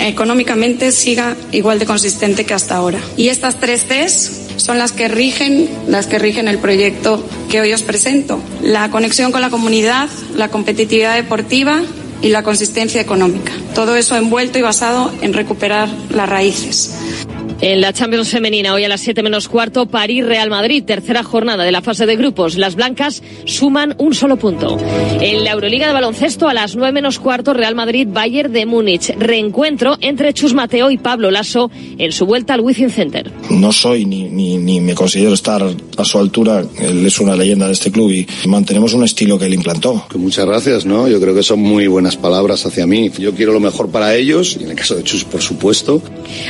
económicamente siga igual de consistente que hasta ahora. Y estas tres Cs son las que rigen, las que rigen el proyecto que hoy os presento. La conexión con la comunidad, la competitividad deportiva y la consistencia económica. Todo eso envuelto y basado en recuperar las raíces. En la Champions femenina, hoy a las 7 menos cuarto, París-Real Madrid, tercera jornada de la fase de grupos. Las blancas suman un solo punto. En la Euroliga de baloncesto, a las 9 menos cuarto, Real Madrid-Bayern de Múnich. Reencuentro entre Chus Mateo y Pablo Lasso en su vuelta al Wizzing Center. No soy ni, ni, ni me considero estar a su altura. Él es una leyenda de este club y mantenemos un estilo que él implantó. Muchas gracias, ¿no? Yo creo que son muy buenas palabras hacia mí. Yo quiero lo mejor para ellos y en el caso de Chus, por supuesto.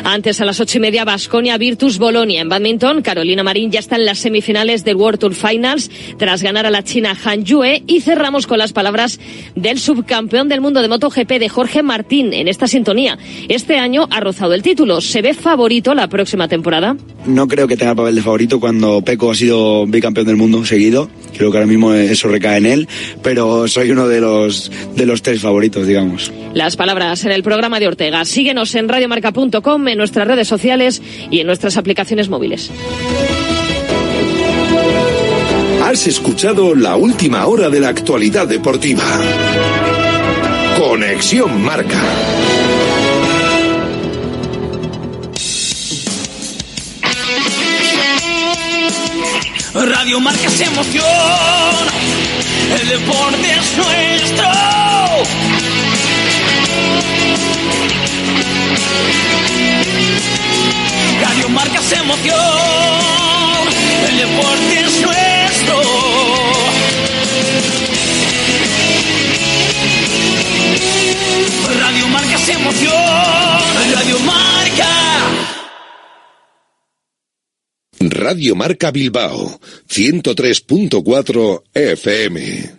Antes, a las ocho y media, Basconia Virtus Bolonia. En badminton, Carolina Marín ya está en las semifinales del World Tour Finals tras ganar a la China Han Yue. Y cerramos con las palabras del subcampeón del mundo de MotoGP de Jorge Martín en esta sintonía. Este año ha rozado el título. ¿Se ve favorito la próxima temporada? No creo que tenga papel de favorito cuando Peco ha sido bicampeón del mundo seguido. Creo que ahora mismo eso recae en él, pero soy uno de los de los tres favoritos, digamos. Las palabras en el programa de Ortega. Síguenos en radiomarca.com, en nuestras redes sociales y en nuestras aplicaciones móviles. Has escuchado la última hora de la actualidad deportiva. Conexión Marca. Radio Marca es emoción. El deporte es nuestro. Radio Marca es emoción. El deporte es nuestro. Radio Marca es emoción. Radio Marca. Radio Marca Bilbao, 103.4 FM.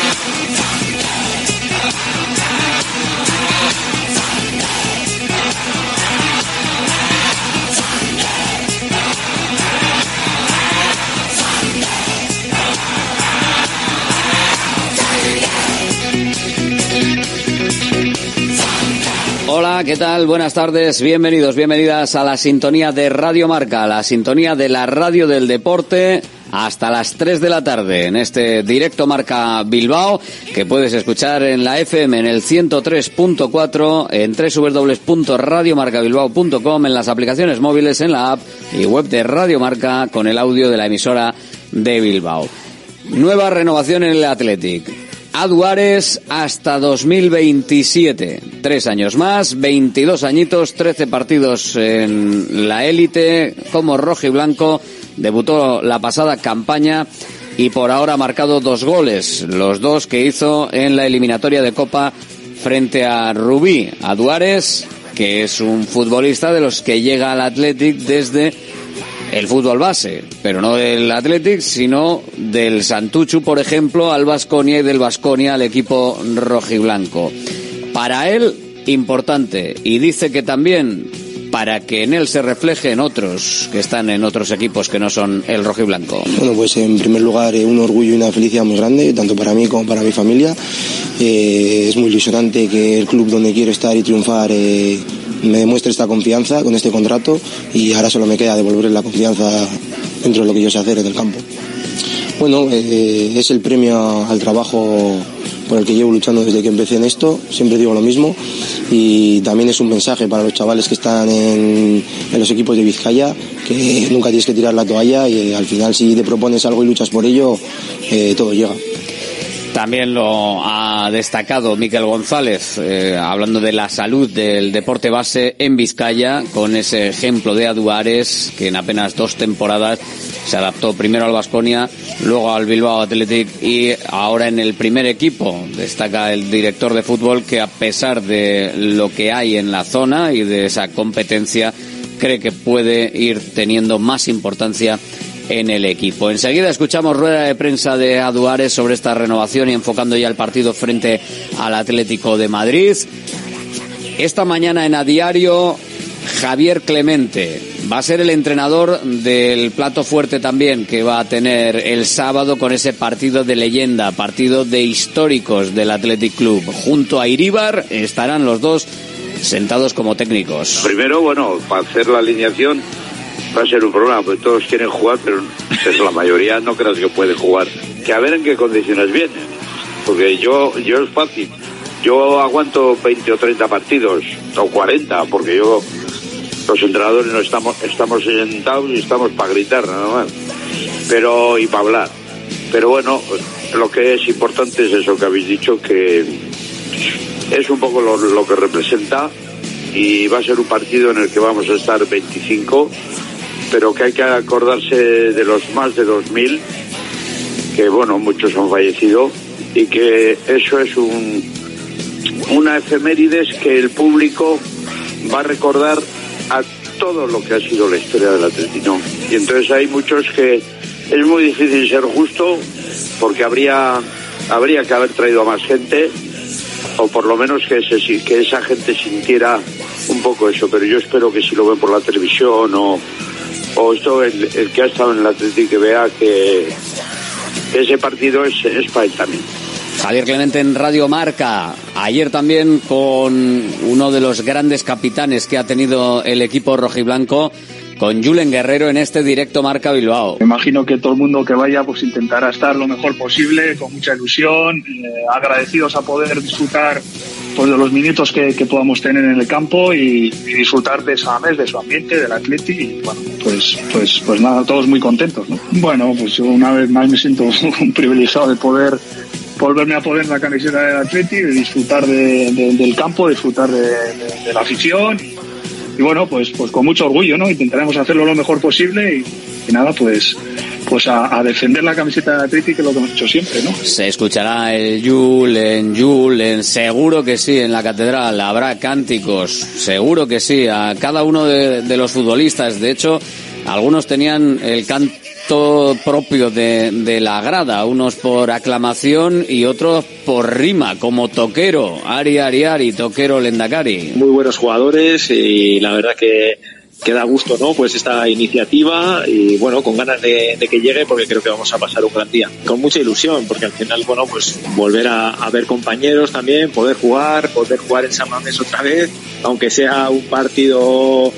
Hola, ¿qué tal? Buenas tardes, bienvenidos, bienvenidas a la sintonía de Radio Marca, la sintonía de la radio del deporte hasta las 3 de la tarde en este directo Marca Bilbao que puedes escuchar en la FM en el 103.4 en www.radiomarcabilbao.com en las aplicaciones móviles en la app y web de Radio Marca con el audio de la emisora de Bilbao. Nueva renovación en el Athletic. Aduares hasta 2027. Tres años más, 22 añitos, 13 partidos en la élite como rojo y blanco. Debutó la pasada campaña y por ahora ha marcado dos goles, los dos que hizo en la eliminatoria de Copa frente a Rubí. Aduares, que es un futbolista de los que llega al Athletic desde el fútbol base, pero no del Athletic, sino del Santuchu, por ejemplo, al Vasconia y del Vasconia al equipo rojiblanco. Para él, importante, y dice que también para que en él se reflejen otros que están en otros equipos que no son el rojiblanco. Bueno, pues en primer lugar eh, un orgullo y una felicidad muy grande, tanto para mí como para mi familia. Eh, es muy ilusionante que el club donde quiero estar y triunfar eh, me demuestre esta confianza con este contrato y ahora solo me queda devolver la confianza dentro de lo que yo sé hacer en el campo. Bueno, eh, es el premio al trabajo por el que llevo luchando desde que empecé en esto, siempre digo lo mismo, y también es un mensaje para los chavales que están en, en los equipos de Vizcaya, que nunca tienes que tirar la toalla y eh, al final si te propones algo y luchas por ello, eh, todo llega. También lo ha destacado Miquel González, eh, hablando de la salud del deporte base en Vizcaya, con ese ejemplo de Aduares, que en apenas dos temporadas se adaptó primero al Vasconia, luego al Bilbao Athletic y ahora en el primer equipo. Destaca el director de fútbol que a pesar de lo que hay en la zona y de esa competencia, cree que puede ir teniendo más importancia en el equipo. Enseguida escuchamos rueda de prensa de Aduares sobre esta renovación y enfocando ya el partido frente al Atlético de Madrid. Esta mañana en A Diario, Javier Clemente va a ser el entrenador del plato fuerte también que va a tener el sábado con ese partido de leyenda, partido de históricos del Athletic Club. Junto a Iríbar estarán los dos sentados como técnicos. Primero, bueno, para hacer la alineación va a ser un problema, porque todos quieren jugar, pero la mayoría no creo que puede jugar. Que a ver en qué condiciones vienen, porque yo, yo es fácil. Yo aguanto 20 o 30 partidos, o 40, porque yo, los entrenadores no estamos, estamos sentados y estamos para gritar nada más. Pero, y para hablar. Pero bueno, lo que es importante es eso que habéis dicho, que es un poco lo, lo que representa y va a ser un partido en el que vamos a estar 25 pero que hay que acordarse de los más de 2.000, que bueno, muchos han fallecido, y que eso es un, una efemérides que el público va a recordar a todo lo que ha sido la historia del atletismo. Y entonces hay muchos que es muy difícil ser justo porque habría, habría que haber traído a más gente o por lo menos que, ese, que esa gente sintiera un poco eso, pero yo espero que si lo ven por la televisión o, o esto el, que ha estado en el Atlético que vea que ese partido es, es para él también. Javier Clemente en Radio Marca. Ayer también con uno de los grandes capitanes que ha tenido el equipo rojiblanco, con Julen Guerrero en este directo Marca Bilbao. Me imagino que todo el mundo que vaya pues intentará estar lo mejor posible, con mucha ilusión, eh, agradecidos a poder disfrutar pues, de los minutos que, podamos tener en el campo y, disfrutar de esa mes, de su ambiente, del atleti y bueno, pues, pues, pues nada, todos muy contentos. ¿no? Bueno, pues una vez más me siento privilegiado de poder volverme a poner la camiseta del atleti, de disfrutar del campo, disfrutar de, la afición y, bueno, pues, pues con mucho orgullo, ¿no? Intentaremos hacerlo lo mejor posible y, y nada, pues pues a, defender la camiseta de Atleti, que es lo que hemos hecho siempre, ¿no? Se escuchará el Julen, Julen, seguro que sí, en la catedral habrá cánticos, seguro que sí, a cada uno de, los futbolistas. De hecho, algunos tenían el canto propio de, la grada, unos por aclamación y otros por rima, como Toquero, Ari Ari Ari, Toquero Lendakari. Muy buenos jugadores y la verdad que que da gusto, ¿no? Pues esta iniciativa y bueno, con ganas de, que llegue porque creo que vamos a pasar un gran día. Con mucha ilusión porque al final, bueno, pues volver a, ver compañeros también, poder jugar, poder jugar en San Mamés otra vez, aunque sea un partido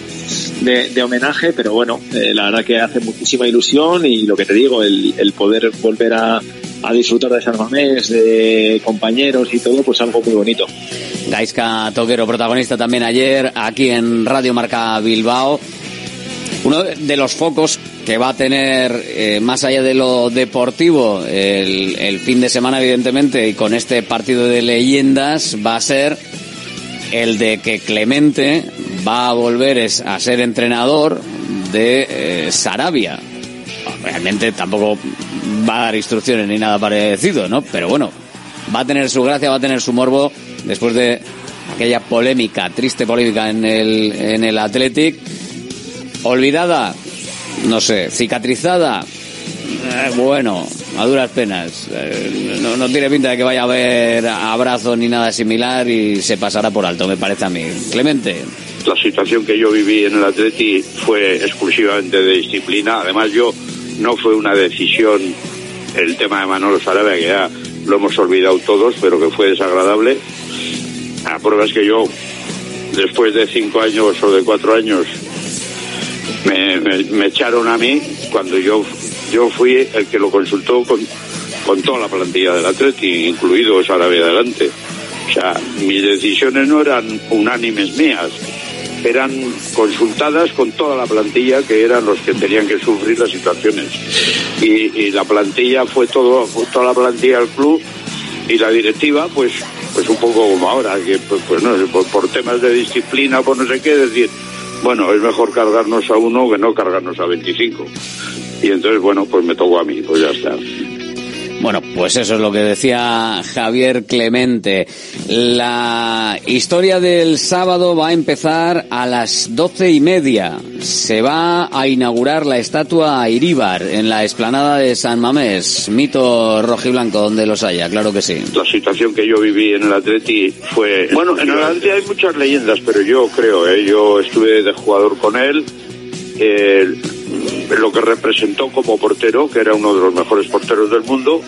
de, homenaje, pero bueno, eh, la verdad que hace muchísima ilusión y lo que te digo, el, el poder volver a, a disfrutar de San Mamés, de compañeros y todo, pues algo muy bonito. Gaisca Toquero, protagonista también ayer aquí en Radio Marca Bilbao. Uno de los focos que va a tener, eh, más allá de lo deportivo, el, el, fin de semana, evidentemente, y con este partido de leyendas, va a ser el de que Clemente va a volver a ser entrenador de eh, Sarabia. Realmente tampoco va a dar instrucciones ni nada parecido, ¿no? Pero bueno, va a tener su gracia, va a tener su morbo después de aquella polémica, triste polémica en el, en el Athletic. Olvidada, no sé, cicatrizada, eh, bueno, a duras penas. Eh, no, no, tiene pinta de que vaya a haber abrazos ni nada similar y se pasará por alto, me parece a mí. Clemente. La situación que yo viví en el Atleti fue exclusivamente de disciplina. Además, yo no fue una decisión el tema de Manolo Sarabia, que ya lo hemos olvidado todos, pero que fue desagradable. La prueba es que yo, después de cinco años o de cuatro años, me, echaron a mí cuando yo, yo fui el que lo consultó con, con toda la plantilla del Atleti, incluido Sarabia adelante. O sea, mis decisiones no eran unánimes mías, eran consultadas con toda la plantilla que eran los que tenían que sufrir las situaciones. Y, la plantilla fue todo, toda la plantilla del club y la directiva, pues, pues un poco como ahora, que pues, pues no por, por temas de disciplina, por no sé qué, decir, bueno, es mejor cargarnos a uno que no cargarnos a 25. Y entonces, bueno, pues me tocó a mí, pues ya está. Bueno, pues eso es lo que decía Javier Clemente. La historia del sábado va a empezar a las doce y media. Se va a inaugurar la estatua Iríbar en la explanada de San Mamés. Mito rojiblanco donde los haya, claro que sí. La situación que yo viví en el Atleti fue... Bueno, en el Atleti hay muchas leyendas, pero yo creo, ¿eh? yo estuve de jugador con él. Lo que representó como portero, que era uno de los mejores porteros del mundo,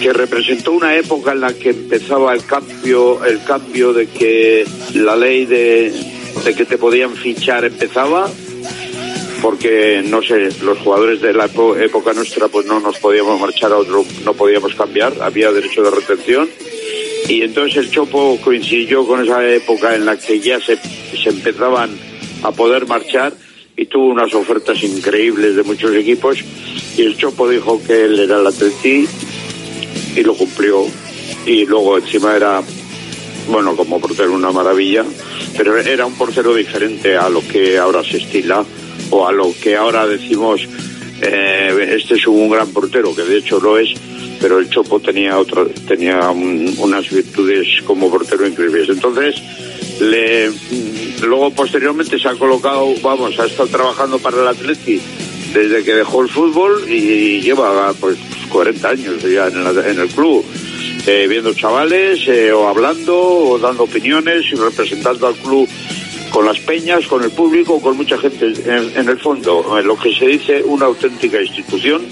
que representó una época en la que empezaba el cambio, el cambio de que la ley de, de que te podían fichar empezaba, porque no sé, los jugadores de la época nuestra pues no nos podíamos marchar a otro, no podíamos cambiar, había derecho de retención. Y entonces el Chopo coincidió con esa época en la que ya se, se empezaban a poder marchar y tuvo unas ofertas increíbles de muchos equipos y el Chopo dijo que él era el Atleti y lo cumplió y luego encima era bueno como portero una maravilla pero era un portero diferente a lo que ahora se estila o a lo que ahora decimos eh, este es un gran portero que de hecho lo es pero el Chopo tenía otra tenía un- unas virtudes como portero increíbles. Entonces le luego posteriormente se ha colocado vamos ha estado trabajando para el Atleti desde que dejó el fútbol y lleva pues 40 años ya en, en el club, eh, viendo chavales eh, o hablando o dando opiniones y representando al club con las peñas, con el público, con mucha gente. En, en el fondo, lo que se dice una auténtica institución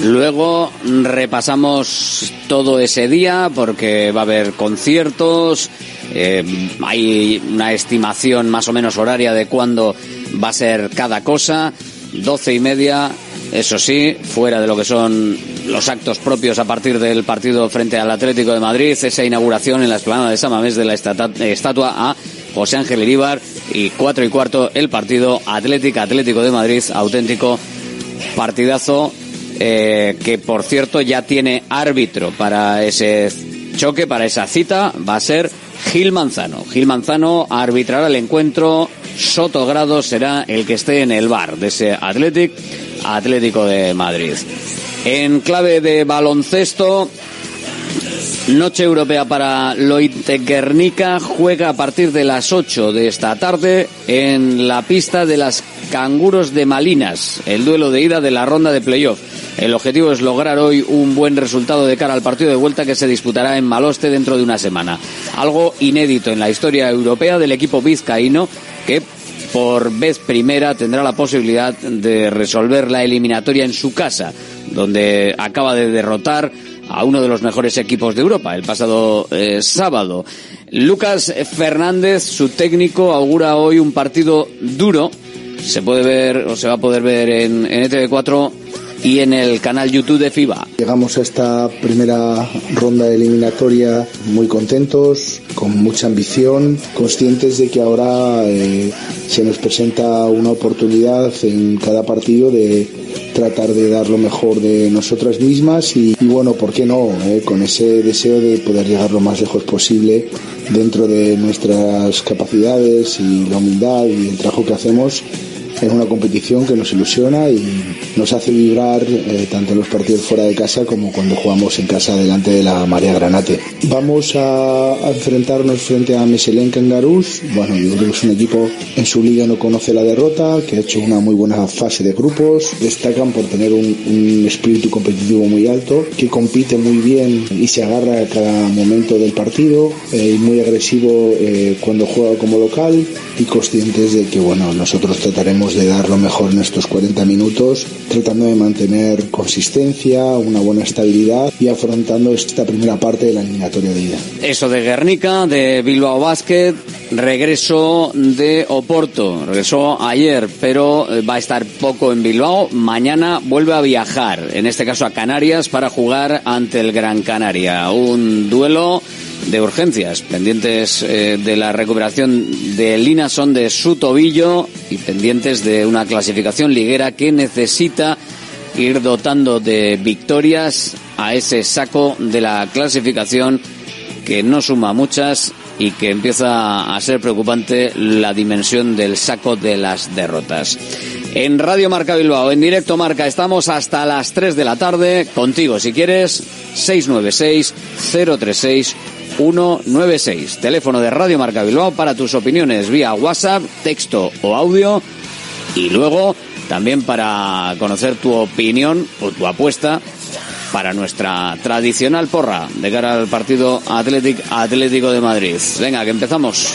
Luego repasamos todo ese día porque va a haber conciertos, eh, hay una estimación más o menos horaria de cuándo va a ser cada cosa, doce y media, eso sí, fuera de lo que son los actos propios a partir del partido frente al Atlético de Madrid, esa inauguración en la explanada de Samamés de la estatua a José Ángel Iríbar y cuatro y cuarto el partido Atlético Atlético de Madrid, auténtico partidazo eh, que por cierto ya tiene árbitro para ese choque, para esa cita, va a ser Gil Manzano. Gil Manzano arbitrará el encuentro, Soto Grado será el que esté en el bar de ese Athletic, Atlético de Madrid. En clave de baloncesto, Noche europea para Loite Guernica juega a partir de las 8 de esta tarde en la pista de las Canguros de Malinas, el duelo de ida de la ronda de playoff. El objetivo es lograr hoy un buen resultado de cara al partido de vuelta que se disputará en Maloste dentro de una semana. Algo inédito en la historia europea del equipo vizcaíno que por vez primera tendrá la posibilidad de resolver la eliminatoria en su casa, donde acaba de derrotar a uno de los mejores equipos de Europa el pasado eh, sábado. Lucas Fernández, su técnico, augura hoy un partido duro. Se puede ver o se va a poder ver en, en ETV4 y en el canal YouTube de FIBA. Llegamos a esta primera ronda eliminatoria muy contentos, con mucha ambición, conscientes de que ahora eh, se nos presenta una oportunidad en cada partido de tratar de dar lo mejor de nosotras mismas y, y bueno, ¿por qué no? eh, con ese deseo de poder llegar lo más lejos posible dentro de nuestras capacidades y la humildad y el trabajo que hacemos es una competición que nos ilusiona y nos hace vibrar eh, tanto en los partidos fuera de casa como cuando jugamos en casa delante de la María Granate. Vamos a, enfrentarnos frente a Mechelen Kangaroos. Bueno, yo creo que es un equipo en su liga no conoce la derrota, que ha hecho una muy buena fase de grupos. Destacan por tener un, un espíritu competitivo muy alto, que compite muy bien y se agarra a cada momento del partido, eh, muy agresivo eh, cuando juega como local y conscientes de que bueno, nosotros trataremos de dar lo mejor en estos 40 minutos, tratando de mantener consistencia, una buena estabilidad y afrontando esta primera parte de la eliminatoria de ida. Eso de Guernica, de Bilbao Basket, regreso de Oporto, regresó ayer, pero eh, va a estar poco en Bilbao. Mañana vuelve a viajar, en este caso a Canarias, para jugar ante el Gran Canaria. Un duelo de urgencias, pendientes eh, de la recuperación de Linason de su tobillo y pendientes de una clasificación liguera que necesita ir dotando de victorias a ese saco de la clasificación que no suma muchas y que empieza a ser preocupante la dimensión del saco de las derrotas. En Radio Marca Bilbao, en directo Marca, estamos hasta las 3 de la tarde. Contigo, si quieres, 696-036-196. Teléfono de Radio Marca Bilbao para tus opiniones vía WhatsApp, texto o audio. Y luego también para conocer tu opinión o tu apuesta para nuestra tradicional porra de cara al partido Atlético de Madrid. Venga, que empezamos.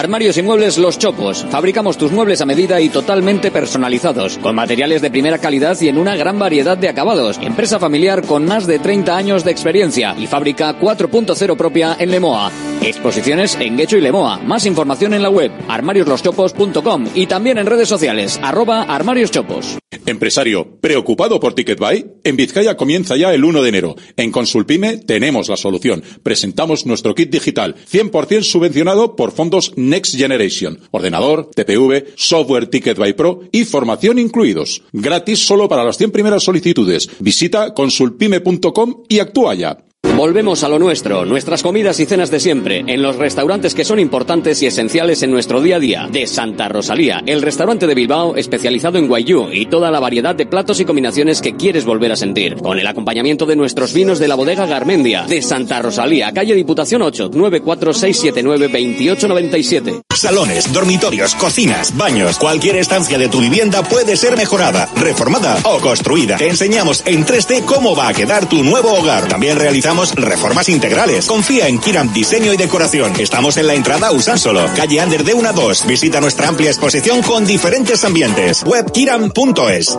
Armarios y muebles Los Chopos. Fabricamos tus muebles a medida y totalmente personalizados, con materiales de primera calidad y en una gran variedad de acabados. Empresa familiar con más de 30 años de experiencia y fábrica 4.0 propia en Lemoa. Exposiciones en Guecho y Lemoa. Más información en la web armariosloschopos.com y también en redes sociales arroba armarioschopos. Empresario, ¿preocupado por TicketBuy? En Vizcaya comienza ya el 1 de enero. En Consulpime tenemos la solución. Presentamos nuestro kit digital, 100% subvencionado por fondos Next Generation. Ordenador, TPV, software TicketBuy Pro y formación incluidos. Gratis solo para las 100 primeras solicitudes. Visita consulpime.com y actúa ya. Volvemos a lo nuestro, nuestras comidas y cenas de siempre, en los restaurantes que son importantes y esenciales en nuestro día a día. De Santa Rosalía, el restaurante de Bilbao especializado en guayú y toda la variedad de platos y combinaciones que quieres volver a sentir. Con el acompañamiento de nuestros vinos de la bodega Garmendia. De Santa Rosalía, calle Diputación 8, 946792897. Salones, dormitorios, cocinas, baños, cualquier estancia de tu vivienda puede ser mejorada, reformada o construida. Te enseñamos en 3D cómo va a quedar tu nuevo hogar. También realizamos reformas integrales. Confía en Kiram Diseño y Decoración. Estamos en la entrada Usánsolo, calle Ander de 1 a 2. Visita nuestra amplia exposición con diferentes ambientes. Webkiram.es.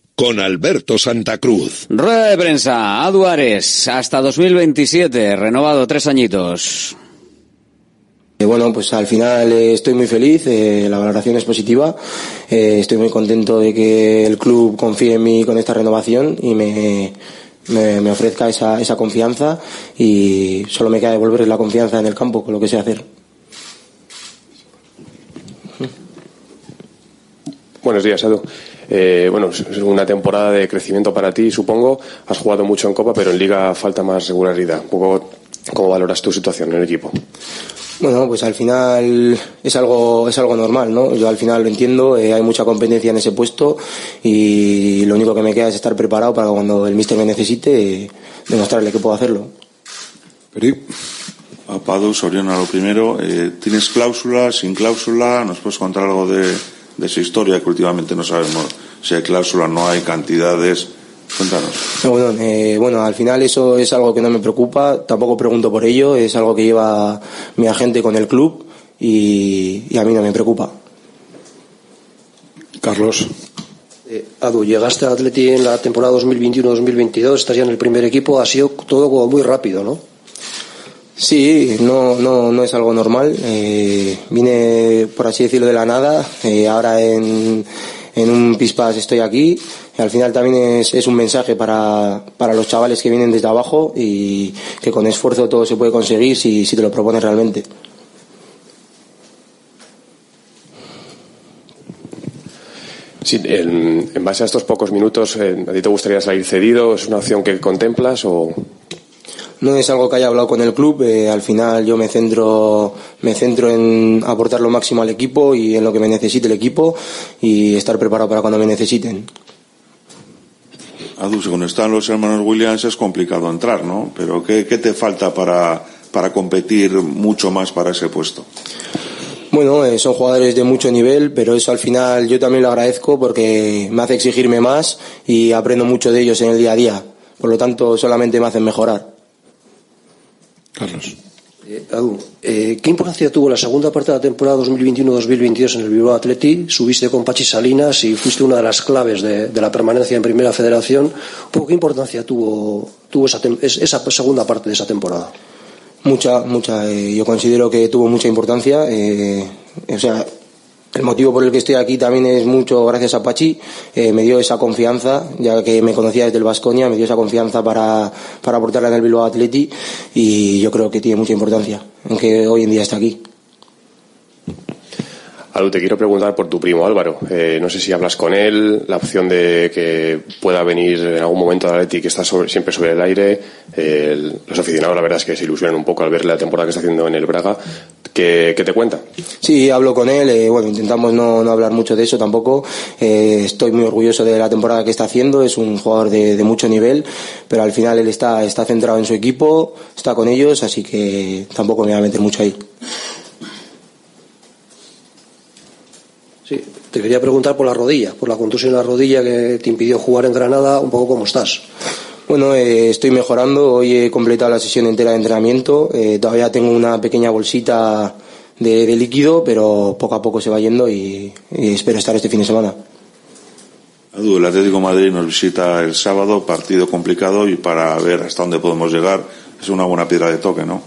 con Alberto Santa Cruz. Rueda de prensa, Aduares, hasta 2027, renovado tres añitos. Eh, Bueno, pues al final eh, estoy muy feliz, eh, la valoración es positiva, eh, estoy muy contento de que el club confíe en mí con esta renovación y me, me, me ofrezca esa, esa confianza y solo me queda devolverles la confianza en el campo con lo que sé hacer. Buenos días, Edu. Eh, bueno, es una temporada de crecimiento para ti, supongo. Has jugado mucho en Copa, pero en Liga falta más regularidad. Un poco, ¿Cómo valoras tu situación en el equipo? Bueno, pues al final es algo, es algo normal, ¿no? Yo al final lo entiendo, eh, hay mucha competencia en ese puesto y lo único que me queda es estar preparado para cuando el míster me necesite eh, demostrarle que puedo hacerlo. Peri, a Padu, Soriano, lo primero, eh, ¿tienes cláusula, sin cláusula? ¿Nos puedes contar algo de, de esa historia que últimamente no sabemos si hay cláusula, no hay cantidades? Cuéntanos. No, bueno, eh, bueno, al final eso es algo que no me preocupa, tampoco pregunto por ello, es algo que lleva mi agente con el club y, y a mí no me preocupa. Carlos. Eh, Adu, llegaste a Atleti en la temporada 2021-2022, estás ya en el primer equipo, ha sido todo como muy rápido, ¿no? Sí, no, no, no es algo normal. Eh, vine, por así decirlo, de la nada. Eh, ahora en, en un pispas estoy aquí. Al final también es, es un mensaje para, para los chavales que vienen desde abajo y que con esfuerzo todo se puede conseguir si, si te lo propones realmente. Sí, en, en base a estos pocos minutos, eh, ¿a ti te gustaría salir cedido? ¿Es una opción que contemplas o...? No es algo que haya hablado con el club. eh, al final yo me centro, me centro en aportar lo máximo al equipo y en lo que me necesite el equipo y estar preparado para cuando me necesiten. Adu, según están los hermanos Williams es complicado entrar, ¿no? Pero ¿qué, qué te falta para, para competir mucho más para ese puesto? Bueno, eh, son jugadores de mucho nivel, pero eso al final yo también lo agradezco porque me hace exigirme más y aprendo mucho de ellos en el día a día. Por lo tanto, solamente me hacen mejorar. Carlos. Eh, Adu, eh, ¿qué importancia tuvo la segunda parte de la temporada 2021-2022 en el Bilbao Atleti? Subiste con Pachi Salinas y fuiste una de las claves de, de la permanencia en Primera Federación. ¿Qué importancia tuvo, tuvo esa, esa segunda parte de esa temporada? Mucha, mucha. eh, yo considero que tuvo mucha importancia. eh, o sea, el motivo por el que estoy aquí también es mucho gracias a Pachi. eh, me dio esa confianza, ya que me conocía desde el Vasconia, me dio esa confianza para, para aportarla en el Bilbao Atleti y yo creo que tiene mucha importancia en que hoy en día está aquí. Algo te quiero preguntar por tu primo Álvaro. Eh, no sé si hablas con él, la opción de que pueda venir en algún momento al Atleti, que está sobre- siempre sobre el aire. Eh, los aficionados, la verdad es que se ilusionan un poco al ver la temporada que está haciendo en el Braga. ¿Qué, qué te cuenta? Sí, hablo con él. eh, bueno, intentamos no, no hablar mucho de eso tampoco. Eh, estoy muy orgulloso de la temporada que está haciendo. Es un jugador de, de mucho nivel, pero al final él está, está centrado en su equipo, está con ellos, así que tampoco me voy a meter mucho ahí. Sí, te quería preguntar por la rodilla, por la contusión en la rodilla que te impidió jugar en Granada, un poco cómo estás. Bueno, eh, estoy mejorando. Hoy he completado la sesión entera de entrenamiento. Eh, todavía tengo una pequeña bolsita de, líquido, pero poco a poco se va yendo y, espero estar este fin de semana. El Atlético Madrid nos visita el sábado, partido complicado y para ver hasta dónde podemos llegar es una buena piedra de toque, ¿no?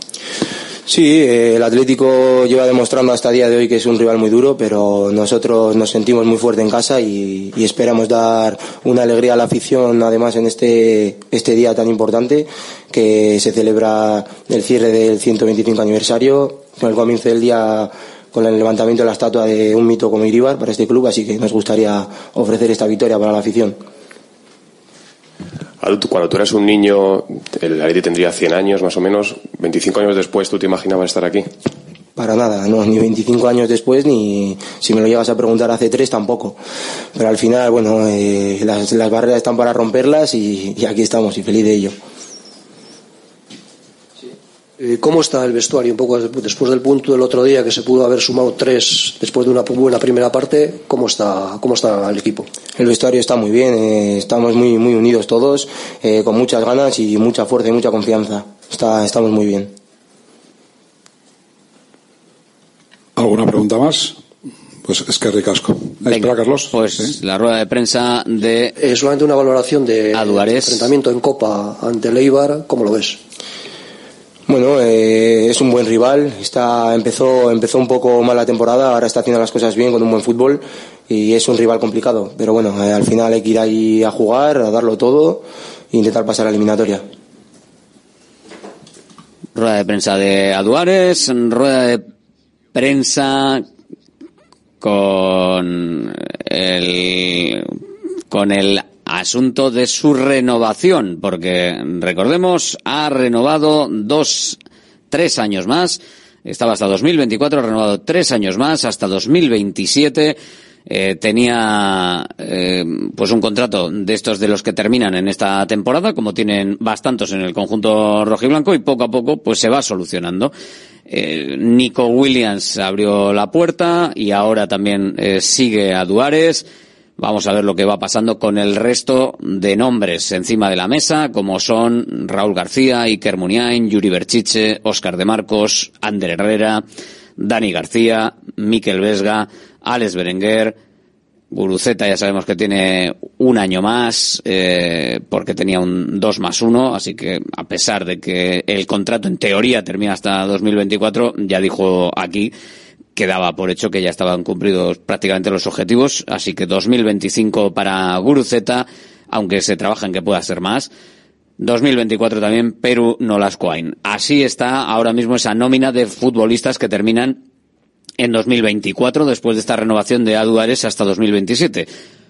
Sí, eh, el Atlético lleva demostrando hasta el día de hoy que es un rival muy duro, pero nosotros nos sentimos muy fuerte en casa y, y esperamos dar una alegría a la afición, además en este, este día tan importante que se celebra el cierre del 125 aniversario, con el comienzo del día con el levantamiento de la estatua de un mito como Iribar para este club, así que nos gustaría ofrecer esta victoria para la afición. Cuando tú eras un niño, el Atleti tendría 100 años más o menos. 25 años después, ¿tú te imaginabas estar aquí? Para nada, no, ni 25 años después, ni si me lo llegas a preguntar hace tres tampoco. Pero al final, bueno, eh, las, las barreras están para romperlas y, y aquí estamos y feliz de ello. Eh, ¿Cómo está el vestuario? Un poco después del punto del otro día que se pudo haber sumado tres después de una buena primera parte, ¿cómo está, cómo está el equipo? El vestuario está muy bien, eh, estamos muy, muy unidos todos, eh, con muchas ganas y mucha fuerza y mucha confianza. Está, estamos muy bien. ¿Alguna pregunta más? Pues es que ricasco. Espera, Carlos. Pues la rueda de prensa de solamente una valoración de Aduares. enfrentamiento en Copa ante el Eibar, ¿cómo lo ves? Bueno, eh, es un buen rival. Está, empezó, empezó un poco mal la temporada, ahora está haciendo las cosas bien con un buen fútbol y es un rival complicado. Pero bueno, eh, al final hay que ir ahí a jugar, a darlo todo e intentar pasar a la eliminatoria. rueda de prensa de Aduares, rueda de prensa con el con el asunto de su renovación, porque recordemos ha renovado dos, tres años más, estaba hasta 2024, ha renovado tres años más hasta 2027. Eh, tenía eh, pues un contrato de estos de los que terminan en esta temporada, como tienen bastantes en el conjunto rojiblanco y poco a poco pues se va solucionando. Eh, Nico Williams abrió la puerta y ahora también eh, sigue a Duares. Vamos a ver lo que va pasando con el resto de nombres encima de la mesa, como son Raúl García, Iker Muniain, Yuri Berchiche, Óscar de Marcos, Ander Herrera, Dani García, Miquel Vesga, Alex Berenguer, Guruceta ya sabemos que tiene un año más eh, porque tenía un 2 más 1, así que a pesar de que el contrato en teoría termina hasta 2024, ya dijo aquí que daba por hecho que ya estaban cumplidos prácticamente los objetivos, así que 2025 para Guruceta, aunque se trabaja en que pueda ser más. 2024 también Perú Nolascoain. Así está ahora mismo esa nómina de futbolistas que terminan en 2024 después de esta renovación de Aduares hasta 2027.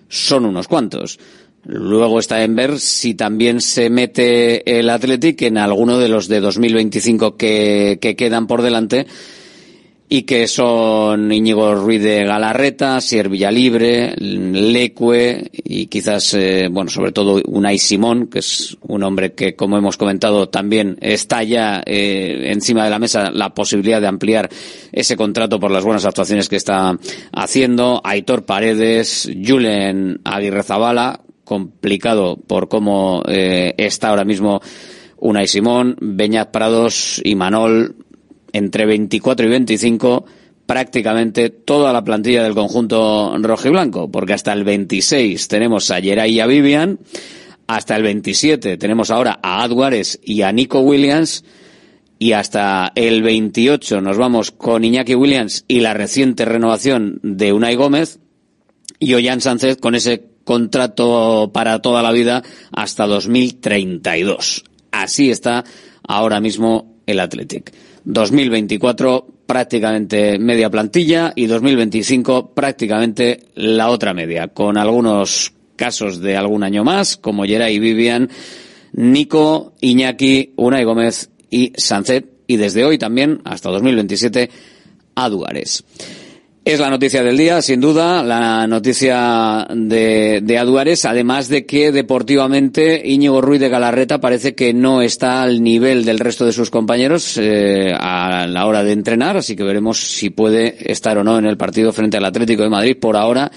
Son unos cuantos. Luego está en ver si también se mete el Athletic en alguno de los de 2025 que, que quedan por delante y que son Íñigo Ruiz de Galarreta, Sier Villalibre, Lecue y quizás, eh, bueno, sobre todo Unai Simón, que es un hombre que, como hemos comentado, también está ya eh, encima de la mesa la posibilidad de ampliar ese contrato por las buenas actuaciones que está haciendo. Aitor Paredes, Julen Aguirre Zabala, complicado por cómo eh, está ahora mismo Unai Simón, Beñat Prados y Manol, entre 24 y 25 prácticamente toda la plantilla del conjunto rojo y blanco, porque hasta el 26 tenemos a Geray y a Vivian, hasta el 27 tenemos ahora a Adwares y a Nico Williams, y hasta el 28 nos vamos con Iñaki Williams y la reciente renovación de Unai Gómez, y Ollán Sánchez con ese contrato para toda la vida hasta 2032. Así está ahora mismo el Athletic. 2024 prácticamente media plantilla y 2025 prácticamente la otra media, con algunos casos de algún año más, como Geray Vivian, Nico, Iñaki, Unai Gómez y Sancet, y desde hoy también, hasta 2027, a Duares. Es la noticia del día, sin duda, la noticia de, de Aduares, además de que deportivamente Íñigo Ruiz de Galarreta parece que no está al nivel del resto de sus compañeros eh, a la hora de entrenar, así que veremos si puede estar o no en el partido frente al Atlético de Madrid. Por ahora,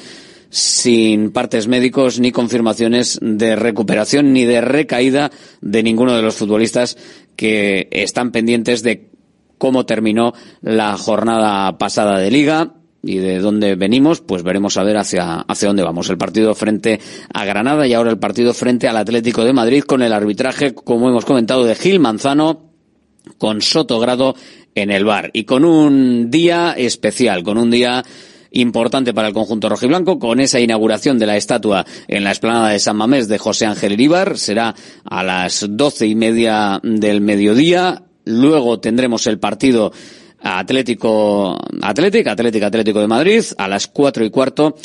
sin partes médicos ni confirmaciones de recuperación ni de recaída de ninguno de los futbolistas que están pendientes de cómo terminó la jornada pasada de liga y de dónde venimos, pues veremos a ver hacia, hacia dónde vamos. El partido frente a Granada y ahora el partido frente al Atlético de Madrid con el arbitraje, como hemos comentado, de Gil Manzano con Sotogrado en el bar y con un día especial, con un día importante para el conjunto rojiblanco con esa inauguración de la estatua en la explanada de San Mamés de José Ángel Iríbar. Será a las doce y media del mediodía. Luego tendremos el partido Atlético, Atlético, Atlético, Atlético de Madrid a las cuatro y cuarto.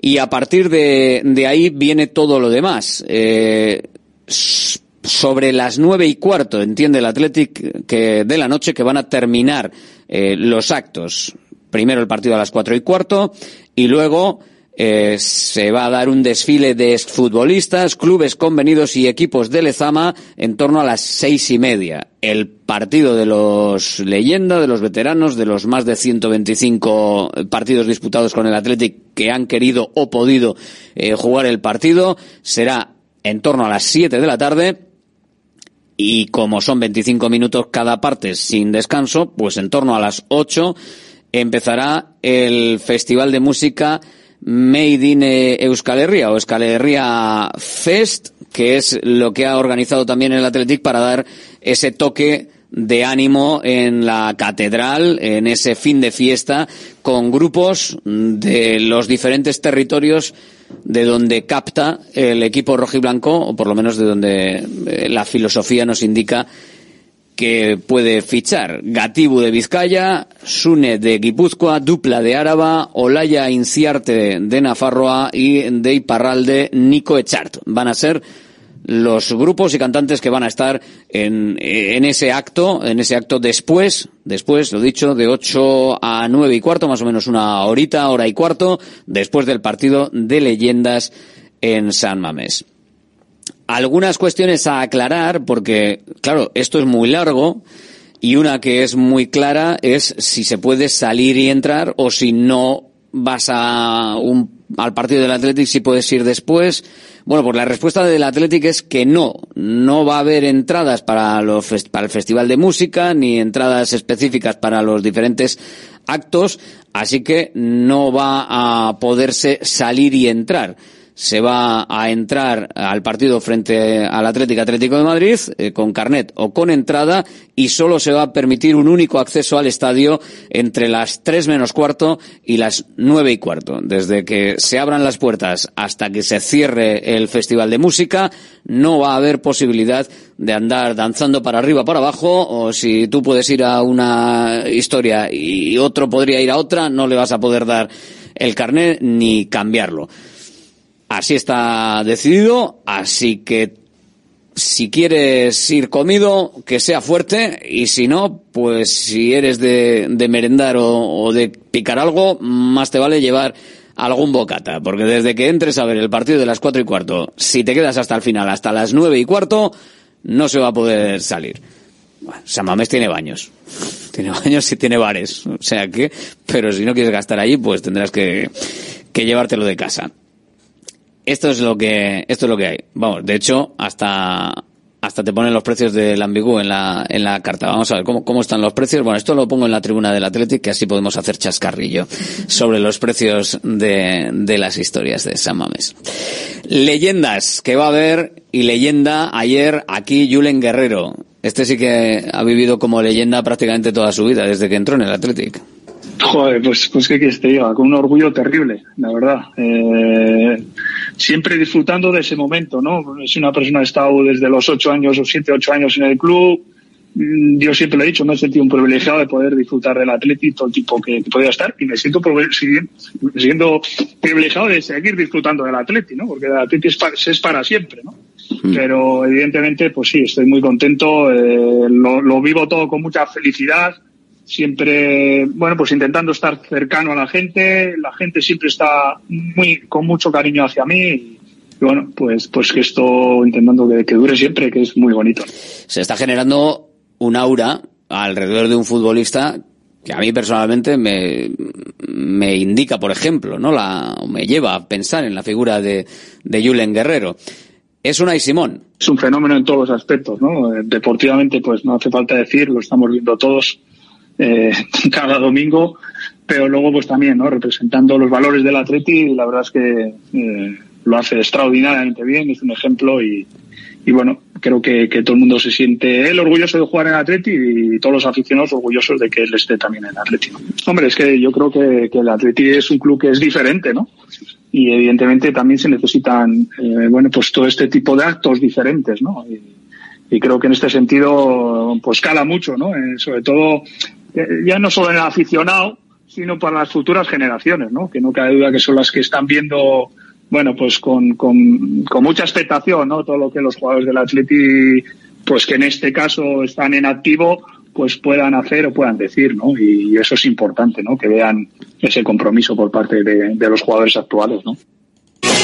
Y a partir de, de ahí viene todo lo demás. Eh, sobre las nueve y cuarto, entiende el Atlético que de la noche que van a terminar eh, los actos. Primero el partido a las cuatro y cuarto y luego eh, se va a dar un desfile de futbolistas, clubes convenidos y equipos de Lezama en torno a las seis y media. El partido de los leyenda, de los veteranos, de los más de 125 partidos disputados con el Athletic que han querido o podido eh, jugar el partido, será en torno a las siete de la tarde. Y como son 25 minutos cada parte sin descanso, pues en torno a las 8 empezará el Festival de Música Made in Euskal Herria o Euskal Herria Fest, que es lo que ha organizado también el Athletic para dar ese toque de ánimo en la catedral, en ese fin de fiesta, con grupos de los diferentes territorios de donde capta el equipo rojiblanco, o por lo menos de donde eh, la filosofía nos indica que puede fichar Gatibu de Vizcaya, Sune de Guipúzcoa, Dupla de Áraba, Olaya Inciarte de Nafarroa y de Nico Echart. Van a ser los grupos y cantantes que van a estar en, en ese acto, en ese acto después, después, lo dicho, de 8 a 9 y cuarto, más o menos una horita, hora y cuarto, después del partido de leyendas en San Mamés algunas cuestiones a aclarar, porque, claro, esto es muy largo, y una que es muy clara es si se puede salir y entrar, o si no vas a un, al partido del Athletic, si puedes ir después. Bueno, pues la respuesta del Athletic es que no, no va a haber entradas para, los, para el Festival de Música, ni entradas específicas para los diferentes actos, así que no va a poderse salir y entrar se va a entrar al partido frente al Atlético Atlético de Madrid eh, con carnet o con entrada y solo se va a permitir un único acceso al estadio entre las tres menos cuarto y las nueve y cuarto. Desde que se abran las puertas hasta que se cierre el Festival de Música, no va a haber posibilidad de andar danzando para arriba, para abajo, o si tú puedes ir a una historia y otro podría ir a otra, no le vas a poder dar el carnet ni cambiarlo. Así está decidido, así que si quieres ir comido, que sea fuerte, y si no, pues si eres de, merendar o, de picar algo, más te vale llevar algún bocata, porque desde que entres a ver el partido de las cuatro y cuarto, si te quedas hasta el final, hasta las nueve y cuarto, no se va a poder salir. Bueno, San Mamés tiene baños. Tiene baños y tiene bares. O sea que, pero si no quieres gastar allí, pues tendrás que, que llevártelo de casa. Esto es lo que, esto es lo que hay. Vamos, de hecho, hasta, hasta te ponen los precios del ambigú en la, en la carta. Vamos a ver cómo, cómo están los precios. Bueno, esto lo pongo en la tribuna del Athletic, que así podemos hacer chascarrillo sobre los precios de, de las historias de San Mamés. Leyendas que va a haber, y leyenda ayer aquí Julen Guerrero. Este sí que ha vivido como leyenda prácticamente toda su vida, desde que entró en el Athletic. Joder, pues, pues qué quieres que te diga, con un orgullo terrible, la verdad. Eh, siempre disfrutando de ese momento, ¿no? Es una persona ha estado desde los ocho años o siete, ocho años en el club. Mm, Yo siempre lo he dicho, me he sentido un privilegiado de poder disfrutar del Atleti todo el tiempo que, podía estar y me siento si- siendo privilegiado de seguir disfrutando del Atleti, ¿no? Porque el Atleti es para, es para siempre, ¿no? Pero evidentemente, pues sí, estoy muy contento, eh, lo, lo vivo todo con mucha felicidad siempre, bueno, pues intentando estar cercano a la gente, la gente siempre está muy, con mucho cariño hacia mí y, bueno, pues, pues que esto intentando que, que dure siempre, que es muy bonito. Se está generando un aura alrededor de un futbolista que a mí personalmente me, me indica, por ejemplo, ¿no? La, o me lleva a pensar en la figura de, de Julen Guerrero. Es una y Simón. Es un fenómeno en todos los aspectos, ¿no? Eh, Deportivamente, pues no hace falta decir, lo estamos viendo todos eh, cada domingo, pero luego pues también, ¿no? Representando los valores del Atleti, la verdad es que eh, lo hace extraordinariamente bien, es un ejemplo y, y bueno, creo que, que todo el mundo se siente él orgulloso de jugar en Atleti y todos los aficionados orgullosos de que él esté también en Atleti. Hombre, es que yo creo que, que el Atleti es un club que es diferente, ¿no? Y evidentemente también se necesitan, eh, bueno, pues todo este tipo de actos diferentes, ¿no? Y, creo que en este sentido, pues cala mucho, ¿no? Eh, sobre todo, ya no solo en el aficionado, sino para las futuras generaciones, ¿no? Que no cabe duda que son las que están viendo, bueno, pues con, con, con mucha expectación, ¿no? Todo lo que los jugadores del Atleti, pues que en este caso están en activo, pues puedan hacer o puedan decir, ¿no? Y eso es importante, ¿no? Que vean ese compromiso por parte de, de los jugadores actuales, ¿no?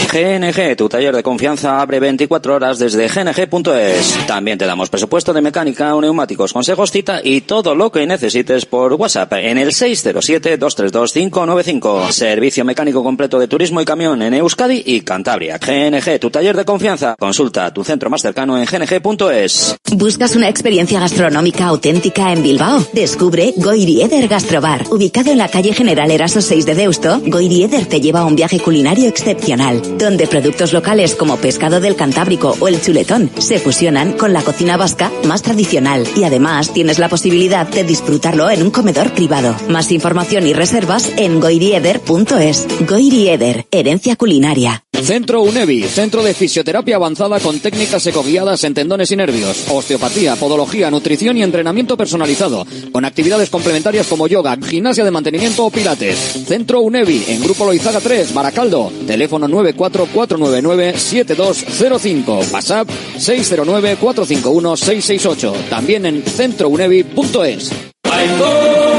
GNG, tu taller de confianza, abre 24 horas desde gng.es. También te damos presupuesto de mecánica, neumáticos, consejos, cita y todo lo que necesites por WhatsApp en el 607-232-595. Servicio mecánico completo de turismo y camión en Euskadi y Cantabria. GNG, tu taller de confianza. Consulta tu centro más cercano en gng.es. ¿Buscas una experiencia gastronómica auténtica en Bilbao? Descubre Goirieder Gastrobar. Ubicado en la calle General Eraso 6 de Deusto, Goirieder te lleva a un viaje culinario excepcional, donde productos locales como pescado del Cantábrico o el chuletón se fusionan con la cocina vasca más tradicional y además tienes la posibilidad de disfrutarlo en un comedor privado. Más información y reservas en goirieder.es. Goirieder, herencia culinaria. Centro UNEVI, centro de fisioterapia avanzada con técnicas ecoguiadas en tendones y nervios, osteopatía, podología, nutrición y entrenamiento personalizado, con actividades complementarias como yoga, gimnasia de mantenimiento o pilates. Centro UNEVI, en Grupo Loizaga 3, Baracaldo, teléfono 944997205, WhatsApp 609451668, también en centrounevi.es.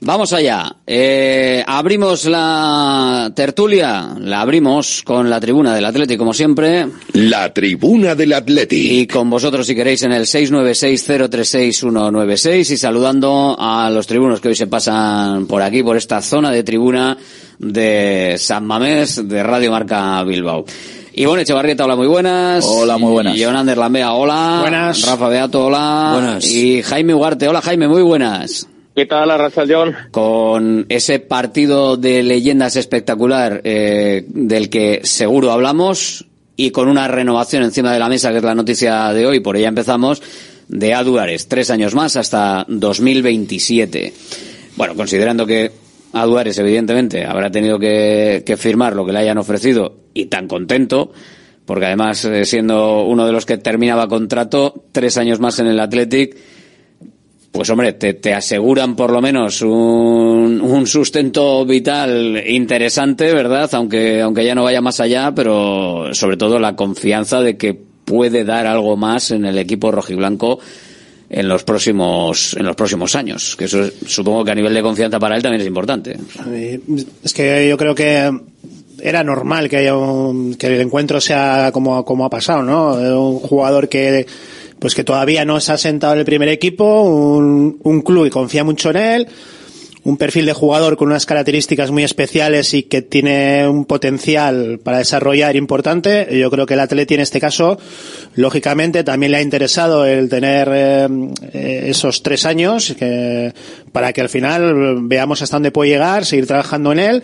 Vamos allá. Eh, abrimos la tertulia, la abrimos con la tribuna del Atlético, como siempre. La tribuna del Atlético. Y con vosotros, si queréis, en el 696-036-196 y saludando a los tribunos que hoy se pasan por aquí, por esta zona de tribuna de San Mamés, de Radio Marca Bilbao. Ivonne Echevarrieta, hola, muy buenas. Hola, muy buenas. Jonander Lambea, hola. Buenas. Rafa Beato, hola. Buenas. Y Jaime Ugarte, hola Jaime, muy buenas. ¿Qué tal? Con ese partido de leyendas espectacular eh, del que seguro hablamos y con una renovación encima de la mesa, que es la noticia de hoy, por ella empezamos, de Aduares, tres años más hasta 2027. Bueno, considerando que Aduares, evidentemente, habrá tenido que, que firmar lo que le hayan ofrecido y tan contento, porque además, eh, siendo uno de los que terminaba contrato, tres años más en el Athletic, pues hombre, te, aseguran por lo menos un, un sustento vital interesante, ¿verdad? Aunque, aunque ya no vaya más allá, pero sobre todo la confianza de que puede dar algo más en el equipo rojiblanco en los próximos en los próximos años que eso es- supongo que a nivel de confianza para él también es importante Es que yo creo que era normal que haya un- que el encuentro sea como, como ha pasado, ¿no? Un jugador que pues que todavía no se ha sentado en el primer equipo, un, un club que confía mucho en él, un perfil de jugador con unas características muy especiales y que tiene un potencial para desarrollar importante. Yo creo que el Atleti en este caso, lógicamente, también le ha interesado el tener eh, eh, esos tres años que, para que al final veamos hasta dónde puede llegar, seguir trabajando en él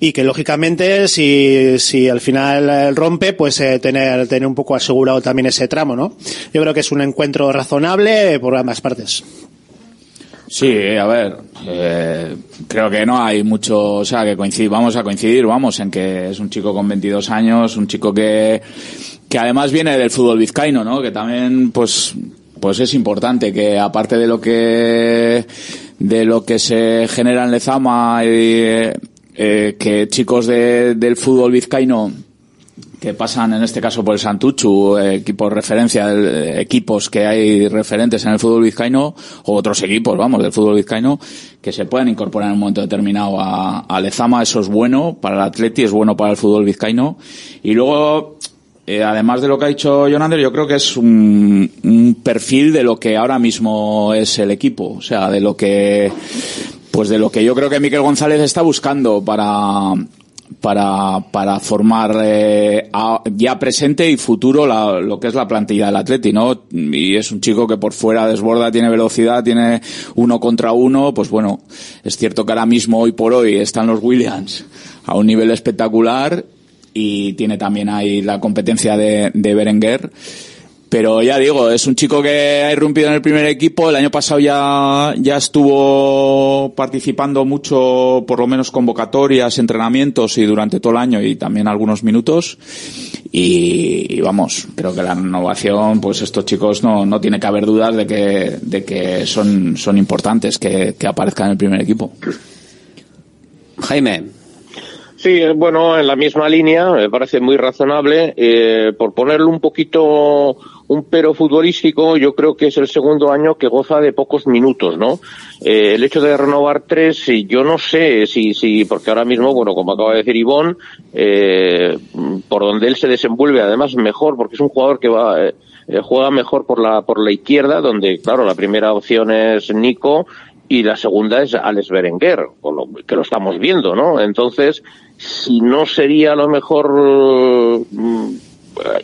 y que lógicamente si, si al final eh, rompe pues eh, tener tener un poco asegurado también ese tramo no yo creo que es un encuentro razonable por ambas partes Sí, a ver, eh, creo que no hay mucho, o sea, que coincidir, vamos a coincidir, vamos, en que es un chico con 22 años, un chico que, que además viene del fútbol vizcaíno, ¿no? Que también, pues, pues es importante que aparte de lo que, de lo que se genera en Lezama, y, eh, que chicos de- del fútbol vizcaíno que pasan en este caso por el Santuchu, eh, equipos referencia, eh, equipos que hay referentes en el fútbol vizcaíno, o otros equipos, vamos, del fútbol vizcaíno, que se puedan incorporar en un momento determinado a, a Lezama, eso es bueno para el Atleti, es bueno para el fútbol vizcaíno. Y luego, eh, además de lo que ha dicho Jonander, yo creo que es un, un perfil de lo que ahora mismo es el equipo, o sea, de lo que, pues de lo que yo creo que Miquel González está buscando para, para, para formar eh, ya presente y futuro la- lo que es la plantilla del Atleti, ¿no? Y es un chico que por fuera desborda, tiene velocidad, tiene uno contra uno, pues bueno, es cierto que ahora mismo, hoy por hoy, están los Williams a un nivel espectacular y tiene también ahí la competencia de, de Berenguer. Pero ya digo, es un chico que ha irrumpido en el primer equipo. El año pasado ya, ya estuvo participando mucho, por lo menos convocatorias, entrenamientos y durante todo el año y también algunos minutos. Y, y vamos, creo que la renovación, pues estos chicos no, no tiene que haber dudas de que, de que son, son importantes que, que aparezcan en el primer equipo. Jaime. Sí, bueno, en la misma línea, me parece muy razonable. Eh, por ponerle un poquito un pero futbolístico, yo creo que es el segundo año que goza de pocos minutos, ¿no? Eh, el hecho de renovar tres, yo no sé si, si, porque ahora mismo, bueno, como acaba de decir Ivón, eh, por donde él se desenvuelve, además mejor, porque es un jugador que va, eh, juega mejor por la, por la izquierda, donde, claro, la primera opción es Nico, y la segunda es Alex Berenguer, lo que lo estamos viendo, ¿no? Entonces, si no sería lo mejor mm,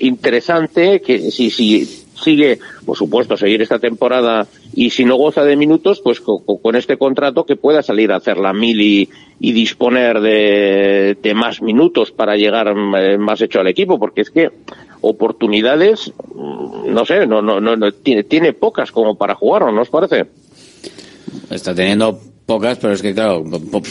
interesante que si, si sigue, por supuesto, seguir esta temporada y si no goza de minutos, pues co- co- con, este contrato que pueda salir a hacer la mil y, y disponer de, de más minutos para llegar eh, más hecho al equipo, porque es que oportunidades, mm, no sé, no, no, no, no, tiene, tiene pocas como para jugar, ¿no os parece? Está teniendo pocas, pero es que claro,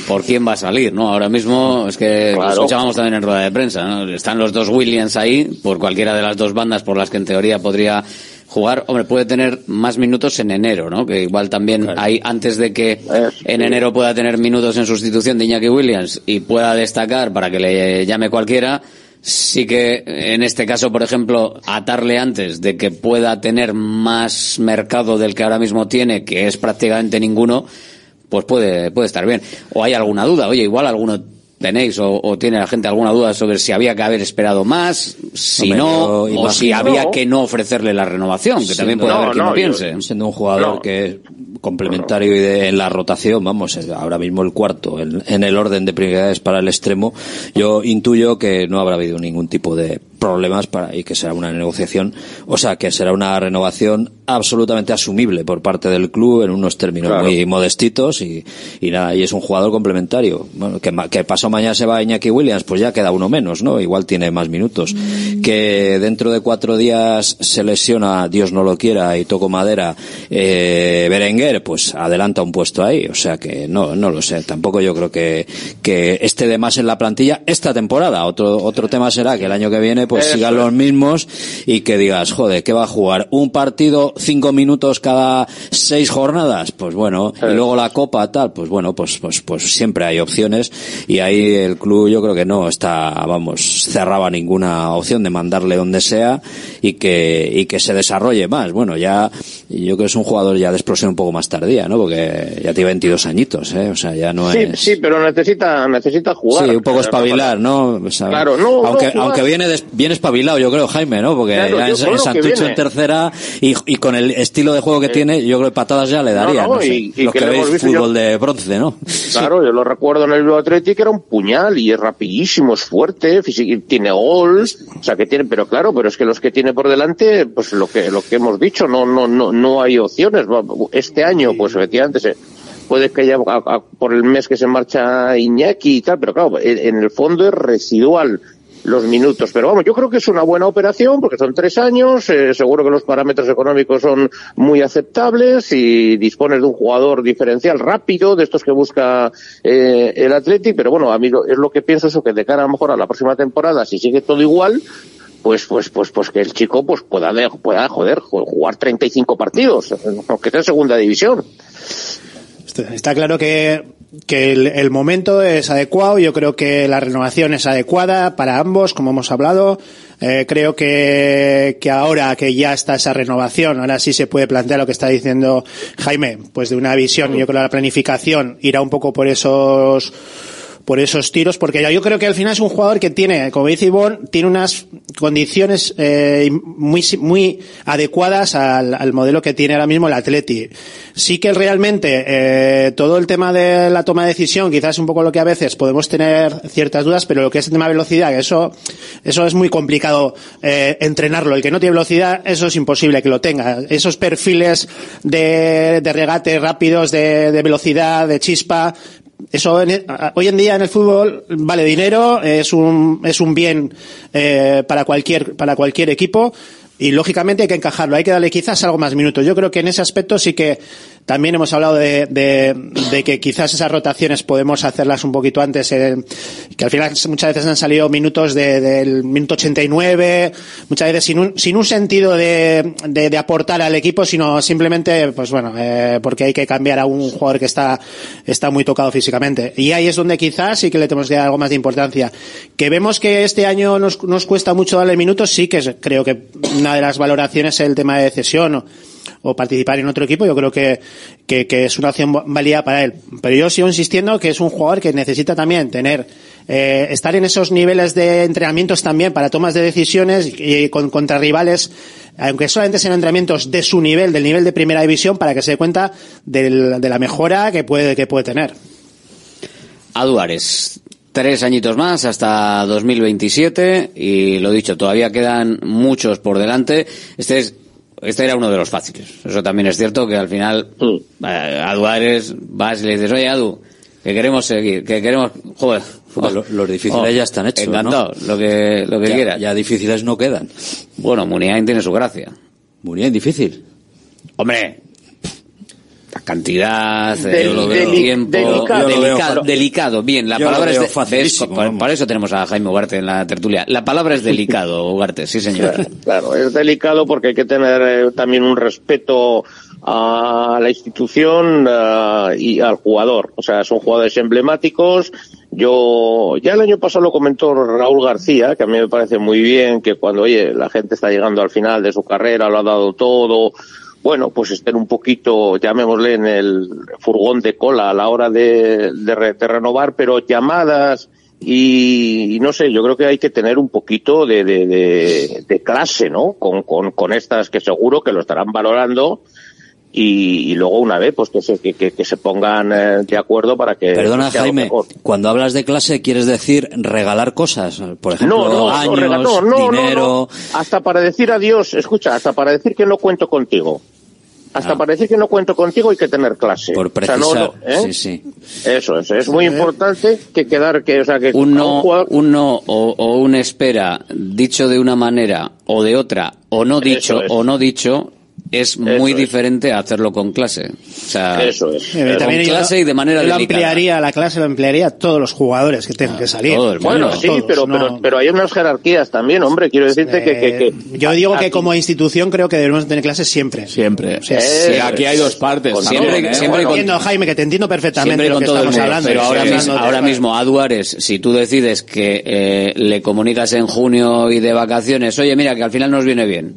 ¿por, quién va a salir, no? Ahora mismo es que lo Claro. escuchábamos también en rueda de prensa, ¿no? Están los dos Williams ahí, por cualquiera de las dos bandas por las que en teoría podría jugar. Hombre, puede tener más minutos en enero, ¿no? Que igual también hay, antes de que en enero pueda tener minutos en sustitución de Iñaki Williams y pueda destacar para que le llame cualquiera, sí que en este caso, por ejemplo, atarle antes de que pueda tener más mercado del que ahora mismo tiene, que es prácticamente ninguno, pues puede, puede estar bien. O hay alguna duda, oye, igual alguno tenéis o, o tiene la gente alguna duda sobre si había que haber esperado más, si no, o si había que no ofrecerle la renovación, que también puede haber quien no, lo yo- piense. Siendo un jugador que complementario y de, en la rotación, vamos, ahora mismo el cuarto en, en el orden de prioridades para el extremo, yo intuyo que no habrá habido ningún tipo de problemas para y que será una negociación, o sea, que será una renovación absolutamente asumible por parte del club en unos términos Claro. muy modestitos y, y nada, y es un jugador complementario. Bueno, que, que pasado mañana se va Iñaki Williams, pues ya queda uno menos, ¿no? Igual tiene más minutos. Que dentro de cuatro días se lesiona, Dios no lo quiera, y toco madera, eh, Berenguer, pues adelanta un puesto ahí. O sea que no, no lo sé. Tampoco yo creo que, que esté de más en la plantilla esta temporada. Otro, otro tema será que el año que viene pues Eso sigan es. los mismos y que digas, joder, ¿qué va a jugar? ¿Un partido cinco minutos cada seis jornadas? Pues bueno, y luego la copa tal, pues bueno, pues, pues, pues siempre hay opciones y ahí el club yo creo que no está, vamos, cerraba ninguna opción de mandarle donde sea y que, y que se desarrolle más. Bueno, ya, yo creo que es un jugador ya de explosión un poco más tardía, ¿no? Porque ya tiene 22 añitos, ¿eh? O sea, ya no Sí, es... sí, pero necesita, necesita jugar. Sí, un poco Eh, espabilar, ¿no? O sea, Claro, no, no, aunque, jugar. aunque viene, des- bien espabilado, yo creo, Jaime, ¿no? Porque Claro, ya en, en Santucho viene. en tercera y, y con el estilo de juego que tiene, yo creo que patadas ya le daría, no, no, sé. y- y Los que que lo veis fútbol yo- de bronce, ¿no? Claro, yo lo recuerdo en el Bilbao Athletic, que era un puñal y es rapidísimo, es fuerte, tiene gol, o sea que tiene, pero claro, pero es que los que tiene por delante, pues lo que, lo que hemos dicho, no, no, no, no hay opciones. Este año, pues efectivamente se, puede que haya a- a- por el mes que se marcha Iñaki y tal, pero claro, en, en el fondo es residual los minutos. Pero vamos, yo creo que es una buena operación porque son tres años, eh, seguro que los parámetros económicos son muy aceptables y dispones de un jugador diferencial rápido, de estos que busca eh, el Athletic, pero bueno, a mí lo- es lo que pienso eso que de cara a lo mejor a la próxima temporada, si sigue todo igual, pues pues pues pues que el chico pues pueda pueda joder jugar 35 partidos aunque sea segunda división Está- claro que, que el, el momento es adecuado. Yo creo que la renovación es adecuada para ambos, como hemos hablado. Eh, creo que, que ahora que ya está esa renovación, ahora sí se puede plantear lo que está diciendo Jaime, pues de una visión, yo creo que la planificación irá un poco por esos por esos tiros, porque yo creo que al final es un jugador que tiene, como dice Ivonne, tiene unas condiciones eh, muy, muy adecuadas al, al modelo que tiene ahora mismo el Atleti. Sí que realmente eh, todo el tema de la toma de decisión, quizás es un poco lo que a veces podemos tener ciertas dudas, pero lo que es el tema de velocidad, eso, eso es muy complicado eh, entrenarlo. El que no tiene velocidad, eso es imposible que lo tenga. Esos perfiles de, de regate rápidos, de, de velocidad, de chispa, eso en- hoy en día en el fútbol vale dinero, es un, es un bien eh, para cualquier, para cualquier equipo y lógicamente hay que encajarlo, hay que darle quizás algo más minutos. Yo creo que en ese aspecto sí que también hemos hablado de, de, de que quizás esas rotaciones podemos hacerlas un poquito antes, eh, que al final muchas veces han salido minutos de- del minuto 89, muchas veces sin un, sin un sentido de, aportar al equipo, sino simplemente, pues bueno, eh, porque hay que cambiar a un jugador que está, está muy tocado físicamente. Y ahí es donde quizás sí que le tenemos que dar algo más de importancia. Que vemos que este año nos, nos cuesta mucho darle minutos, sí que creo que una de las valoraciones es el tema de cesión o, o participar en otro equipo, yo creo que, que, es una opción válida para él. Pero yo sigo insistiendo que es un jugador que necesita también tener, eh, estar en esos niveles de entrenamientos también para tomas de decisiones y con, contra rivales, aunque solamente sean entrenamientos de su nivel, del nivel de primera división, para que se dé cuenta del- de la mejora que puede, que puede tener. a Duares. Tres añitos más hasta 2027 y lo dicho, todavía quedan muchos por delante. Este es este era uno de los fáciles. Eso también es cierto que al final eh, a Duares vas y le dices, oye Adu, que queremos seguir, que queremos, joder. Lo- los difíciles ya están hechos, ¿no? Encantado, lo que, lo que Ya- quiera. Ya difíciles no quedan. Bueno, Muniain tiene su gracia. Muniain difícil. Hombre, la cantidad, Del- el deli- tiempo, delicado. Yo lo veo delicado, delicado, bien, la yo lo palabra veo es de- para, para eso tenemos a Jaime Ugarte en la tertulia. La palabra es delicado, Ugarte, sí señor. Claro, es delicado porque hay que tener eh, también un respeto a la institución eh, y al jugador. O sea, son jugadores emblemáticos. Yo, ya el año pasado lo comentó Raúl García, que a mí me parece muy bien que cuando, oye, la gente está llegando al final de su carrera, lo ha dado todo, bueno, pues estén un poquito, llamémosle, en el furgón de cola a la hora de, de re- de renovar, pero llamadas y, y no sé, yo creo que hay que tener un poquito de, de clase, ¿no? Con, con, con estas que seguro que lo estarán valorando y, y luego una vez pues que se, que, que- que se pongan eh, de acuerdo para que Perdona, sea Jaime, mejor. cuando hablas de clase, ¿quieres decir regalar cosas? Por ejemplo, No, no, años, no, no, no, no, dinero... no. Hasta para decir adiós, escucha, hasta para decir que no cuento contigo. Hasta para decir que no cuento contigo hay que tener clase. Ah. Por O sea, no, precisar, no, ¿eh? sí, sí. Eso es, es muy importante que quedar, que, o sea, que Un no, jugador- un no o, o un espera dicho de una manera o de otra, o no dicho es. o no dicho, es muy es. diferente a hacerlo con clase. O sea, Eso es. Eh, con también yo- clase y de manera lo delicada. ampliaría, la clase lo ampliaría a todos los jugadores que tengan que salir. todo el Bueno, sí, todos, pero, no- pero, pero hay unas jerarquías también, hombre. Quiero decirte que, que, que- Yo digo que como institución creo que debemos tener clases siempre. Siempre. O sea, Sí, Eh, aquí hay dos partes. con también, siempre- ¿eh? siempre Bueno, con- entiendo, Jaime, que te entiendo perfectamente lo con que todo estamos hablando. Pero ahora, sí, mismo, ahora mismo, a Duares, si tú decides que eh, le comunicas en junio y de vacaciones, oye, mira, que al final nos viene bien.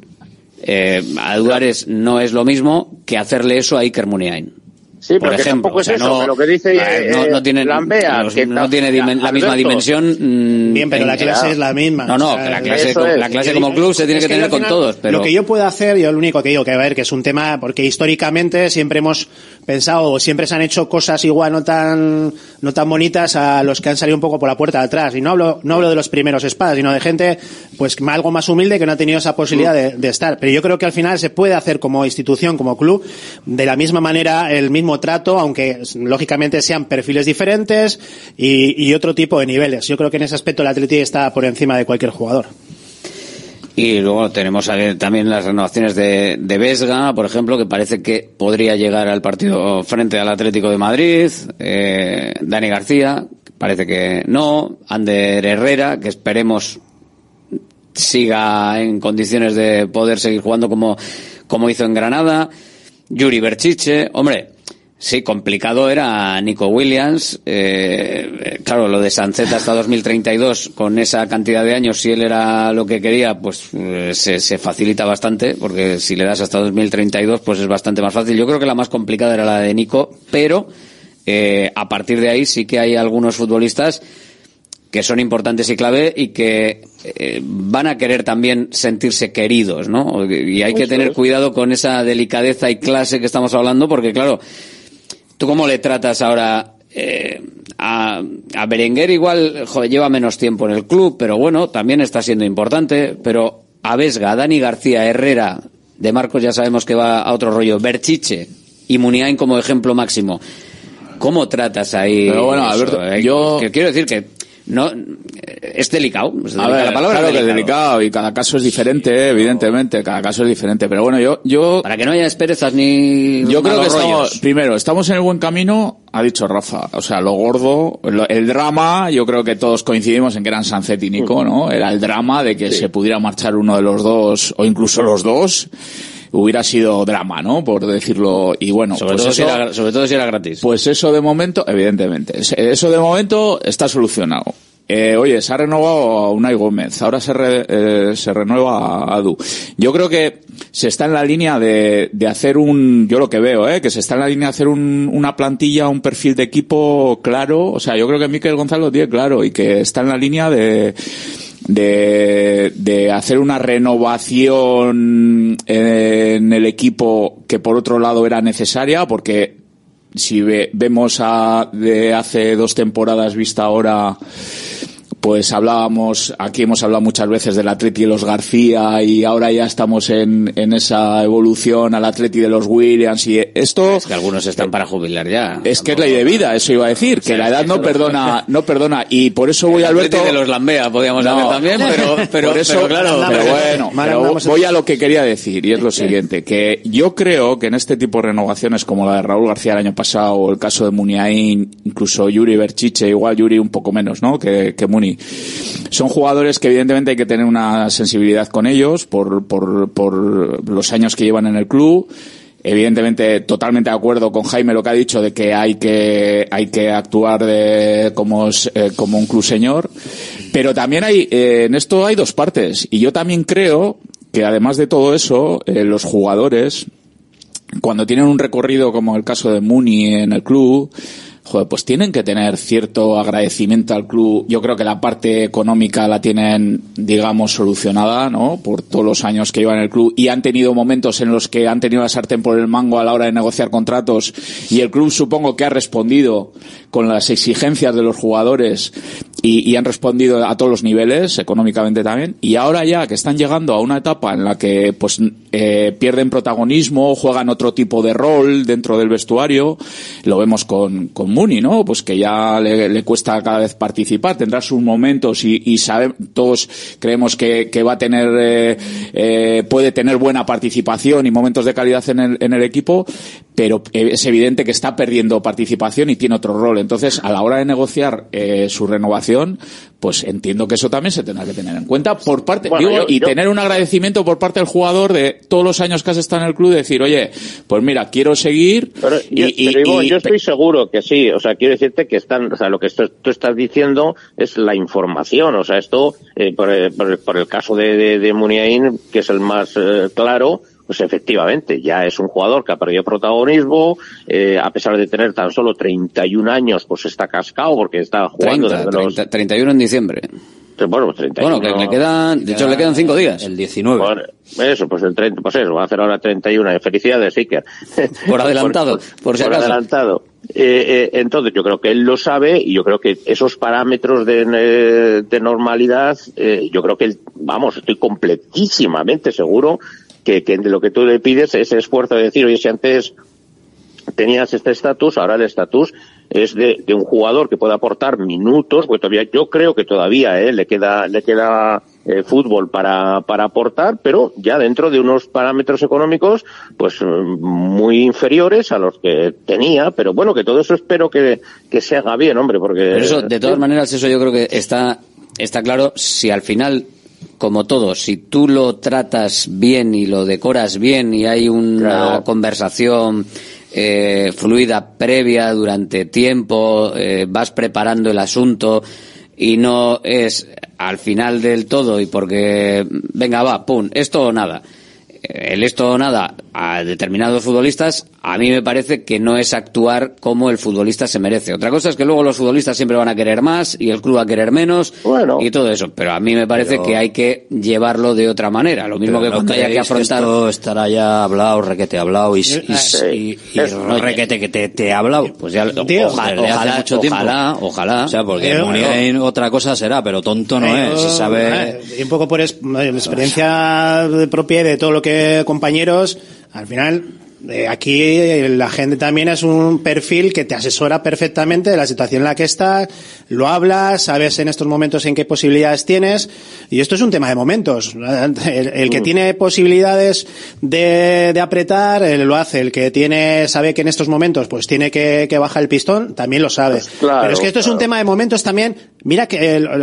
Eh, a Duares no es lo mismo que hacerle eso a Iker Muniain. Sí, por pero ejemplo, tampoco es o sea, eso, no, pero que dice, eh, no, no tiene, Lambea, los- que no tiene dimen- la misma dimensión. mm, Bien, pero la clase es la misma. No, no, O sea, que la clase, es. la clase como club se tiene es que tener con todos, pero Lo que yo puedo hacer, yo lo único que digo, que a ver, que es un tema, porque históricamente siempre hemos pensado, o siempre se han hecho cosas igual no tan, no tan bonitas a los que han salido un poco por la puerta de atrás. Y no hablo, no hablo de los primeros espadas, sino de gente, pues, algo más humilde que no ha tenido esa posibilidad de, de estar. Pero yo creo que al final se puede hacer como institución, como club, de la misma manera, el mismo trato, aunque lógicamente sean perfiles diferentes y, otro tipo de niveles. Yo creo que en ese aspecto el Atleti está por encima de cualquier jugador. Y luego tenemos también las renovaciones de, de Vesga, por ejemplo, que parece que podría llegar al partido frente al Atlético de Madrid. Eh, Dani García, parece que no. Ander Herrera, que esperemos siga en condiciones de poder seguir jugando como, como hizo en Granada. Yuri Berchiche, hombre, sí, complicado era Nico Williams. Eh, claro, lo de Sancet hasta 2032, con esa cantidad de años, si él era lo que quería, pues eh, se, se facilita bastante, porque si le das hasta 2032, pues es bastante más fácil. Yo creo que la más complicada era la de Nico, pero eh, a partir de ahí sí que hay algunos futbolistas que son importantes y clave y que eh, van a querer también sentirse queridos, ¿no? Y hay que tener cuidado con esa delicadeza y clase que estamos hablando, porque claro, ¿tú cómo le tratas ahora eh, a, a Berenguer? Igual joder, lleva menos tiempo en el club, pero bueno, también está siendo importante. Pero a Vesga, a Dani García, Herrera, de Marcos ya sabemos que va a otro rollo, Berchiche y Muniain como ejemplo máximo. ¿Cómo tratas ahí? Pero bueno, eso? Alberto, Eh, yo- que quiero decir que no es delicado. es ver, la palabra claro es que es delicado. y cada caso es diferente, evidentemente, cada caso es diferente. Pero bueno, yo, yo, Para que no haya esperezas ni yo creo que estamos, primero, estamos en el buen camino, ha dicho Rafa. O sea, lo gordo, lo- el drama, yo creo que todos coincidimos en que eran Sancet y Nico, ¿no? Era el drama de que se pudiera marchar uno de los dos, o incluso los dos, hubiera sido drama, ¿no? Por decirlo, y bueno, sobre, pues todo si era, sobre todo si era gratis. pues eso de momento, evidentemente, eso de momento está solucionado. Eh, oye, se ha renovado a Unai Gómez, ahora se, re- eh, se renueva a Adu. Yo creo que se está en la línea de, de hacer un, yo lo que veo, eh, que se está en la línea de hacer un- una plantilla, un perfil de equipo claro. O sea, yo creo que Miquel Gonzalo lo tiene claro y que está en la línea de, de, de hacer una renovación en el equipo que por otro lado era necesaria porque si ve- vemos a, de hace dos temporadas vista ahora pues hablábamos, aquí hemos hablado muchas veces del Atleti de los García y ahora ya estamos en, en esa evolución al Atleti de los Williams y esto Es que algunos están para jubilar ya. es que es ley de vida, eso iba a decir, que la edad no perdona, no perdona y por eso voy Alberto Atleti de los Lambea podíamos No. hacer también, pero, pero, por eso, pero claro. pero bueno, pero voy a lo que quería decir y es lo siguiente, que yo creo que en este tipo de renovaciones como la de Raúl García el año pasado o el caso de Muniain, incluso Yuri Berchiche, igual Yuri un poco menos, ¿no? Que, que Muni. Son jugadores que evidentemente hay que tener una sensibilidad con ellos por, por, por los años que llevan en el club. Evidentemente, totalmente de acuerdo con Jaime lo que ha dicho de que hay que, hay que actuar de, como, eh, como un club señor. Pero también hay, eh, en esto hay dos partes. Y yo también creo que además de todo eso, eh, los jugadores, cuando tienen un recorrido como el caso de Muni en el club, joder, pues tienen que tener cierto agradecimiento al club. Yo creo que la parte económica la tienen, digamos, solucionada, ¿no? Por todos los años que llevan el club y han tenido momentos en los que han tenido la sartén por el mango a la hora de negociar contratos y el club supongo que ha respondido con las exigencias de los jugadores y, han respondido a todos los niveles, económicamente también. Y ahora ya que están llegando a una etapa en la que pues eh, pierden protagonismo, juegan otro tipo de rol dentro del vestuario, lo vemos con, con Muni, ¿no? Pues que ya le, cuesta cada vez participar, tendrá sus momentos y, y sabe, todos creemos que, que va a tener, eh, eh, puede tener buena participación y momentos de calidad en el, en el equipo, pero es evidente que está perdiendo participación y tiene otro rol. Entonces, a la hora de negociar eh, su renovación, pues entiendo que eso también se tendrá que tener en cuenta por parte Bueno, digo, yo- y yo- tener un agradecimiento por parte del jugador de todos los años que has estado en el club, decir, oye, pues mira, quiero seguir Pero, y, yo, y- pero, y- yo estoy seguro que sí. O sea, quiero decirte que están, o sea, lo que esto- tú estás diciendo es la información. O sea, esto, eh, por, el- por el- por el caso de, de, de Muniain, que es el más eh, claro, pues efectivamente, ya es un jugador que ha perdido protagonismo, eh, a pesar de tener tan solo 31 años, pues está cascado porque está jugando 30, desde los... 30, 31 en diciembre. Bueno, pues 31. Bueno, que le quedan, de hecho le quedan cinco días. El 19. Bueno, eso, pues el 30, pues eso, va a hacer ahora 31. Felicidades, Iker. Por adelantado, por si acaso. adelantado. Eh, eh, entonces, yo creo que él lo sabe y yo creo que esos parámetros de, eh, de normalidad, eh, yo creo que él, vamos, estoy completísimamente seguro que, que de lo que tú le pides ese esfuerzo de decir, oye, si antes tenías este estatus, ahora el estatus es de, de un jugador que puede aportar minutos, pues todavía, yo creo que todavía eh, le queda, le queda eh, fútbol para, para aportar, pero ya dentro de unos parámetros económicos, pues muy inferiores a los que tenía, pero bueno, que todo eso espero que, que se haga bien, hombre, porque... Pero eso, de todas maneras, eso yo creo que está, está claro si al final, como todo, si tú lo tratas bien y lo decoras bien y hay una conversación eh, fluida previa durante tiempo, eh, vas preparando el asunto y no es al final del todo y porque, venga, va, pum, esto o nada. El esto o nada a determinados futbolistas, a mí me parece que no es actuar como el futbolista se merece. Otra cosa es que luego los futbolistas siempre van a querer más y el club va a querer menos y todo eso. Pero a mí me parece Pero- que hay que llevarlo de otra manera. Lo mismo que ¿no cuando haya que afrontar. Esto estará ya hablado, requete hablado y, y, Sí. y- y requete que te, te ha hablado. Pues ya, Tío, ojalá, ojalá, mucho tiempo. ojalá, ojalá. O sea, porque Eh, otra cosa será, pero tonto no Eh, es. Si sabe... eh, Y un poco por es- experiencia de propia de todo lo que compañeros, al final, eh, aquí eh, la gente también es un perfil que te asesora perfectamente de la situación en la que estás, lo hablas, sabes en estos momentos en qué posibilidades tienes, y esto es un tema de momentos. El, el que tiene posibilidades de, de apretar, eh, lo hace. El que tiene, sabe que en estos momentos pues tiene que, que bajar el pistón, también lo sabe. claro, Pero es que esto es un tema de momentos también. Mira que el- el-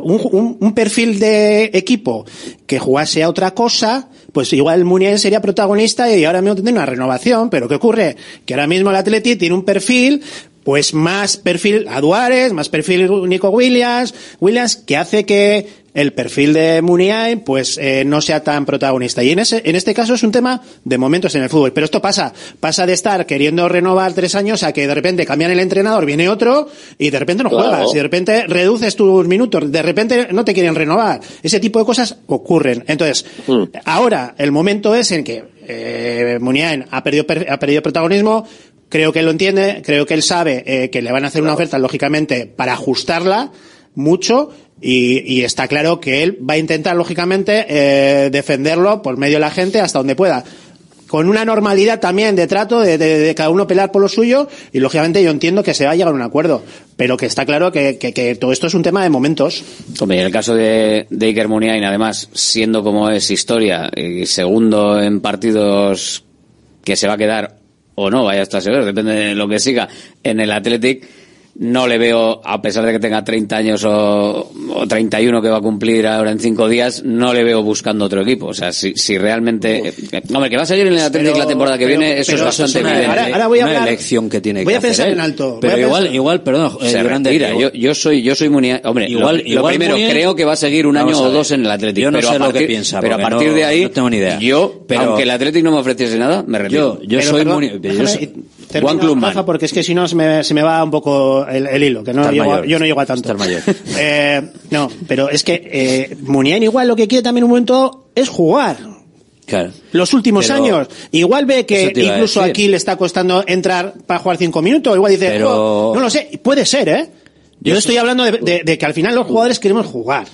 un, un- un perfil de equipo que jugase a otra cosa, pues igual Muniain sería protagonista y ahora mismo tendría una renovación. Pero ¿qué ocurre? Que ahora mismo el Atleti tiene un perfil pues más perfil a Duárez, más perfil Nico Williams, Williams, que hace que el perfil de Muniain pues eh, no sea tan protagonista. Y en ese, en este caso es un tema de momentos en el fútbol. Pero esto pasa, pasa de estar queriendo renovar tres años a que de repente cambian el entrenador, viene otro y de repente no Claro. juegas, y de repente reduces tus minutos, de repente no te quieren renovar. Ese tipo de cosas ocurren. Entonces, ahora el momento es en que eh, Muniain ha perdido, per- ha perdido protagonismo, creo que él lo entiende, creo que él sabe eh, que le van a hacer una oferta, lógicamente, para ajustarla mucho. Y, y está claro que él va a intentar, lógicamente, eh, defenderlo por medio de la gente hasta donde pueda. Con una normalidad también de trato, de, de- de cada uno pelear por lo suyo, y lógicamente yo entiendo que se va a llegar a un acuerdo. Pero que está claro que, que- que todo esto es un tema de momentos. Hombre, en el caso de, de Iker Muniain, además, siendo como es historia y segundo en partidos que se va a quedar o no, vaya hasta saber, depende de lo que siga en el Athletic, no le veo, a pesar de que tenga 30 años o, o 31 que va a cumplir ahora en cinco días, no le veo buscando otro equipo. O sea, si, si realmente... eh, Hombre, que va a seguir en el Atlético Pero- la temporada que pero- viene, eso es bastante es una- evidente. ahora- ahora voy a una hablar- elección que tiene voy que a pensar hacer en alto, Pero igual, pensar- igual, perdón, eh, retira. que- Yo, yo soy, yo soy muy, hombre, Igual- lo, lo igual primero, Munier- creo que va a seguir un año o dos en el Atlético. Yo no pero sé a lo que partir, piensa, Pero a partir no- de ahí, no tengo ni idea. yo, Pero- aunque el Atlético no me ofreciese nada, me retiro. Yo, yo Pero, soy Munier- yo termino. Rafa, porque es que si no se me, se me va un poco el, el hilo, que no llego a- yo no llego a tanto. Mayor. Eh, no, pero es que eh, Muniain igual lo que quiere también un momento es jugar. Claro. Los últimos Pero- años. Igual ve que incluso aquí le está costando entrar para jugar cinco minutos. Igual dice, Pero- "Oh, no lo sé, puede ser, ¿eh? Yo, estoy hablando de, de- de que al final los jugadores queremos jugar.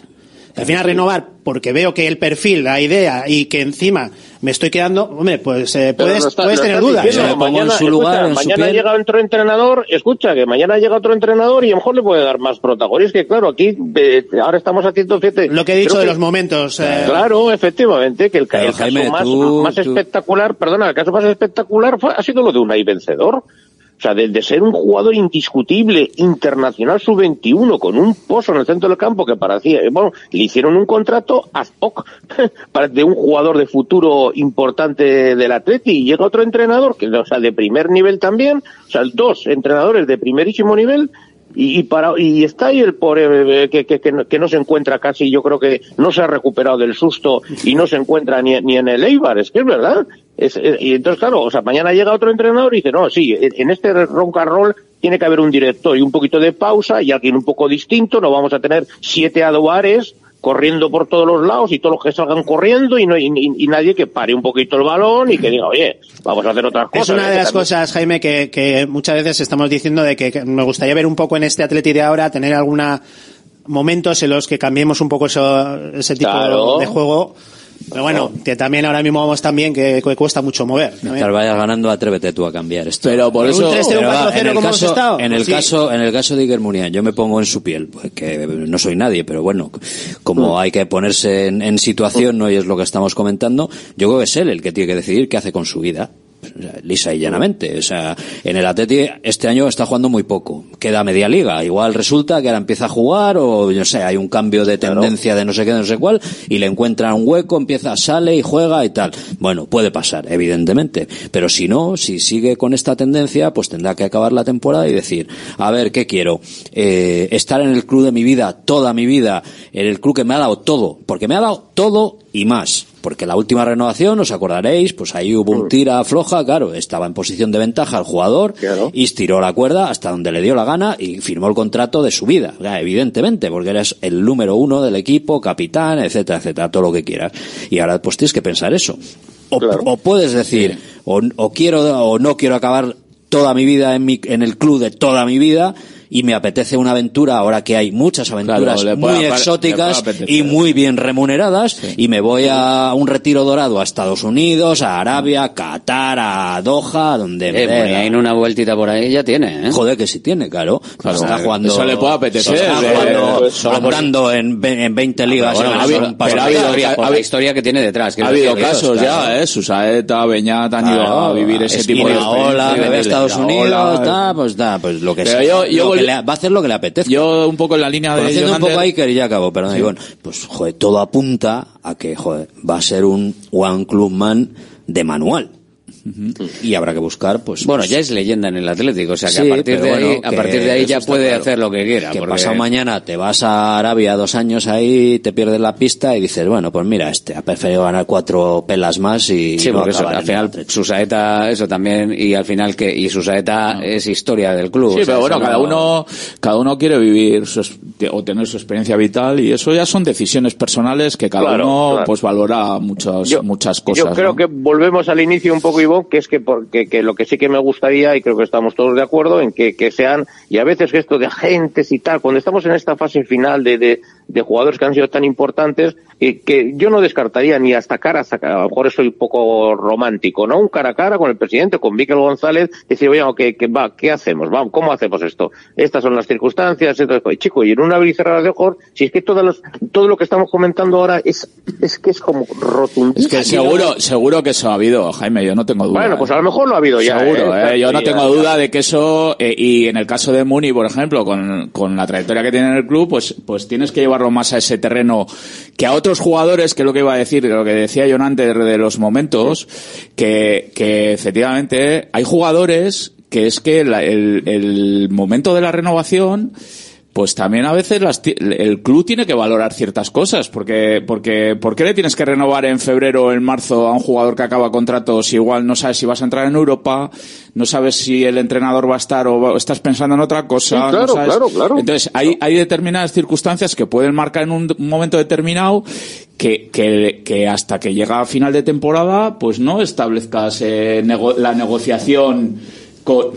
Al final renovar, porque veo que el perfil, la idea y que encima me estoy quedando, hombre, pues eh, puedes, está- puedes tener dudas. diciendo, mañana, en su lugar, escucha, en su mañana piel. llega otro entrenador, escucha, que mañana llega otro entrenador y a lo mejor le puede dar más protagonismo. Que claro, aquí eh, ahora estamos a 107. Lo que he dicho Creo de que- los momentos. eh, Claro, efectivamente, que el, caso más, tú- más tú- espectacular, perdona, el caso más espectacular fue- ha sido lo de Unai Vencedor. O sea, de, de ser un jugador indiscutible, internacional sub-21, con un pozo en el centro del campo que parecía, eh, bueno, le hicieron un contrato ad hoc de un jugador de futuro importante del Atleti. Y llega otro entrenador, que, o sea, de primer nivel también, o sea, dos entrenadores de primerísimo nivel y, para y está ahí el pobre eh, que, que no se encuentra casi yo creo que no se ha recuperado del susto y no se encuentra ni, ni en el Eibar. Es que es verdad es, es- y entonces claro o sea mañana llega otro entrenador y dice no sí en este and roll tiene que haber un director y un poquito de pausa y alguien un poco distinto no vamos a tener siete aduares corriendo por todos los lados y todos los que salgan corriendo y no y, y- nadie que pare un poquito el balón y que diga oye vamos a hacer otras cosas Es una de ¿eh? las cosas, Jaime, que, que muchas veces estamos diciendo de que, que me gustaría ver un poco en este Atleti de ahora, tener alguna momentos en los que cambiemos un poco eso, ese tipo Claro. de juego. Pero bueno, que también ahora mismo vamos también que, que cuesta mucho mover. Mientras vayas ganando, atrévete tú a cambiar esto. Pero por un eso... 3-0, Pero va, 4-0 en el como hemos caso, estado. en el Sí. caso, en el caso de Iker yo me pongo en su piel, pues que no soy nadie, pero bueno, Mm. como hay que ponerse en, en situación, ¿no? Y es lo que estamos comentando, yo creo que es él el que tiene que decidir qué hace con su vida. Lisa y llanamente. O sea, en el Atleti este año está jugando muy poco. Queda media liga. Igual resulta que ahora empieza a jugar o, yo sé, hay un cambio de tendencia de no sé qué, de no sé cuál, y le encuentra un hueco, empieza, sale y juega y tal. Bueno, puede pasar, evidentemente. Pero si no, si sigue con esta tendencia, pues tendrá que acabar la temporada y decir, a ver, ¿qué quiero? Eh, estar en el club de mi vida, toda mi vida, en el club que me ha dado todo, porque me ha dado todo y más. Porque la última renovación, os acordaréis, pues ahí hubo un tira floja, claro, estaba en posición de ventaja el jugador y estiró la cuerda hasta donde le dio la gana y firmó el contrato de su vida, ya, evidentemente, porque eres el número uno del equipo, capitán, etcétera, etcétera, todo lo que quieras. Y ahora pues tienes que pensar eso. O, o puedes decir, o, o quiero o no quiero acabar toda mi vida en, mi, en el club de toda mi vida y me apetece una aventura ahora que hay muchas aventuras Claro, le puede muy exóticas y muy bien remuneradas y me voy a un retiro dorado a Estados Unidos, a Arabia, a Qatar, a Doha, donde me Eh, la- una vueltita por ahí ya tiene, ¿eh? Joder que sí tiene, claro. Claro, está eh, jugando, eso le puede apetecer, Está eh, jugando, pues, solo por- andando en, en 20 ligas. Bueno, en ha habido- pero ha de- habido historia, ha la habido- historia que tiene detrás. que Ha habido casos claro. ya, ¿eh? Susaeta, Beñat han ido a vivir ese tipo de Iraola, experiencias. vete a Estados Unidos, da, pues da, pues lo que sea. yo- yo Lo que le- va a hacer lo que le apetezca. Yo un poco en la línea de Conociendo un poco a Iker y ya acabo, perdón, Sí. Ivonne, pues joder, todo apunta a que joder, va a ser un One Club Man de manual. Y habrá que buscar, pues. Bueno, pues, ya es leyenda en el Atlético, o sea que Sí, a partir de ahí, a partir de ahí ya puede claro. hacer lo que quiera. que porque- pasado mañana te vas a Arabia dos años ahí, te pierdes la pista y dices, bueno, pues mira, este ha preferido ganar cuatro pelas más y Sí, no porque eso, al final. Susaeta, eso también, y al final que, y Susaeta es historia del club. Sí, o sea, pero bueno, cada no- uno, cada uno quiere vivir su es- o tener su experiencia vital y eso ya son decisiones personales que cada Claro, uno claro. pues valora muchas, muchas cosas. Yo creo ¿no? que volvemos al inicio un poco, Que es que, porque, que lo que sí que me gustaría, y creo que estamos todos de acuerdo, en que, que sean, y a veces que esto de agentes y tal, cuando estamos en esta fase final de, de, de jugadores que han sido tan importantes, eh, que yo no descartaría ni hasta cara, hasta cara, a lo mejor soy un poco romántico, ¿no? Un cara a cara con el presidente, con Miquel González, decir, oye, que, que va, ¿qué hacemos? Vamos, ¿cómo hacemos esto? Estas son las circunstancias, entonces, pues, chico, y en una abrir de ojos, si es que todas las, todo lo que estamos comentando ahora es, es que es como rotundísimo. Es que seguro, seguro que eso ha habido, Jaime, yo no tengo duda. Bueno, pues a lo mejor lo ha habido ya. Seguro, ¿eh? ¿eh? yo no tengo duda de que eso, eh, y en el caso de Muni, por ejemplo, con, con la trayectoria que tiene en el club, pues, pues tienes que llevarlo llevarlo más a ese terreno que a otros jugadores, que es lo que iba a decir, lo que decía John antes de los momentos, que, que efectivamente hay jugadores que es que la- el, el momento de la renovación pues también a veces las el club tiene que valorar ciertas cosas, porque, porque, ¿por qué le tienes que renovar en febrero o en marzo a un jugador que acaba contrato si igual no sabes si vas a entrar en Europa, no sabes si el entrenador va a estar o va- estás pensando en otra cosa? Sí, no claro, sabes? claro, claro. Entonces, hay, hay determinadas circunstancias que pueden marcar en un, momento determinado que, que, que hasta que llega a final de temporada, pues no establezcas eh, nego- la negociación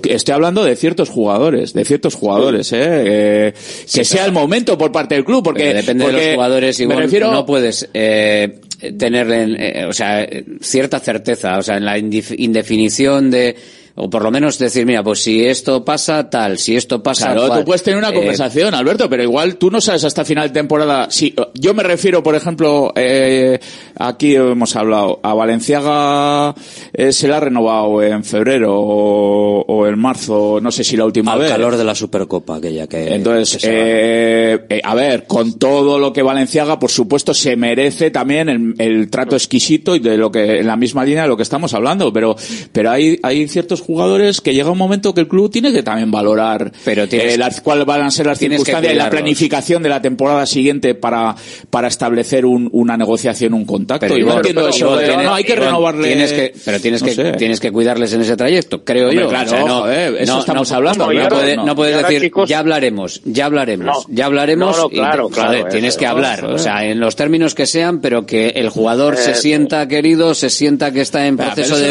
Estoy hablando de ciertos jugadores, de ciertos jugadores, ¿eh? Eh, que sea el momento por parte del club, porque Porque depende de los jugadores y me refiero no puedes eh, tener en, eh, o sea cierta certeza o sea en la indefinición de o por lo menos decir mira pues si esto pasa tal si esto pasa Claro, cual. tú puedes tener una Eh, conversación, Alberto, pero igual tú no sabes hasta final de temporada. Si yo me refiero, por ejemplo, eh, aquí hemos hablado a Valenciaga eh, se la ha renovado en febrero o, o en marzo, no sé si la última Al vez. calor de la Supercopa aquella que... Entonces, que eh, eh, a ver, con todo lo que Valenciaga, por supuesto, se merece también el, el trato exquisito y de lo que, en la misma línea de lo que estamos hablando, pero, pero hay, hay ciertos jugadores que llega un momento que el club tiene que también valorar Pero tienes- eh, las, cuáles van a ser las tienes que circunstancias y la planificación de la temporada siguiente para, para establecer un- una negociación, un contacto. pero Y no entiendo pero eso tienes- no, hay que renovarle. tienes que, pero tienes no que sé. tienes que cuidarles en ese trayecto creo Hombre, yo claro, O sea, no, joder, eso no, estamos hablando, no, puede- no. no puedes decir chicos- ya hablaremos ya hablaremos No. ya hablaremos No, no, y- claro, joder, claro, tienes eso, que hablar joder. o sea en los términos que sean pero que el jugador se sienta querido se sienta que está en proceso de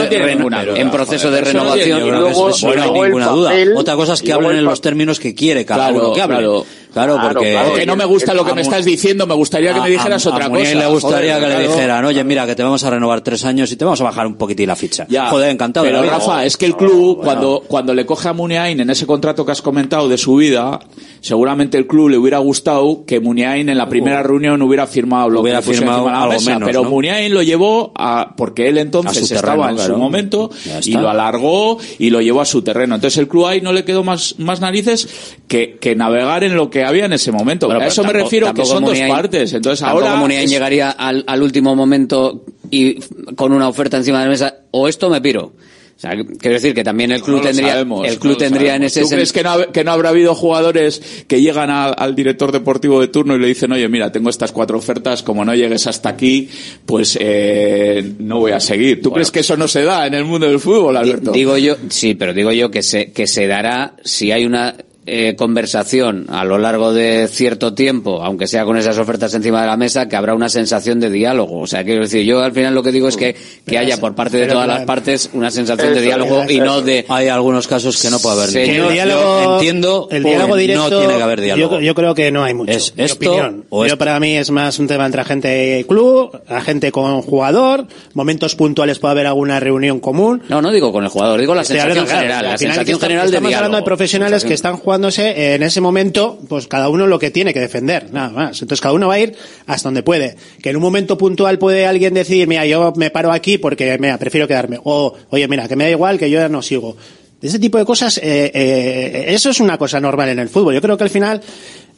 en proceso de renovación creo que luego- no hay ninguna duda. Otra cosa es y que hablen en los términos que quiere cada Claro, uno que hable. Claro. Porque... claro. no me gusta lo que me estás diciendo, me gustaría que me dijeras a, otra a cosa. Muniain le gustaría Joder, que le dijeran, oye, mira, que te vamos a renovar tres años y te vamos a bajar un poquitín la ficha. Ya. Joder, encantado. de Pero. Rafa, es que el club, cuando, cuando le coge a Muniain en ese contrato que has comentado de su vida, seguramente el club le hubiera gustado que Muniain en la primera reunión hubiera firmado lo Hubiera que firmado la algo mesa, menos, pero ¿no? Muniain lo llevó a, porque él entonces A estaba terreno, en claro. su momento y lo alargó y lo llevó a su terreno. Entonces el club ahí no le quedó más, más narices que, que navegar en lo que había en ese momento. Bueno, a eso me refiero que son Muniain- dos partes. Entonces ahora Muniain es- llegaría al, al último momento y con una oferta encima de la mesa o esto me piro o sea, quiero decir que también el club No tendría sabemos, el club no tendría en ese ¿Tú crees que no, ha- que no habrá habido jugadores que llegan a- al director deportivo de turno y le dicen, oye, mira, tengo estas cuatro ofertas, como no llegues hasta aquí, pues eh, no voy a seguir? ¿Tú crees que eso no se da en el mundo del fútbol, Alberto? Digo yo, sí, pero digo yo que se, que se dará si hay una eh, conversación a lo largo de cierto tiempo, aunque sea con esas ofertas encima de la mesa, que habrá una sensación de diálogo. O sea, quiero decir, yo al final lo que digo es que, que haya por parte de todas las partes una sensación de diálogo y no de... Hay algunos casos que no puede haber Señor, ninguno. el diálogo, Yo entiendo el diálogo directo, no tiene que haber diálogo. Yo, yo creo que no hay mucho. ¿Es mi esto opinión. o yo esto? para mí es más un tema entre agente club, agente con jugador, momentos puntuales puede haber alguna reunión común. No, no digo con el jugador, digo la Estoy sensación hablando, general, al la sensación general de Estamos hablando de profesionales que están jugándose en ese momento, pues cada uno lo que tiene que defender, nada más. Entonces cada uno va a ir hasta donde puede. Que en un momento puntual puede alguien decir, mira, yo me paro aquí porque, mira, prefiero quedarme. O, oye, mira, que me da igual, que yo ya no sigo. Ese tipo de cosas, eh, eh, eso es una cosa normal en el fútbol. Yo creo que al final,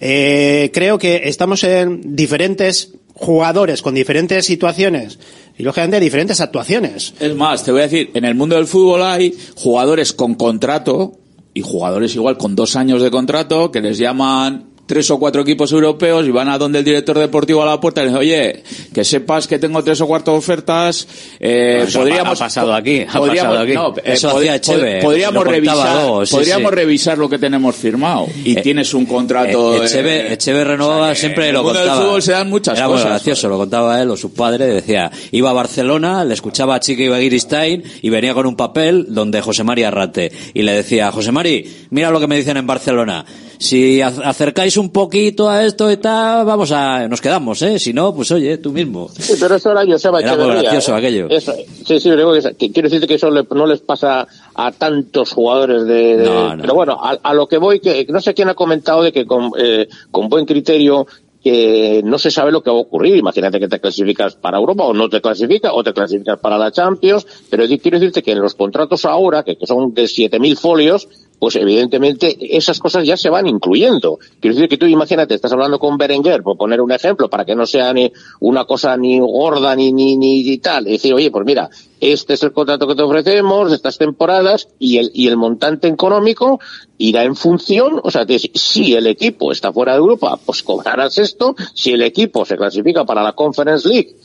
eh, creo que estamos en diferentes jugadores con diferentes situaciones y lógicamente diferentes actuaciones. Es más, te voy a decir, en el mundo del fútbol hay jugadores con contrato y jugadores igual con dos años de contrato que les llaman tres o cuatro equipos europeos y van a donde el director deportivo a la puerta y le dicen, oye, que sepas que tengo tres o cuatro ofertas, eh, podríamos... ha pasado aquí, ha podríamos, pasado aquí. no, eh, Eso pod- hacía pod- Echeve, podríamos revisar, sí, podríamos sí. revisar lo que tenemos firmado y Eh, tienes un contrato... Eh, Echeve, eh, Echeve renovaba o sea, que siempre en lo el mundo contaba. del fútbol se dan muchas Era muy cosas. gracioso, lo contaba él o su padre, decía, iba a Barcelona, le escuchaba a Chica Ibaguiristain y venía con un papel donde José Mari Arrate y le decía, José Mari, mira lo que me dicen en Barcelona. Si ac- acercáis un poquito a esto y tal, vamos a, nos quedamos, eh. Si no, pues oye, tú mismo. Sí, pero eso era Joseba Era muy gracioso ¿eh? aquello. Eso, sí, sí, digo que, que quiero decirte que eso le- no les pasa a tantos jugadores de... de- No, no. Pero bueno, a, a lo que voy, que no sé quién ha comentado de que con, eh, con buen criterio que no se sabe lo que va a ocurrir. Imagínate que te clasificas para Europa o no te clasificas o te clasificas para la Champions, pero quiero decirte que en los contratos ahora, que, que son de 7.000 folios, pues evidentemente esas cosas ya se van incluyendo. Quiero decir que tú imagínate, estás hablando con Berenguer, por poner un ejemplo, para que no sea ni una cosa ni gorda ni, ni, ni tal, y decir, oye, pues mira, este es el contrato que te ofrecemos, estas temporadas, y el, y el montante económico irá en función, o sea, si el equipo está fuera de Europa, pues cobrarás esto, si el equipo se clasifica para la Conference League,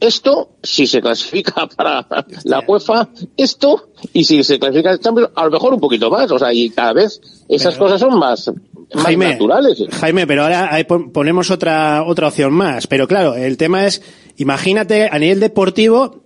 esto, si se clasifica para la UEFA, esto, y si se clasifica el Champions, a lo mejor un poquito más, o sea, y cada vez esas cosas son más, más Jaime, naturales. Jaime, pero ahora ponemos otra, otra opción más. Pero claro, el tema es, imagínate a nivel deportivo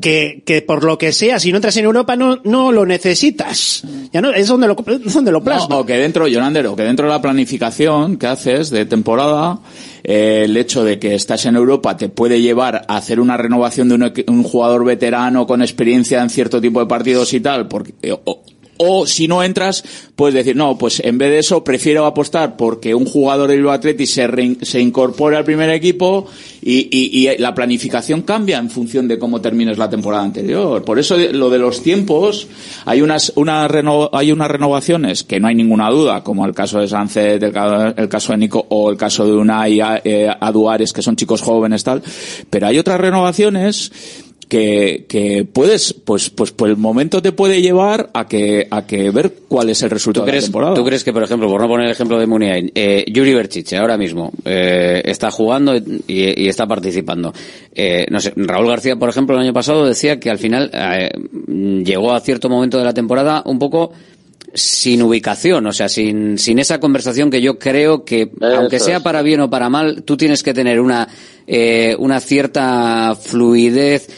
que, que por lo que sea, si no entras en Europa no, no lo necesitas. Ya no, es donde lo, es donde lo plasma. No, o que dentro, Jonander, o que dentro de la planificación que haces de temporada, eh, el hecho de que estás en Europa te puede llevar a hacer una renovación de un, un jugador veterano con experiencia en cierto tipo de partidos y tal, porque, o, o si no entras, puedes decir, no, pues en vez de eso prefiero apostar porque un jugador del Bilbao Athletic se, rein- se incorpore al primer equipo y, y- y la planificación cambia en función de cómo termines la temporada anterior. Por eso lo de los tiempos, hay unas, una reno- hay unas renovaciones que no hay ninguna duda, como el caso de Sánchez, el, ca- el caso de Nico o el caso de Unai eh, Aduares, que son chicos jóvenes tal, pero hay otras renovaciones que, que puedes, pues, pues por el momento te puede llevar a que, a que ver cuál es el ¿Tú resultado de la crees, temporada. ¿Tú crees que, por ejemplo, por no poner el ejemplo de Muniain, eh, Yuri Berchiche ahora mismo eh, está jugando y, y está participando? Eh, no sé, Raúl García, por ejemplo, el año pasado decía que al final eh, llegó a cierto momento de la temporada un poco sin ubicación, o sea, sin, sin esa conversación que yo creo que, aunque sea es. para bien o para mal, tú tienes que tener una, eh, una cierta fluidez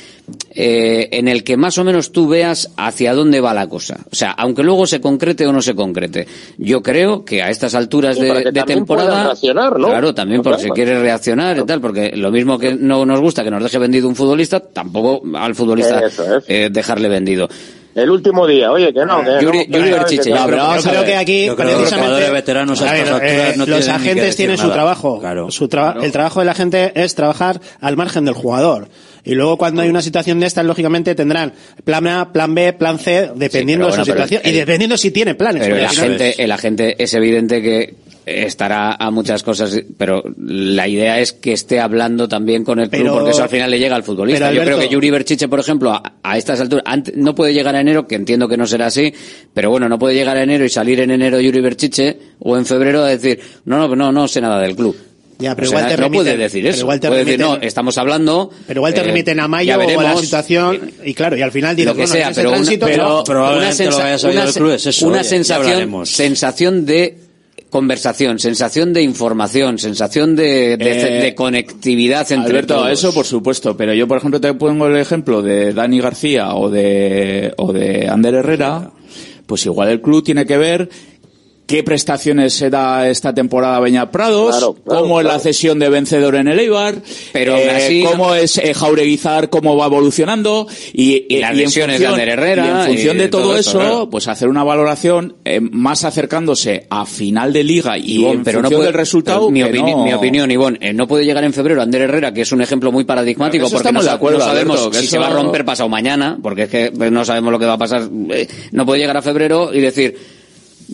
eh, en el que más o menos tú veas hacia dónde va la cosa. O sea, aunque luego se concrete o no se concrete. Yo creo que a estas alturas Sí, de, de temporada... reaccionar, ¿no? Claro, también porque se quiere reaccionar y tal, porque lo mismo que no nos gusta que nos deje vendido un futbolista, tampoco al futbolista es. eh, dejarle vendido. El último día, oye, que no, que Yuri- no, Yuri Berchiche, yo no, creo- pero vamos yo a creo ver. que aquí Yo creo que los precisamente veteranos a estas eh, no los que agentes tienen su nada. trabajo Claro. Su el trabajo de la gente es trabajar al margen del jugador y luego cuando hay una situación de estas lógicamente tendrán plan A plan B plan C dependiendo de su situación el- y dependiendo si tiene planes Pero el agente, el agente es evidente que estará a muchas cosas, pero la idea es que esté hablando también con el club, Pero- porque eso al final le llega al futbolista. Yo creo que Yuri Berchiche, por ejemplo, a, a estas alturas, ante- no puede llegar a enero, que entiendo que no será así, pero bueno, no puede llegar a enero y salir en enero Yuri Berchiche o en febrero a decir, no, no, no, no sé nada del club. Ya, pero O sea, igual te no puede remiten- decir eso. igual te puede decir, remiten- no, estamos hablando. pero igual te eh, remiten a mayo o a la veremos, situación y claro y al final dices lo que bueno, sea, pero, una, tránsito, pero no. una, una se- una sensación, sensación de conversación, sensación de información, sensación de, de- Eh, de conectividad entre Alberto, todos. eso por supuesto, pero yo por ejemplo te pongo el ejemplo de Dani García o de o de Ander Herrera, pues igual el club tiene que ver qué prestaciones se da esta temporada a Beñat Prados, Claro, claro, cómo es la cesión de vencedor en el Eibar, Pero eh, así, cómo es eh, Jaureguizar, cómo va evolucionando y, Y las lesiones de Ander Herrera y en función y de todo, todo eso, eso, claro. pues hacer una valoración eh, más acercándose a final de liga y en pero no función puede, del resultado mi, opini- no- mi opinión, Ivonne, eh, no puede llegar en febrero Ander Herrera, que es un ejemplo muy paradigmático, Eso porque no, estamos de acuerdo, no sabemos Alberto, que si se va a romper pasado mañana, porque es que pues, no sabemos lo que va a pasar. Eh, No puede llegar a febrero y decir,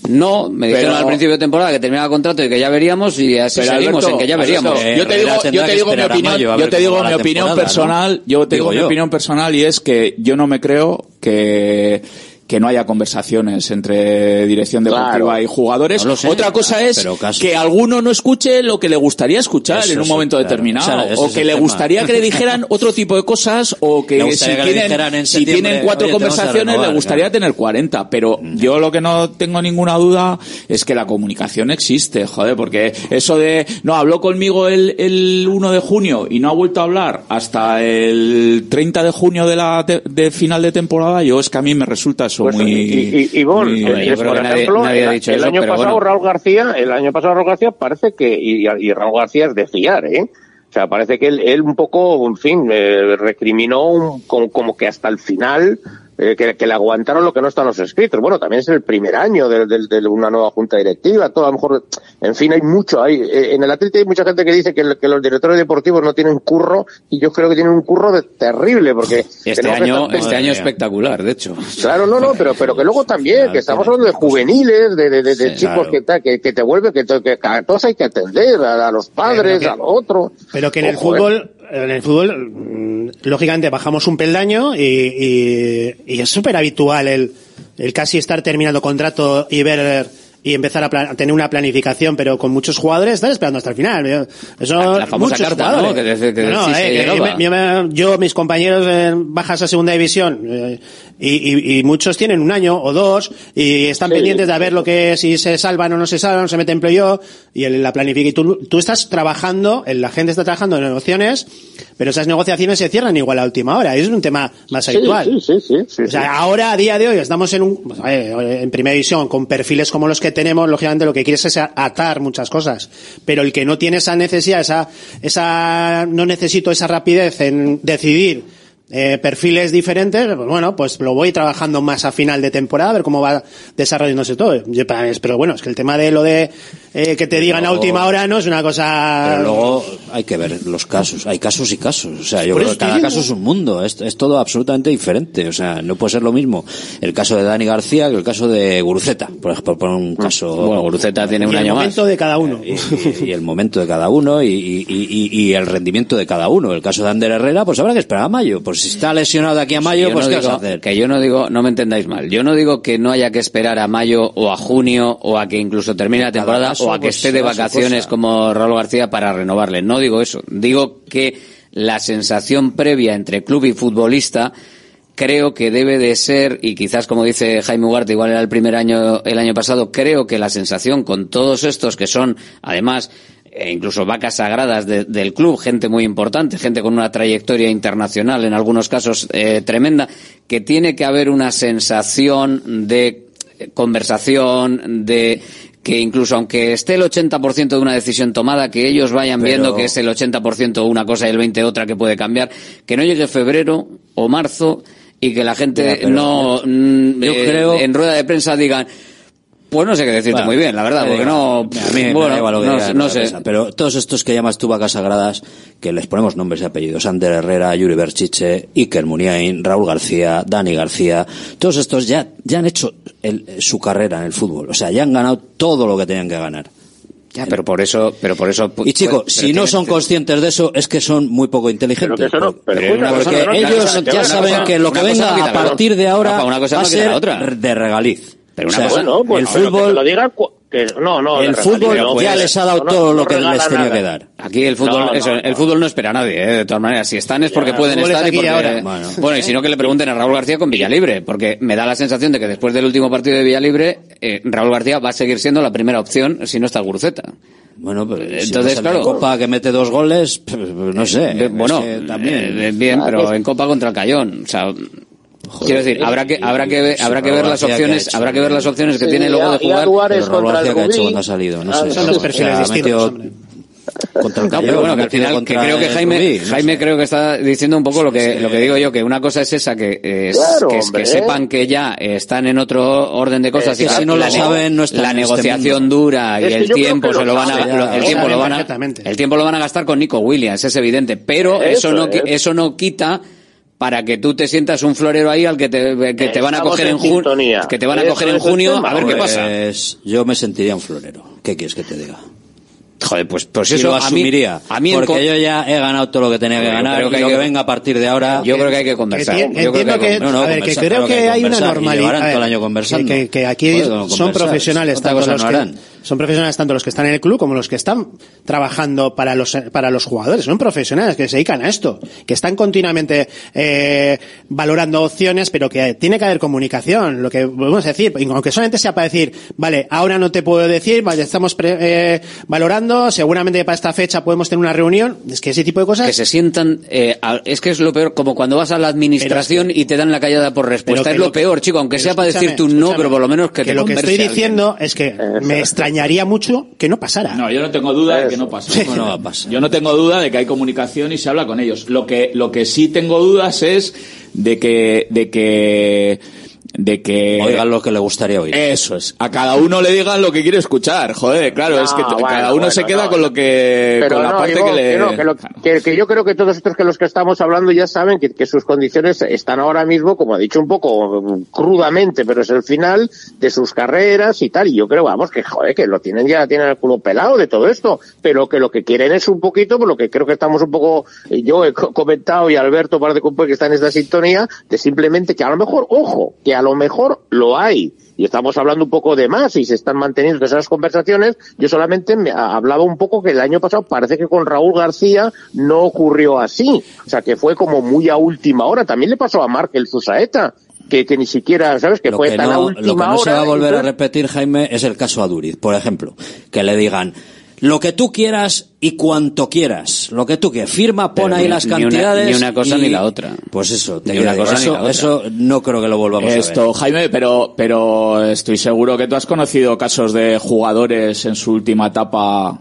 no, me dijeron Pero- al principio de temporada que terminaba el contrato y que ya veríamos, y así Pero, seguimos Alberto, en que ya Alberto, veríamos. yo te digo, yo te digo mi opinión, yo te digo mi opinión personal, yo te digo, mi opinión personal y es que yo no me creo que que no haya conversaciones entre dirección deportiva Claro. y jugadores. No lo sé. Otra cosa es que alguno no escuche lo que le gustaría escuchar Eso en un sí, momento claro. determinado, O sea, que le tema. gustaría que le dijeran otro tipo de cosas, o que si que tienen, en si tienen cuatro "Oye, te vamos a conversaciones, renovar", le gustaría tener 40, pero yo lo que no tengo ninguna duda es que la comunicación existe, joder, porque eso de, no, habló conmigo el, el 1 de junio y no ha vuelto a hablar hasta el 30 de junio de la te- de final de temporada, yo es que a mí me resulta eso Pues, muy... y, y, Ivonne, muy- es, por nadie- ejemplo, nadie ha el, dicho el eso, año pero pasado bueno. Raúl García, el año pasado Raúl García parece que, y, y Raúl García es de fiar, ¿eh? O sea, parece que él, él un poco, en fin, eh, recriminó un- como, como que hasta el final eh, que, que le aguantaron lo que no están los escritos. Bueno, también es el primer año de, de- de una nueva junta directiva, todo a lo mejor, en fin, hay mucho, hay, eh, en el Atlético hay mucha gente que dice que, los directores deportivos no tienen curro, y yo creo que tienen un curro de- terrible, porque Este tenemos año, este año espectacular, de hecho. Claro, no, no, pero, pero que luego también, que estamos hablando de juveniles, de, de, de, de Sí, chicos claro. que, que, que te vuelve, que, que a todos hay que atender, a, a los padres, que- a lo otro. Pero que en el Ojo, eh. fútbol, en el fútbol, mm, lógicamente bajamos un peldaño y, y- y es súper habitual el, el casi estar terminando contrato y ver y empezar a, plan- a tener una planificación, pero con muchos jugadores están esperando hasta el final. Eso, La- la famosa muchos carta, jugadores. ¿no? Que desde- que No, eh, que yo, yo, mis compañeros en bajas a segunda división eh, y, y- y muchos tienen un año o dos y están Sí. pendientes de ver lo que si se salvan o no se salvan, se mete en playoff y en la planificación. Y tú, tú estás trabajando, el- la gente está trabajando en negociaciones, pero esas negociaciones se cierran igual a última hora. Y es un tema más Sí, habitual. sí, sí, sí, sí, O sea, ahora, a día de hoy, estamos en un, eh, en primera división, con perfiles como los que tenemos, lógicamente lo que quieres es atar muchas cosas. Pero el que no tiene esa necesidad, esa, esa, no necesito esa rapidez en decidir, eh, perfiles diferentes, pues bueno, pues lo voy trabajando más a final de temporada, a ver cómo va desarrollándose todo. Yo, Pero bueno, es que el tema de lo de eh, que te digan a última hora no es una cosa... Pero luego hay que ver los casos. Hay casos y casos. O sea, yo creo que cada caso es un mundo. Es, es todo absolutamente diferente. O sea, no puede ser lo mismo el caso de Dani García que el caso de Guruceta. Por ejemplo, por un caso. Bueno, Guruceta tiene y un el año más. momento de cada uno. Y, y el momento de cada uno y, y- y- y el rendimiento de cada uno. El caso de Ander Herrera, pues habrá que esperar a mayo. Pues si está lesionado de aquí a mayo, Yo pues no ¿qué digo- vas a hacer? Que yo no digo, no me entendáis mal. Yo no digo que no haya que esperar a mayo o a junio o a que incluso termine la temporada caso, o a que pues, esté de vacaciones como Raúl García para renovarle. No digo eso. Digo que la sensación previa entre club y futbolista creo que debe de ser, y quizás como dice Jaime Ugarte, igual era el primer año, el año pasado, creo que la sensación con todos estos que son, además, eh, incluso vacas sagradas de- del club, gente muy importante, gente con una trayectoria internacional, en algunos casos eh, tremenda, que tiene que haber una sensación de conversación, de que incluso aunque esté el 80% de una decisión tomada, que ellos vayan Pero- viendo que es el 80% una cosa y el 20% otra que puede cambiar, que no llegue febrero o marzo y que la gente pero- no mm, Yo eh, creo- en rueda de prensa digan pues no sé qué decirte Bueno, muy bien, la verdad, me porque da no. A mí me bueno, da igual lo que no, digan, no la sé. prensa, Pero todos estos que llamas tú vacas sagradas, que les ponemos nombres y apellidos, Ander Herrera, Yuri Berchiche, Iker Muniain, Raúl García, Dani García, todos estos ya, ya han hecho el- su carrera en el fútbol. O sea, ya han ganado todo lo que tenían que ganar. Ya, pero por eso, pero por eso. Y chicos, pues, si no son conscientes de eso, es que son muy poco inteligentes. Pero que eso no- pero porque una cosa no- una ellos cosa no- ya saben cosa- que lo que venga no a partir de ahora Rafa, una cosa va no a ser otra. de regaliz. Pero O una sea, cosa- Bueno, pues, el pero que fútbol, te lo diga no, no, el fútbol ya pues, les ha dado no, todo no lo que les tenía nada. que dar. Aquí el fútbol, No, no, eso, no. el fútbol no espera a nadie, ¿eh? de todas maneras. Si están es porque Ya, pueden estar es y aquí y porque, ahora. bueno. Bueno. y si no que le pregunten a Raúl García con Villalibre, porque me da la sensación de que después del último partido de Villalibre, eh, Raúl García va a seguir siendo la primera opción si no está el Guruceta. Bueno, pero si Entonces, claro. de Copa que mete dos goles, pues, no sé. Eh, bueno, es que también. eh, bien, Ah, pero pues- en Copa contra el Cayón, o sea, quiero decir, habrá que habrá que ver, habrá que ver las García, ¿qué ha opciones, hecho? habrá que ver las opciones que Sí, tiene y luego de jugar. Pero contra el que ha hecho cuando ha salido, no Ah, sé. son dos perfiles distintos. Contra el Cayón, pero bueno, que al final, que creo que Jaime, Rubí, no Jaime sé. creo que está diciendo un poco lo que, lo que digo yo, que una cosa es esa, que, eh, es- Claro, que, es- que sepan que ya están en otro orden de cosas y Es que si no la lo saben, no están la este negociación dura y Es que el tiempo que se lo lo van a, el tiempo lo van a, el tiempo lo van a gastar con Nico Williams, es evidente, pero eso, Eso no, eso no quita para que tú te sientas un florero ahí al que te, que te van a coger en en junio, que te van a coger en junio a ver qué hombre. pasa. Pues yo me sentiría un florero. ¿Qué quieres que te diga? Joder, pues, pues eso lo a mí, asumiría. a mí porque yo ya he ganado todo lo que tenía que ganar creo y que hay lo que que- venga a partir de ahora. yo creo que hay que conversar. Yo creo que, hay No, no, a ver, que creo que hay una y normalidad. llevarán a ver, todo el año conversando. Que, que aquí con son profesionales, tanto los no que. Son profesionales tanto los que están en el club como los que están trabajando para los para los jugadores. Son profesionales que se dedican a esto, que están continuamente eh, valorando opciones, pero que tiene que haber comunicación. Lo que podemos decir, aunque solamente sea para decir, vale, ahora no te puedo decir, vale, estamos pre- eh, valorando, seguramente para esta fecha podemos tener una reunión. Es que ese tipo de cosas. que se sientan eh, a- es que es lo peor como cuando vas a la administración y te dan la callada por respuesta es que lo lo que- peor chico aunque sea para decirte un no pero por lo menos que, te lo que estoy diciendo es que me extrañaría mucho que no pasara. No, yo no tengo duda de que no pasa. Sí. No va a pasar. Yo no tengo duda de que hay comunicación y se habla con ellos. Lo que, lo que sí tengo dudas es de que, de que, de que Oigan lo que le gustaría oír. Eso es. A cada uno le digan lo que quiere escuchar. Joder, claro, es que bueno, cada uno bueno, se queda no. con lo que, Pero con la parte digo que le. que no, que, lo- que- que yo creo que todos estos que los que estamos hablando ya saben que, que sus condiciones están ahora mismo, como ha dicho un poco crudamente, pero es el final de sus carreras y tal. Y yo creo, vamos, que joder, que lo tienen ya, tienen el culo pelado de todo esto, pero que lo que quieren es un poquito, por lo que creo que estamos un poco, eh, yo he co- comentado y Alberto, par de que está en esta sintonía, de simplemente que a lo mejor, ojo, que a lo mejor lo hay y estamos hablando un poco de más y se están manteniendo esas conversaciones, yo solamente me hablaba un poco que el año pasado parece que con Raúl García no ocurrió así, o sea que fue como muy a última hora, también le pasó a Markel Zusaeta, que, que ni siquiera, ¿sabes? Que lo fue que tan a última lo que no se va a volver a repetir, Jaime, es el caso Aduriz, por ejemplo. Que le digan lo que tú quieras y cuanto quieras. Lo que tú quieras. Firma, pon Pero ahí ni- las ni una- cantidades. ni una cosa y- ni la otra. Pues eso, te Ni una cosa ni eso, la otra. eso no creo que lo volvamos a Esto, ver. Jaime, pero, pero estoy seguro que tú has conocido casos de jugadores en su última etapa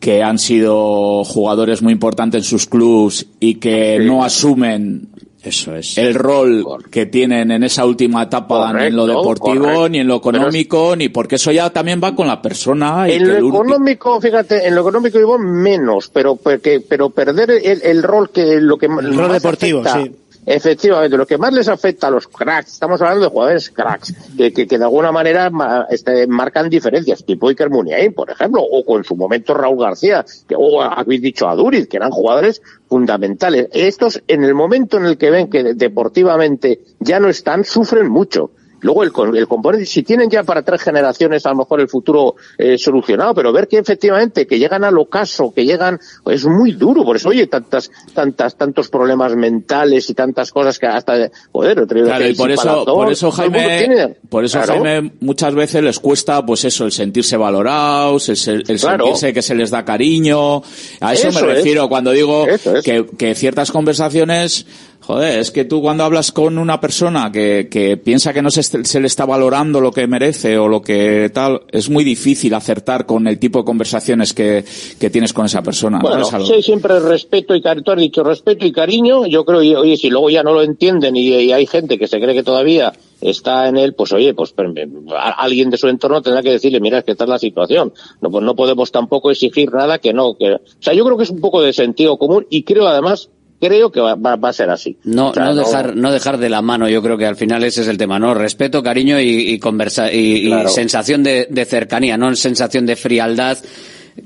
que han sido jugadores muy importantes en sus clubs y que no asumen eso es el rol que tienen en esa última etapa ni en lo deportivo correcto. ni en lo económico ni porque eso ya también va con la persona y En que lo económico, fíjate, en lo económico digo menos, pero porque, pero perder el, el rol que lo que El rol deportivo, sí. Efectivamente, lo que más les afecta a los cracks, estamos hablando de jugadores cracks, que, que, de alguna manera ma- este, marcan diferencias, tipo Iker Muniain, por ejemplo, o con su momento Raúl García, que, o habéis dicho a Duriz, que eran jugadores fundamentales. Estos, en el momento en el que ven que deportivamente ya no están, sufren mucho. Luego el, el componente, si tienen ya para tres generaciones a lo mejor el futuro eh, solucionado, pero ver que efectivamente que llegan al ocaso, que llegan, es muy duro, por eso oye tantas, tantas, tantos problemas mentales y tantas cosas que hasta, joder, Claro, y por el eso, por eso el Jaime, por eso Claro. Jaime muchas veces les cuesta, pues eso, el sentirse valorados, el, se- el Claro. sentirse que se les da cariño. A eso, Eso me es. refiero cuando digo que, que ciertas conversaciones, joder, es que tú cuando hablas con una persona que, que piensa que no se, se le está valorando lo que merece o lo que tal, es muy difícil acertar con el tipo de conversaciones que, que tienes con esa persona. ¿no? Bueno, sí, siempre respeto y cariño. Tú has dicho respeto y cariño. Yo creo, y, oye, si luego ya no lo entienden y, y hay gente que se cree que todavía está en él, pues oye, pues a- alguien de su entorno tendrá que decirle, mira, es que esta es la situación. No, pues no podemos tampoco exigir nada que no. Que, o sea, yo creo que es un poco de sentido común y creo además, creo que va, va- va a ser así. No, O sea, no dejar, no dejar de la mano, yo creo que al final ese es el tema, ¿no? Respeto, cariño y, y conversa, y, sensación de, de cercanía, no sensación de frialdad,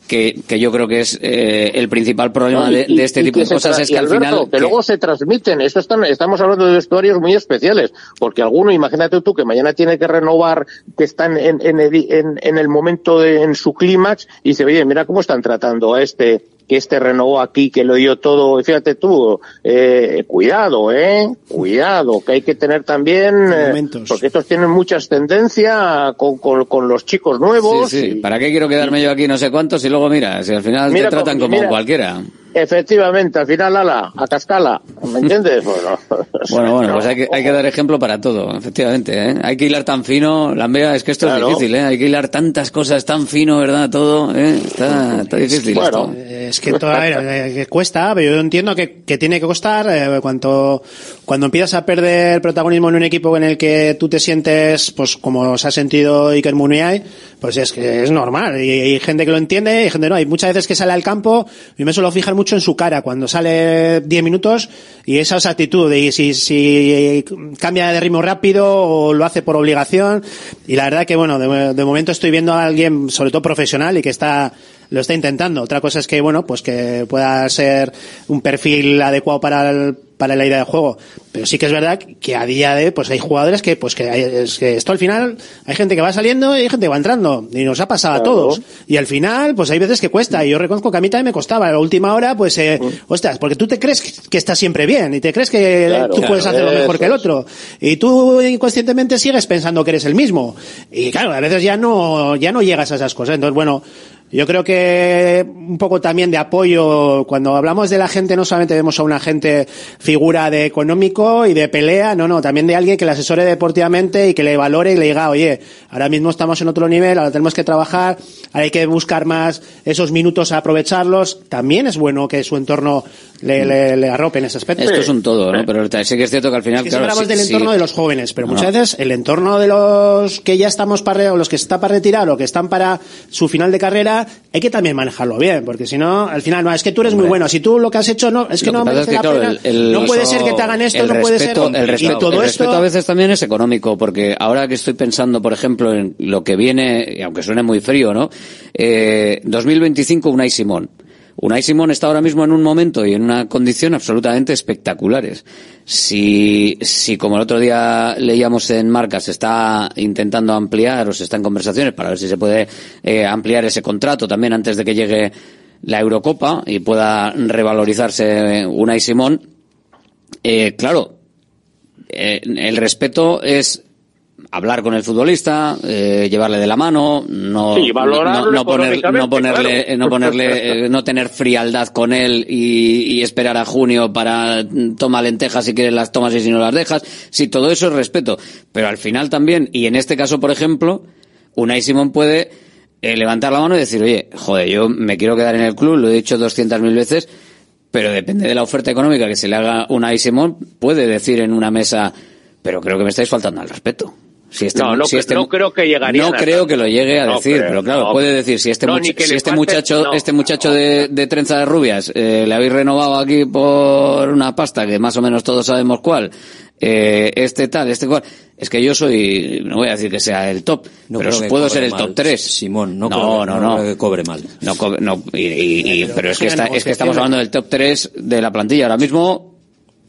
que, que yo creo que es eh, el principal problema No, y- de, de este tipo de cosas es que al Alberto, final... que que- luego se transmiten esto están, estamos hablando de vestuarios muy especiales porque alguno imagínate tú que mañana tiene que renovar que están en, en, el, en, en el momento de, en su clímax y dice oye mira cómo están tratando a este que este renovó aquí, que lo dio todo, y fíjate tú, eh, cuidado, eh, cuidado, que hay que tener también, eh, porque estos tienen mucha ascendencia con, con, con los chicos nuevos, Sí, sí. ¿Para qué quiero quedarme yo aquí no sé cuántos y luego mira, si al final Mira te tratan como mira. cualquiera? Efectivamente, al final, ala, a cascala, ¿me entiendes? Bueno, Bueno, bueno, pues hay que, hay que dar ejemplo para todo, efectivamente, ¿eh? Hay que hilar tan fino, Lambea, es que esto Claro. es difícil, ¿eh? Hay que hilar tantas cosas tan fino, ¿verdad? Todo, ¿eh? Está, está difícil esto. Es que todo, a ver, eh, que cuesta, pero yo entiendo que, que tiene que costar eh, cuando, cuando empiezas a perder protagonismo en un equipo en el que tú te sientes, pues como se ha sentido Iker Muniain, pues es que es normal. Y hay gente que lo entiende y gente no. Hay muchas veces que sale al campo y me suelo fijar mucho en su cara cuando sale 10 minutos y esa es actitud y si, si cambia de ritmo rápido o lo hace por obligación. Y la verdad que bueno, de, de momento estoy viendo a alguien, sobre todo profesional y que está lo está intentando. Otra cosa es que, bueno, pues que pueda ser un perfil adecuado para el- para la idea de juego. Pero sí que es verdad que a día de, pues hay jugadores que, pues que, hay- es que esto al final, hay gente que va saliendo y hay gente que va entrando. Y nos ha pasado a todos. Y al final, pues hay veces que cuesta. Y yo reconozco que a mí también me costaba. A la última hora, pues, eh, ostras, porque tú te crees que- estás siempre bien y te crees que Claro, tú puedes claro, hacerlo mejor que el otro. Y tú inconscientemente sigues pensando que eres el mismo. Y claro, a veces ya no, ya no llegas a esas cosas. Entonces, bueno, yo creo que un poco también de apoyo, cuando hablamos de la gente, no solamente vemos a una gente figura de económico y de pelea, no, no, también de alguien que le asesore deportivamente y que le valore y le diga, oye, ahora mismo estamos en otro nivel, ahora tenemos que trabajar, hay que buscar más esos minutos a aprovecharlos. También es bueno que su entorno le, le, le arrope en ese aspecto. Esto es un todo, ¿no? Pero sí que es cierto que al final, Es que claro, siempre hablamos sí- del sí- entorno de los jóvenes, pero muchas no. veces el entorno de los que ya estamos para, o los que están para retirar o que están para su final de carrera, hay que también manejarlo bien, porque si no, al final, no, es que tú eres muy bueno, si tú lo que has hecho no, es que Lo no que merece es la claro, pena, el- el- no puede ser que te hagan esto, el no puede ser, respeto- el respeto, y todo el esto, respeto a veces también es económico, porque ahora que estoy pensando, por ejemplo, en lo que viene, y aunque suene muy frío, ¿no? Eh, 2025, Unai Simón. Unai Simón está ahora mismo en un momento y en una condición absolutamente espectaculares. Si, si como el otro día leíamos en Marca, se está intentando ampliar o se está en conversaciones para ver si se puede eh, ampliar ese contrato también antes de que llegue la Eurocopa y pueda revalorizarse Unai Simón, eh, claro, eh, el respeto es hablar con el futbolista, eh, llevarle de la mano, no, Sí, no, no poner- no ponerle, claro. eh, no ponerle, eh, no tener frialdad con él y, y esperar a junio para toma lentejas si quieres las tomas y si no las dejas. Sí, todo eso es respeto. Pero al final también, y en este caso, por ejemplo, Unai Simón puede eh, levantar la mano y decir, oye, joder, yo me quiero quedar en el club, lo he dicho doscientas mil veces, pero depende de la oferta económica que se le haga Unai Simón, puede decir en una mesa, pero creo que me estáis faltando al respeto. Si este, No, no si este- no creo que llegarían No creo tanto. que lo llegue a No decir, creo, pero claro, no. puede decir, si este, much- si este muchacho, no. este muchacho de, de trenza de rubias, eh, le habéis renovado aquí por una pasta que más o menos todos sabemos cuál, eh, este tal, este cual, es que yo soy, no voy a decir que sea el top, No pero puedo cobre ser el mal, top 3. Simón, no no, no, no no. creo que cobre mal. No, co- no, y, y- y- pero es que, está, es que estamos hablando del top 3 de la plantilla. Ahora mismo,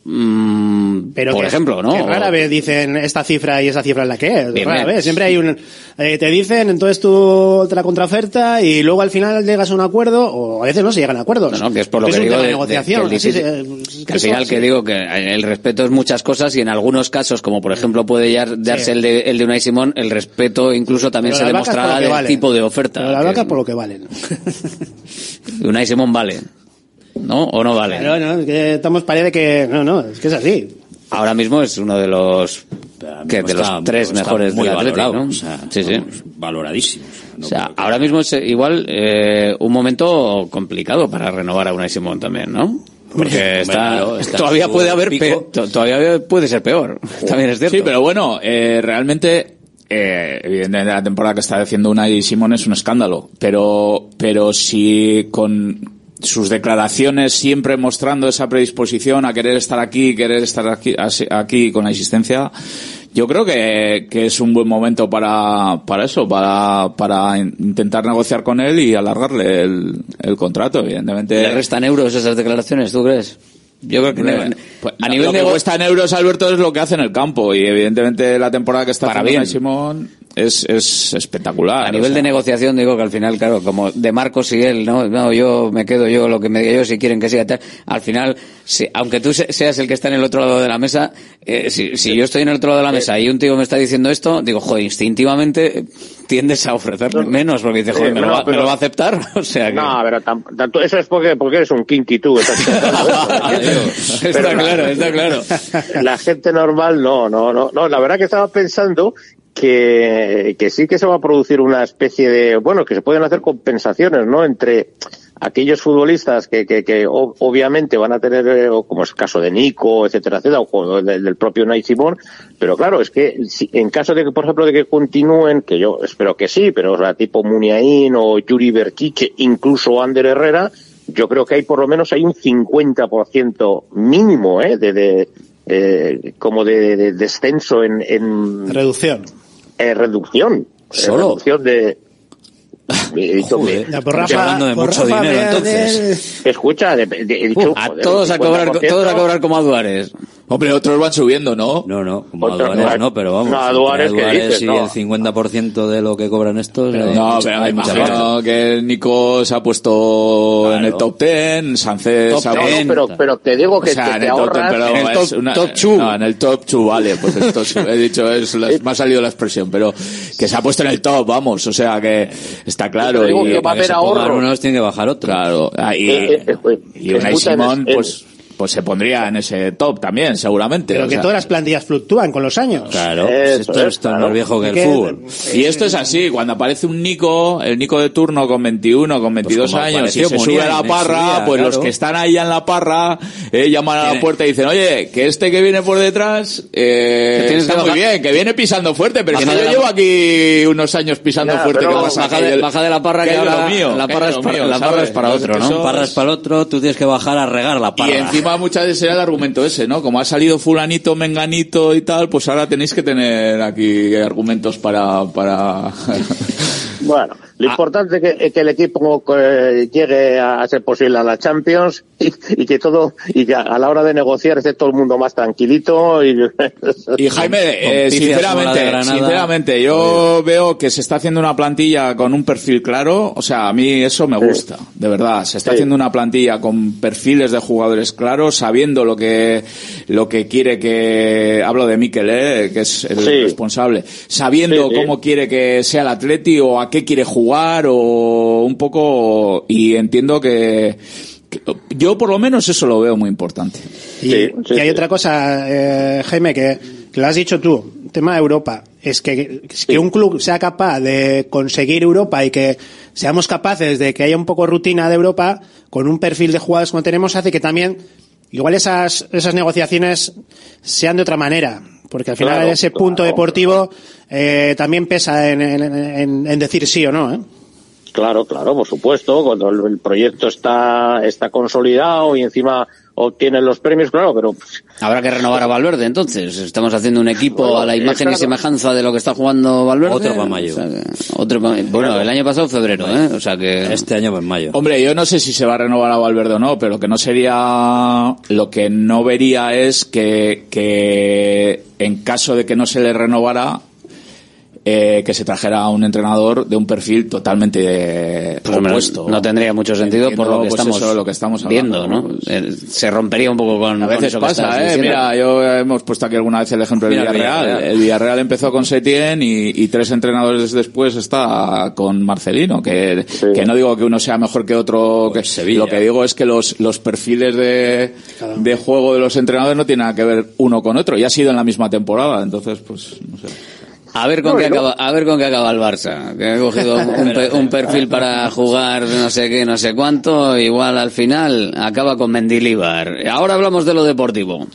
Pero por que- ejemplo, ¿no? que rara vez dicen esta cifra y esa cifra es la que es. Bien, rara bien. vez. Siempre hay un. eh, te dicen, entonces tú te la contraoferta y luego al final llegas a un acuerdo, o a veces no se llegan a acuerdos. No, no, que es por lo Es que digo de, de de- negociación. que eh, que al final que digo que el respeto es muchas cosas y en algunos casos, como por ejemplo puede ya darse Sí. el de, el de Unai Simón, el respeto incluso también Pero se demostrará que del valen. tipo de oferta. Pero las que vacas por lo que valen. Unai Simón vale. ¿No? ¿O no vale? Claro, no, es que estamos parece que. No, no, es que es así. Ahora mismo es uno de los que de Está- los tres mejores del Atleti, valorado, ¿no? o sea, sí, sí. vamos, valoradísimo. O sea, ahora mismo es eh, igual eh, un momento complicado para renovar a Unai Simón también, ¿no? Porque está, todavía puede haber peor, to- todavía puede ser peor. También es cierto. Sí, pero bueno, eh, realmente, eh, evidentemente la temporada que está haciendo Unai Simón es un escándalo. Pero, pero si con sus declaraciones siempre mostrando esa predisposición a querer estar aquí, querer estar aquí, aquí con la existencia, yo creo que, que es un buen momento para, para eso, para, para in- intentar negociar con él y alargarle el, el contrato, evidentemente. ¿Le restan euros esas declaraciones, tú crees? Yo creo que Hombre, pues, a nivel lo de que cuesta en euros, Alberto, es lo que hace en el campo. Y evidentemente la temporada que está Para haciendo Simón es, es espectacular. A nivel o sea. de negociación digo que al final, claro, como de Marcos y él, no, no, yo me quedo yo lo que me diga yo, si quieren que siga tal. Al final, si, aunque tú se- seas el que está en el otro lado de la mesa, eh, si, si yo estoy en el otro lado de la mesa y un tío me está diciendo esto, digo, joder, instintivamente eh, tiendes a ofrecerle menos porque dices, joder, me, lo no, va, me pero- lo va a aceptar. O sea que... No, pero tanto, eso es porque, porque eres un kinky tú. estás está Pero la- claro, está claro. La gente normal no, no, no, no. La verdad que estaba pensando que, que sí que se va a producir una especie de, bueno, que se pueden hacer compensaciones, ¿no? Entre aquellos futbolistas que, que, que obviamente van a tener, eh, como es el caso de Nico, etcétera, etcétera, o del, del propio Nai Simón, pero claro, es que si- en caso de que, por ejemplo, de que continúen, que yo espero que sí, pero o sea, tipo Muniain o Yuri Berchiche, incluso Ander Herrera, yo creo que hay por lo menos hay un 50% mínimo, ¿eh? De, de, eh, como de, de descenso en, en Reducción. Eh, reducción. Eh, ¿Solo? reducción de... He dicho que- Ya, por Estamos Rafa- hablando de por mucho Rafa dinero, me- entonces. Escucha, de- de- he dicho, a joder, todos a cobrar, 50%. todos a cobrar como a Duárez. Hombre, otros van subiendo, ¿no? No, no, como Otro- Aduares no, pero vamos. no, Aduares, ¿qué Aduares dices? y No. el 50% de lo que cobran estos. eh, No, pero hay mucha imagino baja. que Nico se ha puesto en el top 10, Sánchez Top se ha No, no, puesto... pero, pero te digo O que sea, te, en te el top 10, ahorras... pero En el es top- una- top two. No, en el top 2, vale, pues two, he dicho, es, la- me ha salido la expresión, pero que se ha puesto en el top, vamos, o sea, que está claro. Te digo y que va a haber ahorro. unos tiene que bajar otro. Claro, ah, y, Eh, eh, eh, y Unai escucha, en- Simón, pues, pues se pondría en ese top también, seguramente. Pero o que sea. todas las plantillas flucúan con los años. Claro, Eso esto, es, esto es claro. más viejo que el Que- fútbol. Y esto es así, cuando aparece un Nico, el Nico de turno con 21, con 22 como años, y se sube a la parra, día, pues los que están ahí en la parra eh, llaman a la puerta y dicen, oye, que este que viene por detrás eh, Que tienes está que muy bien, que viene pisando fuerte, pero que Baja yo la- llevo aquí unos años pisando Ya, fuerte. pero ¿qué pasa? Baja de, el- baja de la parra que, ahora lo mío, la parra es para, la otro, ¿no? Eso Parra es- para otro, tú tienes que bajar a regar la parra. Encima muchas veces será el argumento ese, ¿no? Como ha salido fulanito, menganito y tal, pues ahora tenéis que tener aquí argumentos para... para... Bueno, lo importante es que, que el equipo eh, llegue a ser posible a la Champions y, y que todo, y que a la hora de negociar esté todo el mundo más tranquilito y, Y Jaime, eh, sinceramente, sinceramente, yo veo que se está haciendo una plantilla con un perfil claro. O sea, a mí eso me gusta, de verdad. Se está Sí. haciendo una plantilla con perfiles de jugadores claros, sabiendo lo que lo que quiere que hablo de Mikel, eh, que es el Sí. responsable, sabiendo Sí, sí. cómo quiere que sea el Atleti o a qué quiere jugar o un poco y entiendo que, que- yo por lo menos eso lo veo muy importante. Y, Sí, sí, y hay sí. otra cosa, eh, Jaime, que, que lo has dicho tú, tema de Europa. Es que, es que un club sea capaz de conseguir Europa y que seamos capaces de que haya un poco rutina de Europa con un perfil de jugadores como tenemos hace que también igual esas, esas negociaciones sean de otra manera. Porque al final Claro, ese punto claro. deportivo eh, también pesa en, en- en- en decir sí o no. ¿eh? Claro, claro, por supuesto, cuando el, el proyecto está, está consolidado y encima obtienen los premios, claro, pero pues, Habrá que renovar a Valverde, entonces. Estamos haciendo un equipo Bueno, a la imagen y semejanza de lo que está jugando Valverde. Otro pa' mayo. O sea otro pa- bueno, el año pasado febrero, ¿eh? O sea que... Este año en mayo. Hombre, yo no sé si se va a renovar a Valverde o no, pero lo que no sería, lo que no vería es que, que en caso de que no se le renovara, eh, que se trajera a un entrenador de un perfil totalmente eh, Pues, opuesto. no tendría mucho sentido por lo que, Entiendo, pues estamos eso es lo que estamos viendo, hablando, ¿no? Eh, Se rompería un poco con A con veces eso que estás pasa, ¿eh? diciendo. Mira, yo hemos puesto aquí alguna vez el ejemplo del Villarreal. Villarreal. El Villarreal empezó con Setién y, y tres entrenadores después está con Marcelino, que, que no digo que uno sea mejor que otro. Que, lo que digo es que los, los perfiles de, de juego de los entrenadores no tienen nada que ver uno con otro. Y ha sido en la misma temporada, entonces, pues, no sé. A ver con No, qué acaba, a ver con qué acaba el Barça, que ha cogido un, pe- un perfil para jugar no sé qué, no sé cuánto, igual al final acaba con Mendilibar. Ahora hablamos de lo deportivo.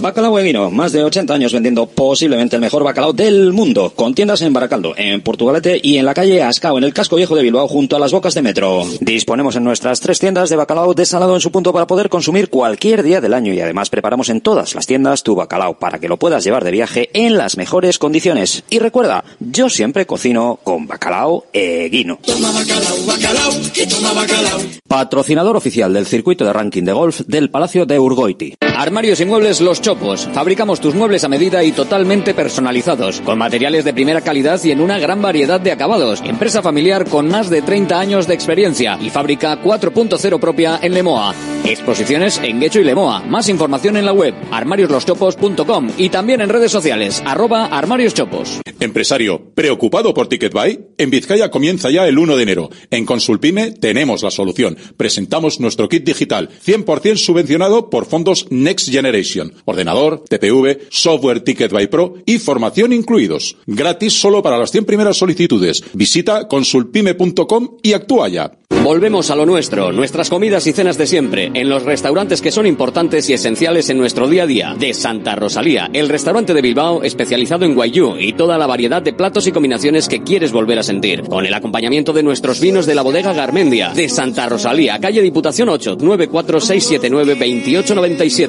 Bacalao Eguino, más de 80 años vendiendo posiblemente el mejor bacalao del mundo, con tiendas en Baracaldo, en Portugalete y en la calle Ascao, en el casco viejo de Bilbao, junto a las bocas de metro. Disponemos en nuestras tres tiendas de bacalao desalado en su punto para poder consumir cualquier día del año y además preparamos en todas las tiendas tu bacalao para que lo puedas llevar de viaje en las mejores condiciones. Y recuerda, yo siempre cocino con bacalao Eguino. Patrocinador oficial del circuito de ranking de golf del Palacio de Urgoiti. Armarios y muebles Los Chopos. Fabricamos tus muebles a medida y totalmente personalizados, con materiales de primera calidad y en una gran variedad de acabados. Empresa familiar con más de 30 años de experiencia y fábrica 4.0 propia en Lemoa. Exposiciones en Guecho y Lemoa. Más información en la web armariosloschopos.com y también en redes sociales arroba armarioschopos. Empresario, ¿preocupado por TicketBuy? En Vizcaya comienza ya el 1 de enero. En Consulpime tenemos la solución. Presentamos nuestro kit digital, 100% subvencionado por fondos Next Generation. Ordenador, TPV, software TicketBuy Pro y formación incluidos. Gratis solo para las 100 primeras solicitudes. Visita consulpime.com y actúa ya. Volvemos a lo nuestro, nuestras comidas y cenas de siempre, en los restaurantes que son importantes y esenciales en nuestro día a día. De Santa Rosalía, el restaurante de Bilbao especializado en guayú y toda la variedad de platos y combinaciones que quieres volver a sentir. Con el acompañamiento de nuestros vinos de la bodega Garmendia. De Santa Rosalía, calle Diputación 8,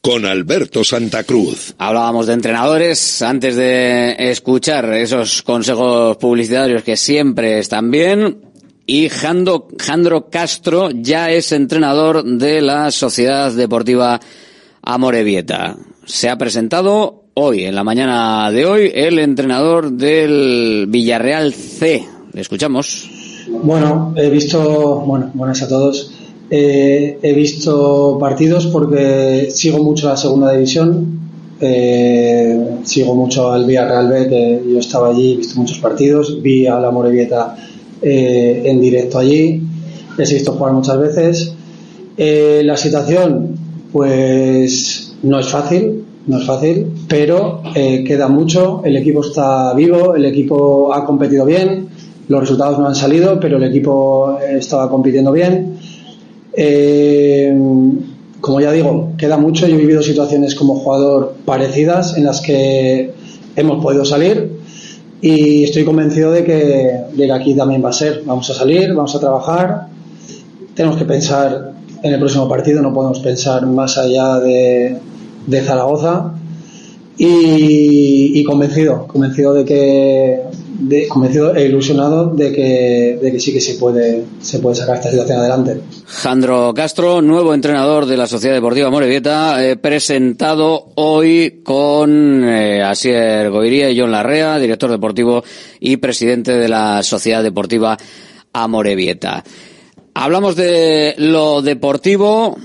con Alberto Santa Cruz. Hablábamos de entrenadores antes de escuchar esos consejos publicitarios que siempre están bien. Y Jando, Jandro Castro ya es entrenador de la Sociedad Deportiva Amorebieta. Se ha presentado hoy, en la mañana de hoy, el entrenador del Villarreal C. Le escuchamos. Bueno, he visto, bueno, buenas a todos. Eh, he visto partidos porque sigo mucho la segunda división, eh, sigo mucho al Villarreal B, que yo estaba allí, he visto muchos partidos, vi a la Morevieta eh, en directo allí, les he visto jugar muchas veces. Eh, la situación, pues no es fácil, no es fácil, pero queda mucho, el equipo está vivo, el equipo ha competido bien, los resultados no han salido, pero el equipo estaba compitiendo bien. Eh, como ya digo, queda mucho. Yo he vivido situaciones como jugador parecidas en las que hemos podido salir y estoy convencido de que, de que aquí también va a ser. Vamos a salir, vamos a trabajar. Tenemos que pensar en el próximo partido, no podemos pensar más allá de, de Zaragoza. Y, y convencido, convencido de que, de, convencido e ilusionado de que, de que sí que se puede, se puede sacar esta situación adelante. Jandro Castro, nuevo entrenador de la Sociedad Deportiva Morevieta, eh, presentado hoy con eh, Asier Goiría y John Larrea, director deportivo y presidente de la Sociedad Deportiva Amorebieta. Hablamos de lo deportivo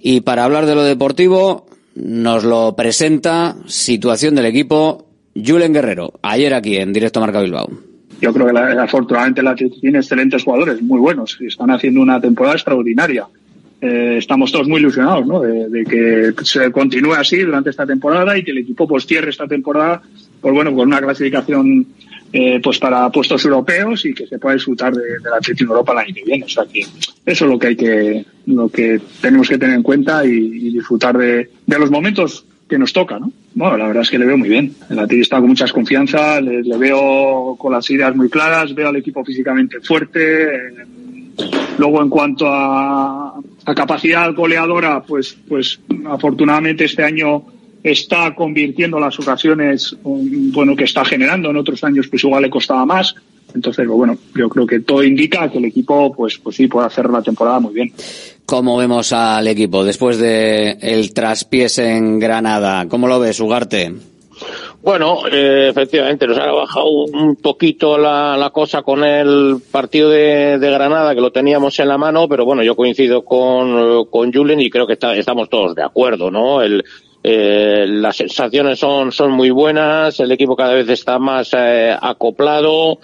y para hablar de lo deportivo nos lo presenta situación del equipo Julen Guerrero, ayer aquí en Directo Marca Bilbao. Yo creo que la, afortunadamente la tiene excelentes jugadores, muy buenos, y están haciendo una temporada extraordinaria. Eh, estamos todos muy ilusionados ¿no? de, que se continúe así durante esta temporada y que el equipo pues cierre esta temporada pues bueno con una clasificación eh, pues para puestos europeos y que se pueda disfrutar de, de la Atlético Europa el año que viene. O sea que eso es lo que hay que, lo que tenemos que tener en cuenta y, disfrutar de, los momentos que nos toca, ¿no? Bueno, la verdad es que le veo muy bien. El Atlético está con muchas confianza, le, le, veo con las ideas muy claras, veo al equipo físicamente fuerte. Eh, luego en cuanto a, a capacidad goleadora, pues, pues afortunadamente este año está convirtiendo las ocasiones bueno que está generando en otros años pues igual le costaba más entonces bueno yo creo que todo indica que el equipo pues pues sí puede hacer la temporada muy bien cómo vemos al equipo después de el traspiés en Granada cómo lo ves Ugarte bueno, eh, efectivamente, nos ha bajado un poquito la, cosa con el partido de, Granada, que lo teníamos en la mano, pero bueno, yo coincido con, con Julen y creo que estamos todos de acuerdo, ¿no? El, eh, las sensaciones son, son muy buenas, el equipo cada vez está más eh, acoplado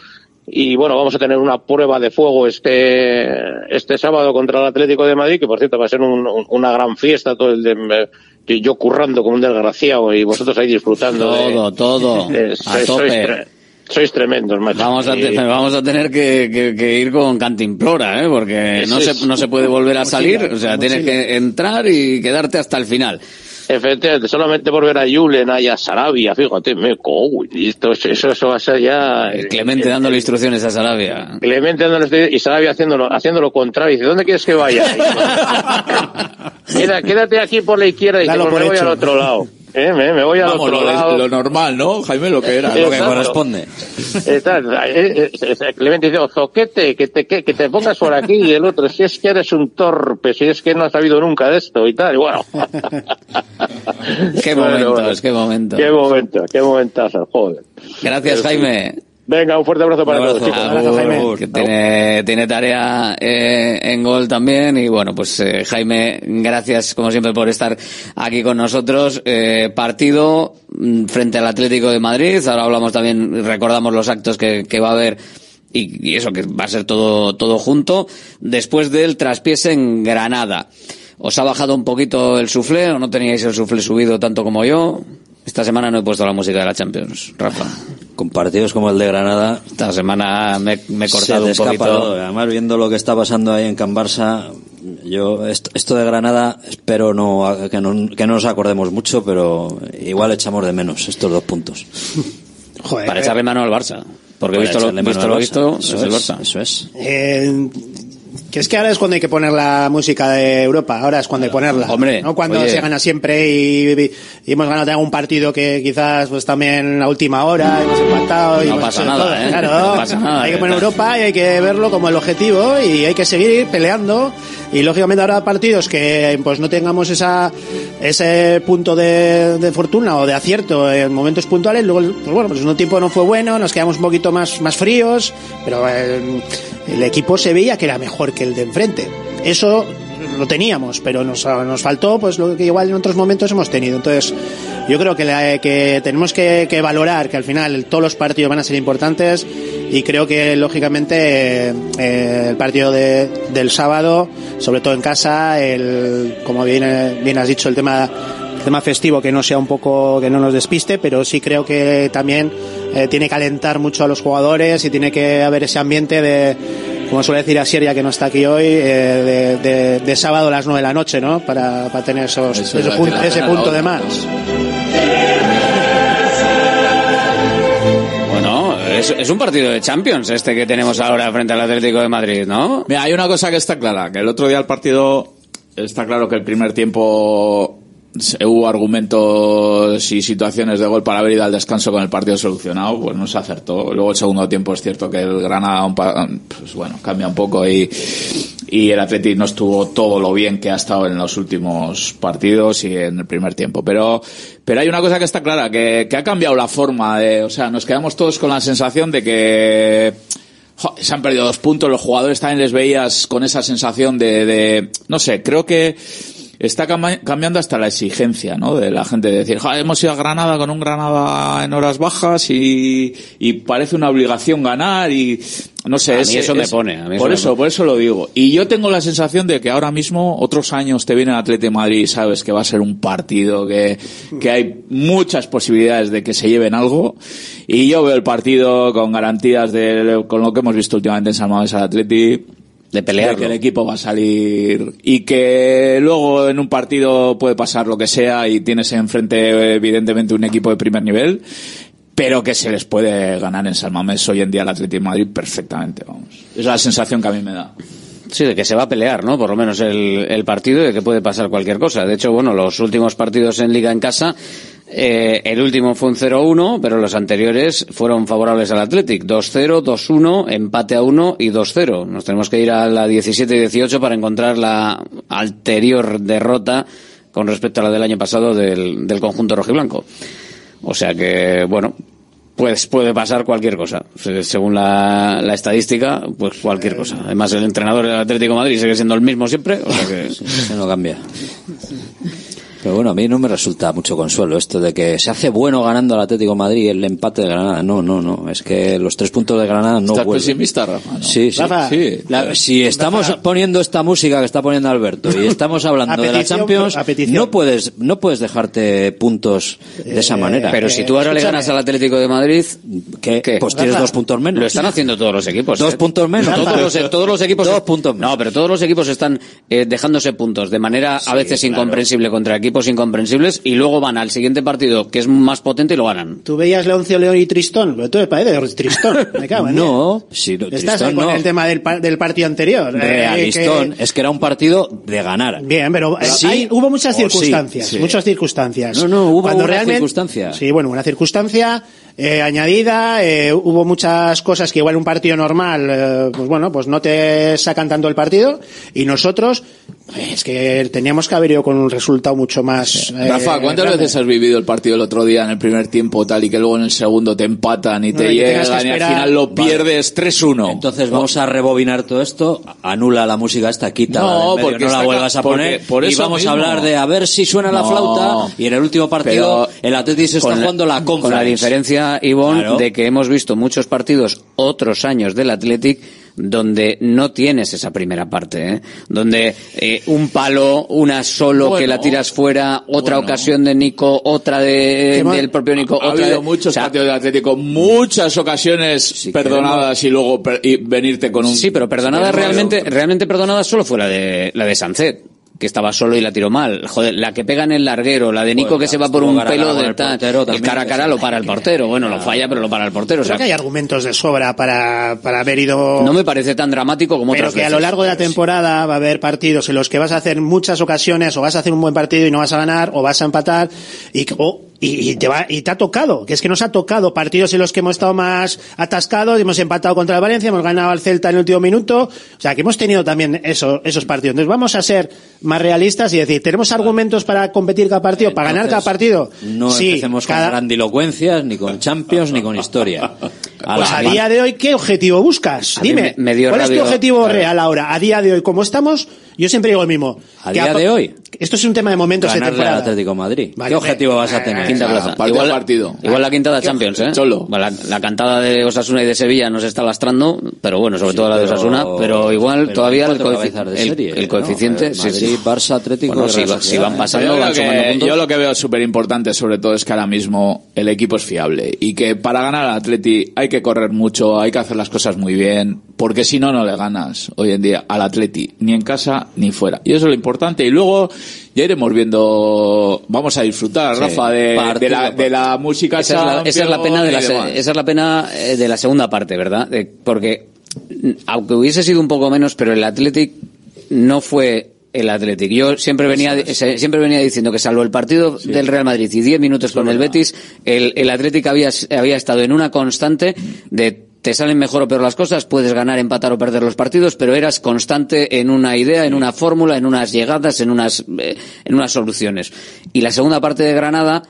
y bueno, vamos a tener una prueba de fuego este, este sábado contra el Atlético de Madrid, que por cierto va a ser un, un, una gran fiesta, todo el de, yo currando como un desgraciado y vosotros ahí disfrutando. Todo, de, todo. A sois, tre sois tremendos, macho. Vamos a, te, vamos a tener que, que, que, ir con cantimplora, ¿eh? porque no se, no se puede volver a salir, o sea, tienes que entrar y quedarte hasta el final. Efectivamente, solamente por ver a Julen, a Sarabia, fíjate, me cojo, y esto, eso, eso va a ser ya... Clemente eh, dándole instrucciones a Sarabia. Clemente dándole y Sarabia haciéndolo, haciendo lo contrario, dice, ¿dónde quieres que vaya? Queda, quédate aquí por la izquierda y dice, pues me voy al otro lado. ¿Eh? Me, me, voy al Vamos, otro lo, lado. Lo normal, ¿no, Jaime? Lo que era, lo que corresponde. Está, eh, eh, Clemente dice, zoquete, que te, que, que, te pongas por aquí y el otro, si es que eres un torpe, si es que no has sabido nunca de esto y tal, y bueno. qué momentos, bueno, qué momento. Qué momento, qué momentazo, joder. Gracias, Jaime. Venga, un fuerte abrazo para abrazo, todos. Chicos. Abrazo, Jaime. Que tiene, tiene tarea eh, en gol también. Y bueno, pues eh, Jaime, gracias como siempre por estar aquí con nosotros. Eh, partido frente al Atlético de Madrid. Ahora hablamos también, recordamos los actos que, que va a haber. Y, y, eso, que va a ser todo, todo junto. Después del traspiés en Granada. ¿Os ha bajado un poquito el suflé o no teníais el suflé subido tanto como yo? Esta semana no he puesto la música de la Champions, Rafa. Con partidos como el de Granada. Esta semana me, me he cortado un poquito. Todo. Además, viendo lo que está pasando ahí en Can Barça, yo, esto, esto de Granada, espero no, que, no, que no nos acordemos mucho, pero igual echamos de menos estos dos puntos. Joder, Para echarle mano al Barça. Porque visto lo, visto, lo visto, eso es el Barça. Eso es. Eh, Que es que ahora es cuando hay que poner la música de Europa, ahora es cuando hay que ponerla. Hombre, no cuando oye. se gana siempre y, y hemos ganado un partido que quizás pues también a última hora hemos empatado y No hemos pasa hecho nada, todo. ¿eh? Claro, No pasa nada, hay que ¿eh? poner Europa y hay que verlo como el objetivo y hay que seguir peleando y lógicamente habrá partidos que pues no tengamos esa ese punto de, de fortuna o de acierto en momentos puntuales luego pues bueno pues un tiempo no fue bueno nos quedamos un poquito más más fríos pero eh, el equipo se veía que era mejor que el de enfrente. Eso lo teníamos pero nos, nos faltó pues lo que igual en otros momentos hemos tenido. Entonces yo creo que, la- que tenemos que, valorar que al final todos los partidos van a ser importantes y creo que lógicamente eh, el partido de- del sábado, sobre todo en casa, el, como bien, bien has dicho, el tema, el tema festivo que no sea un poco, que no nos despiste, pero sí creo que también eh, tiene que alentar mucho a los jugadores y tiene que haber ese ambiente de, como suele decir Asier, ya que no está aquí hoy, eh, de, de- de sábado a las nueve de la noche, ¿no? Para, para tener esos, Eso ese, es punto, ese de más. Bueno, es, es un partido de Champions este que tenemos ahora frente al Atlético de Madrid, ¿no? Mira, hay una cosa que está clara, que el otro día el partido está claro que el primer tiempo hubo argumentos y situaciones de gol para haber ido al descanso con el partido solucionado, pues no se acertó. Luego el segundo tiempo es cierto que el Granada pues bueno, cambia un poco y, y el Atleti no estuvo todo lo bien que ha estado en los últimos partidos y en el primer tiempo. Pero, pero hay una cosa que está clara, que, ha cambiado la forma de, o sea, nos quedamos todos con la sensación de que se han perdido dos puntos, los jugadores también les veías con esa sensación de no sé, creo que está cambiando hasta la exigencia, ¿no? De la gente de decir, "Jo, hemos ido a Granada con un Granada en horas bajas y, y parece una obligación ganar y no sé, A mí es- eso me pone, a mí por eso, por eso lo digo. Y yo tengo la sensación de que ahora mismo, otros años te viene el Atleti de Madrid y sabes que va a ser un partido, que, que hay muchas posibilidades de que se lleven algo. Y yo veo el partido con garantías de, con lo que hemos visto últimamente en San Mamés al Atleti. De pelearlo. que el equipo va a salir y que luego en un partido puede pasar lo que sea y tienes enfrente evidentemente un equipo de primer nivel pero que se les puede ganar en San Mamés hoy en día al Atlético de Madrid perfectamente, vamos. Es la sensación que a mí me da. Sí, de que se va a pelear, ¿no? Por lo menos el, el partido y de que puede pasar cualquier cosa. De hecho, bueno, los últimos partidos en Liga en casa, eh, el último fue un 0-1, pero los anteriores fueron favorables al Athletic. 2-0, 2-1, empate a 1 y 2-0. Nos tenemos que ir a la 17 y 18 para encontrar la anterior derrota con respecto a la del año pasado del, del conjunto rojiblanco. O sea que, bueno, pues puede pasar cualquier cosa. Se- Según la, la estadística, pues cualquier cosa. Además, el entrenador del Atlético de Madrid sigue siendo el mismo siempre, o sea que... Eso no cambia. Pero bueno, a mí no me resulta mucho consuelo esto de que se hace bueno ganando al Atlético de Madrid el empate de Granada. No, no, no. Es que los tres puntos de Granada no ¿Estás vuelven. pesimista, Rafa? No. Sí, sí. Rafa, sí. La- si estamos poniendo esta música que está poniendo Alberto y estamos hablando de la Champions, no puedes, no puedes dejarte puntos de esa manera. Pero si tú ahora le ganas al Atlético de Madrid, ¿Qué? ¿qué? Pues tienes Rafa, dos puntos menos. Lo están haciendo todos los equipos. Dos ¿eh? puntos menos. Todos los, todos los equipos. Dos puntos menos. No, pero todos los equipos están eh, dejándose puntos de manera a veces incomprensible contra equipos incomprensibles y luego van al siguiente partido que es más potente y lo ganan. ¿Tú veías Leoncio León y Tristón? Pero tú eres padre de Tristón. Me cago en No, sí, Estás Tristón ahí con no. el tema del, par- del partido anterior. eh, Realistón. que- Es que era un partido de ganar. Bien, pero eh, Sí hay- hubo muchas o sí, circunstancias, sí. muchas circunstancias. No, no, hubo Cuando una realmente- circunstancia. Sí, bueno, una circunstancia eh, añadida, eh, hubo muchas cosas que igual un partido normal, eh, pues bueno, pues no te sacan tanto el partido y nosotros eh, es que teníamos que haber ido con un resultado mucho más. eh, Rafa, ¿cuántas grande. veces has vivido el partido el otro día en el primer tiempo tal y que luego en el segundo te empatan y te No, y llegan y al final lo Vale. pierdes 3-1? Entonces vamos a rebobinar todo esto, anula la música esta, quita No, no, porque no la vuelvas a poner por y eso vamos mismo. a hablar de a ver si suena la flauta y en el último partido pero el Atleti se está con la- jugando la Con la conference. Ivonne, Claro. de que hemos visto muchos partidos otros años del Athletic donde no tienes esa primera parte, ¿eh? donde eh, un palo, una solo que la tiras fuera, otra bueno. ocasión de Nico, otra de, del propio Nico, ha otra habido de, muchos o sea, partidos del Atlético, muchas ocasiones perdonadas y luego per- y venirte con un... Sí, pero perdonadas Pero- realmente, realmente perdonadas solo fue la de, la de Sancet. Que estaba solo y la tiró mal. Joder, la que pega en el larguero, la de Nico Joder, que se va por un pelo de tal. portero El cara a cara lo para el portero. Bueno, lo falla, pero lo para el portero. O Creo sea, que hay argumentos de sobra para, para haber ido... no me parece tan dramático como Pero otras que a lo largo de la temporada va a haber partidos en los que vas a hacer muchas ocasiones o vas a hacer un buen partido y no vas a ganar o vas a empatar y, o- y, y te va, y te ha tocado, que es que nos ha tocado partidos en los que hemos estado más atascados, hemos empatado contra el Valencia, hemos ganado al Celta en el último minuto, o sea que hemos tenido también eso, esos partidos. Entonces vamos a ser más realistas y decir, ¿tenemos argumentos para competir cada partido, para ganar cada partido? No sí, empecemos cada- con grandilocuencias, ni con Champions, ni con historia. Pues a día de hoy, ¿qué objetivo buscas? A Dime, me- me dio ¿cuál es tu objetivo a real ahora? A día de hoy, como estamos, yo siempre digo lo mismo. ¿A día de hoy? Esto es un tema de momentos de Ganarle temporada. Atlético de Madrid. Vale, ¿Qué objetivo vas a tener? Quinta plaza. partido igual, a partido. igual la quinta de Champions, ¿eh? Cholo. La, la cantada de Osasuna y de Sevilla nos está lastrando, pero bueno, sobre todo la de Osasuna, pero igual pero todavía el, cabezas de el- serie, el ¿no? coeficiente... Eh, sí, sí. Barça, Atlético, Bueno, si, va- van pasando, Yo van que, puntos. yo lo que veo súper importante sobre todo es que ahora mismo el equipo es fiable y que para ganar al Atleti hay que correr mucho, hay que hacer las cosas muy bien, porque si no, no le ganas hoy en día al Atleti, ni en casa ni fuera. Y eso es lo importante. Y luego ya iremos viendo, vamos a disfrutar, Sí. Rafa, de, Partido de la, de la música esa es la, esa es la pena de la, esa es la pena eh, de la segunda parte, ¿verdad? De- porque mm, aunque hubiese sido un poco menos, pero el Athletic no fue el Athletic. Yo siempre venía se- siempre venía diciendo que salvo el partido del Real Madrid y 10 minutos con el Betis, el, el Athletic había había estado en una constante de te salen mejor o peor las cosas, puedes ganar, empatar o perder los partidos, pero eras constante en una idea, en una fórmula, en unas llegadas, en unas eh, en unas soluciones. Y la segunda parte de Granada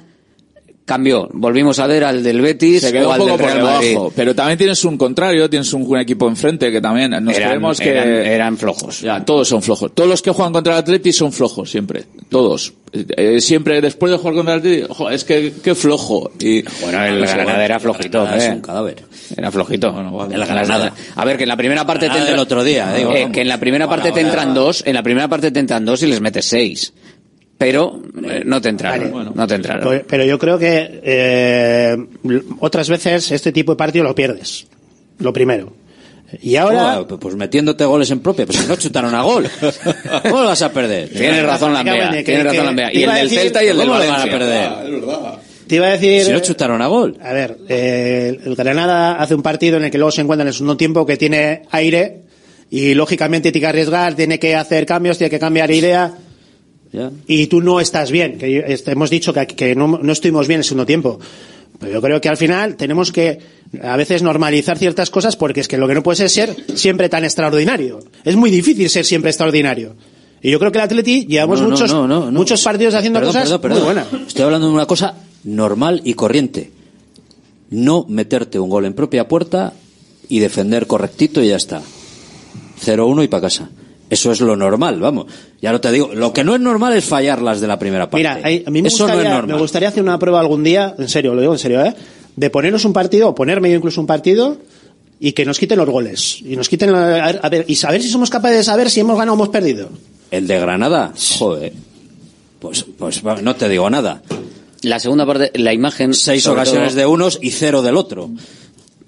cambió. Volvimos a ver al del Betis se quedó o un al poco del por Real debajo, Madrid. pero también tienes un contrario, tienes un, un equipo enfrente que también nos Eran- creemos que eran- eran flojos. Ya, todos son flojos. Todos los que juegan contra el Atleti son flojos siempre, todos. Eh, siempre después de jugar contra el Atleti, es que qué flojo. Y Bueno, el Granada era flojito, es ¿eh? un cadáver. Era flojito. El Granada. A ver, que en la primera parte te Granada entra- del otro día, eh, Eh, vamos. que en la primera parte te entran dos, en la primera parte te entran dos y les metes seis. Pero eh, no te entraron, no te entraron. Pero- Pero yo creo que eh, otras veces este tipo de partido lo pierdes. Lo primero. Y ahora... Oh, pues metiéndote goles en propia, pues si no chutaron a gol. ¿Cómo lo vas a perder? Tienes razón, Lambea. Tienes razón, Lambea. Y el a del Celta y el del ¿Cómo lo van a Valencia. perder? Te iba a decir... Si no chutaron a gol. A ver, eh, el Granada hace un partido en el que luego se encuentra en el segundo tiempo que tiene aire y lógicamente tiene que arriesgar, tiene que hacer cambios, tiene que cambiar idea y tú no estás bien. Que este, hemos dicho que, que no, no estuvimos bien en el segundo tiempo. Pero yo creo que al final tenemos que a veces normalizar ciertas cosas porque es que lo que no puede ser ser siempre tan extraordinario. Es muy difícil ser siempre extraordinario. Y yo creo que el Atleti llevamos No, no, muchos, no, no, no. muchos partidos haciendo Perdón, cosas perdón, perdón. muy buenas. Estoy hablando de una cosa normal y corriente. No meterte un gol en propia puerta y defender correctito y ya está. 0-1 y para casa. Eso es lo normal, vamos. Ya no te digo. Lo que no es normal es fallar las de la primera parte. Mira, a mí me Eso no gustaría, es normal. me gustaría hacer una prueba algún día, en serio, lo digo en serio, ¿eh? De ponernos un partido, o ponerme yo incluso un partido, y que nos quiten los goles. Y nos quiten, la- a ver, y saber si somos capaces de saber si hemos ganado o hemos perdido. El de Granada, joder. Pues, pues no te digo nada. La segunda parte, la imagen. Seis ocasiones todo- de unos y cero del otro.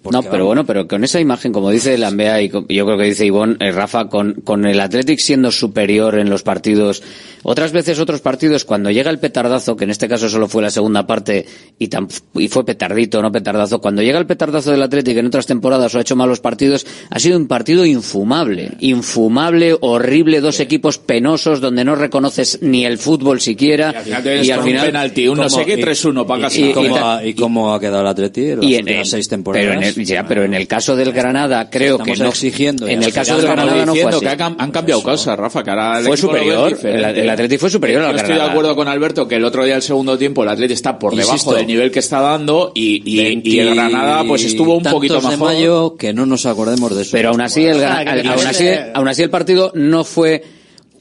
No, pero bueno, pero con esa imagen, como dice Lambea y con- yo creo que dice Ivón, eh, Rafa, con, con el Athletic siendo superior en los partidos, otras veces otros partidos, cuando llega el petardazo, que en este caso solo fue la segunda parte y, tan- y fue petardito, no petardazo, cuando llega el petardazo del Athletic en otras temporadas o ha hecho malos partidos, ha sido un partido infumable, infumable, horrible, dos equipos penosos donde no reconoces ni el fútbol siquiera. Y al final vienes con un penalti, un no sé qué, 3-1 para casa. ¿Y, y- cómo, y- ha, y cómo ha quedado el Atleti en las y seis temporadas? Pero en el, ya, pero en el caso del Granada creo que no exigiendo en el caso del Granada no fue así. que han, han cambiado cosas, Rafa, que ahora el Fue superior, el- el Atleti fue superior Yo al estoy de Granada. acuerdo con Alberto que el otro día, el segundo tiempo, el Atleti está por debajo Insisto, del nivel que está dando y, y, y el Granada pues estuvo un poquito de mejor. mayo que no nos acordemos de eso. Pero aún así, el, dices, aún, así, aún así el partido no fue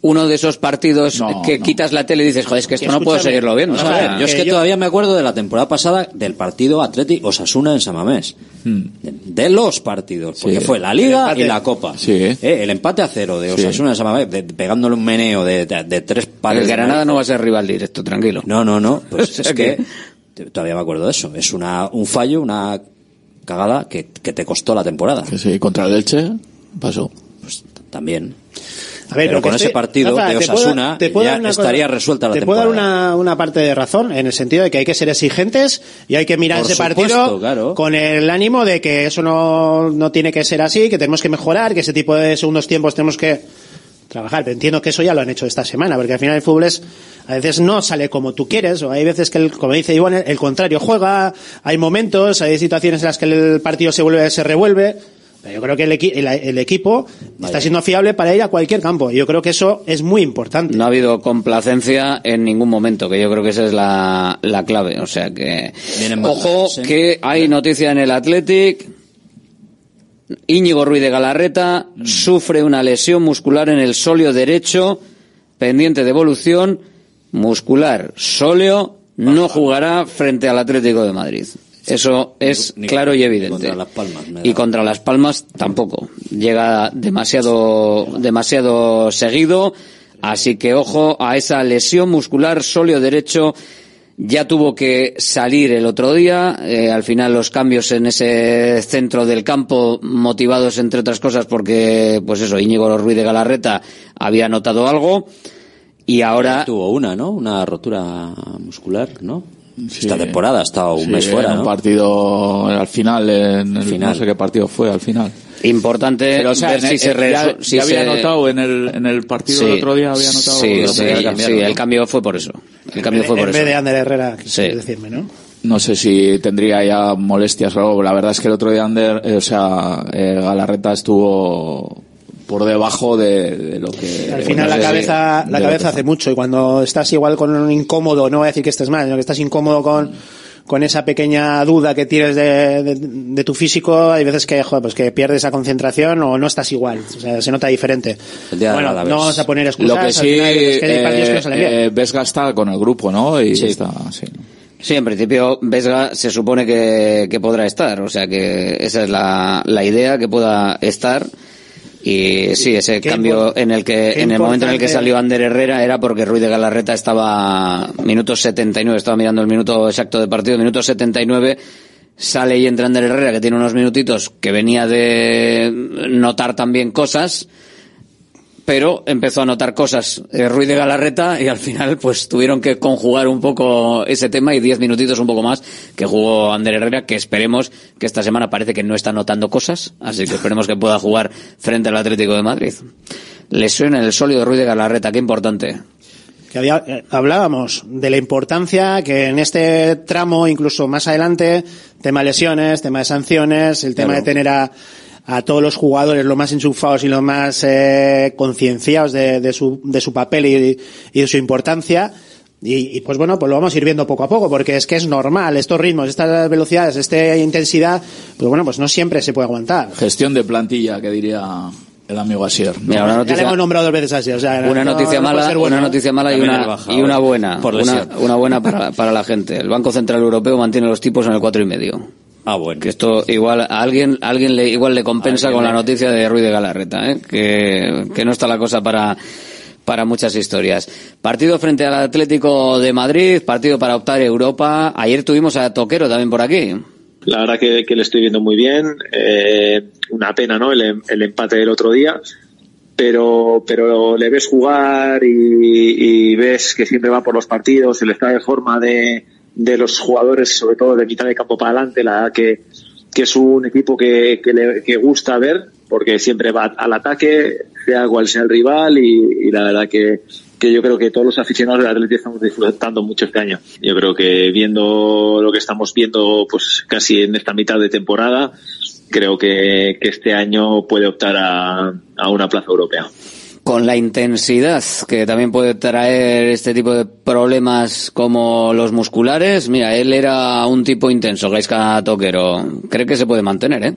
uno de esos partidos No, que no. quitas la tele y dices, joder, es que esto no puedo seguirlo viendo. ver, yo es que que yo- todavía me acuerdo de la temporada pasada del partido Atleti Osasuna en Samamés. Hmm. De, de los partidos. Porque Sí. fue la Liga y la Copa. Sí. Eh, el empate a cero de Sí. Osasuna en Samamés, de- pegándole un meneo de, de- de tres pares. el Granada no va a ser rival directo, tranquilo. No, no, no. Pues es que- todavía me acuerdo de eso. Es una, un fallo, una cagada que, que te costó la temporada. Que sí, contra el Elche pasó. Pues también. A ver, Pero con ese partido Rafa, de te puedo- Osasuna te puedo ya una cosa- estaría resuelta la Te puedo temporada. dar una, una parte de razón en el sentido de que hay que ser exigentes y hay que mirar Por ese supuesto, partido claro. con el ánimo de que eso no, no tiene que ser así, que tenemos que mejorar, que ese tipo de segundos tiempos tenemos que trabajar. Pero entiendo que eso ya lo han hecho esta semana, porque al final el fútbol es, a veces no sale como tú quieres, o hay veces que, el, como dice Iván, el, el contrario juega, hay momentos, hay situaciones en las que el partido se vuelve, se revuelve. Pero yo creo que el, equi- el- el equipo está siendo fiable para ir a cualquier campo. Y yo creo que eso es muy importante. No ha habido complacencia en ningún momento, que yo creo que esa es la, la clave. O sea que, ojo, que hay noticia en el Athletic. Íñigo Ruiz de Galarreta sufre una lesión muscular en el sóleo derecho, pendiente de evolución muscular. Sóleo no jugará frente al Atlético de Madrid. Eso es Ni- claro y evidente. contra Las Palmas, me Y contra Las Palmas tampoco. Llega demasiado, demasiado seguido. Así que ojo a esa lesión muscular sóleo derecho. Ya tuvo que salir el otro día. eh, al final los cambios en ese centro del campo motivados entre otras cosas porque, pues eso, Íñigo Ruiz de Galarreta había notado algo. Y ahora Tuvo una, ¿no? Una rotura muscular, ¿no? Esta temporada ha estado un Sí, mes fuera, en ¿no? un partido al final, en el- Final. no sé qué partido fue al final. Importante Pero, o sea, ver en si el- se re- ya, si ya había se- notado en el, en el partido el otro día, había notado Sí, sí, sí, sí, el cambio fue por eso. El cambio fue en por vez eso. de Ander Herrera, quieres Sí. decirme, ¿no? No sé si tendría ya molestias o algo. La verdad es que el otro día Ander, eh, o sea, eh, Galarreta estuvo por debajo de, de lo que... Al final la cabeza, de la cabeza hace mucho y cuando estás igual con un incómodo, no voy a decir que estés mal, sino que estás incómodo con, con esa pequeña duda que tienes de, de- de tu físico, hay veces que, joder, pues que pierdes esa concentración o no estás igual, o sea, se nota diferente. El día de bueno, no vamos a poner excusas, Lo que sí, final es que hay partidos que no salen bien. eh, Vesga está con el grupo, ¿no? Y está, sí. Sí, en principio Vesga se supone que, que podrá estar, o sea que esa es la, la idea, que pueda estar. Y sí, ese cambio en el que, en el momento en el que salió Ander Herrera era porque Ruiz de Galarreta estaba minuto 79, estaba mirando el minuto exacto de partido, minuto 79, sale y entra Ander Herrera que tiene unos minutitos que venía de notar también cosas, pero empezó a notar cosas. Eh, Ruiz de Galarreta y al final pues tuvieron que conjugar un poco ese tema y diez minutitos un poco más que jugó Ander Herrera que esperemos que esta semana parece que no está notando cosas así que esperemos que pueda jugar frente al Atlético de Madrid. Lesión en el sólido Ruiz de Galarreta qué importante. Que había- eh, hablábamos de la importancia que en este tramo, incluso más adelante, tema de lesiones, tema de sanciones, el tema Claro. de tener a, a todos los jugadores lo más enchufados y lo más eh, concienciados de, de su, de su papel y, y de su importancia. Y, y, pues bueno, pues lo vamos a ir viendo poco a poco, porque es que es normal, estos ritmos, estas velocidades, esta intensidad, pues bueno, pues no siempre se puede aguantar. Gestión de plantilla, que diría el amigo Asier. ¿no? Mira, una Ya le noticia, hemos nombrado dos veces así, o sea, una no- noticia no mala, bueno, una ¿no? noticia mala y una, baja, y una buena, por una buena para, para la gente. El Banco Central Europeo mantiene los tipos en el cuatro y medio. Ah, bueno. Que esto igual a alguien, a alguien le, igual le compensa con la noticia de Ruiz de Galarreta, ¿eh? que, que no está la cosa para, para muchas historias. Partido frente al Atlético de Madrid, partido para optar a Europa. Ayer tuvimos a Toquero también por aquí. La verdad que, que le estoy viendo muy bien. Eh, una pena, ¿no? El, el empate del otro día. Pero, pero le ves jugar y, y ves que siempre va por los partidos, el estado de forma de, de los jugadores, sobre todo de mitad de campo para adelante, la que, que es un equipo que, que, le, que gusta ver, porque siempre va al ataque, sea cual sea el rival, y, y la verdad que, que yo creo que todos los aficionados del Atlético estamos disfrutando mucho este año. Yo creo que viendo lo que estamos viendo, pues casi en esta mitad de temporada, creo que, que este año puede optar a, a una plaza europea. Con la intensidad que también puede traer este tipo de problemas como los musculares. Mira, él era un tipo intenso, Gaisca Toquero. Cree que se puede mantener, ¿eh?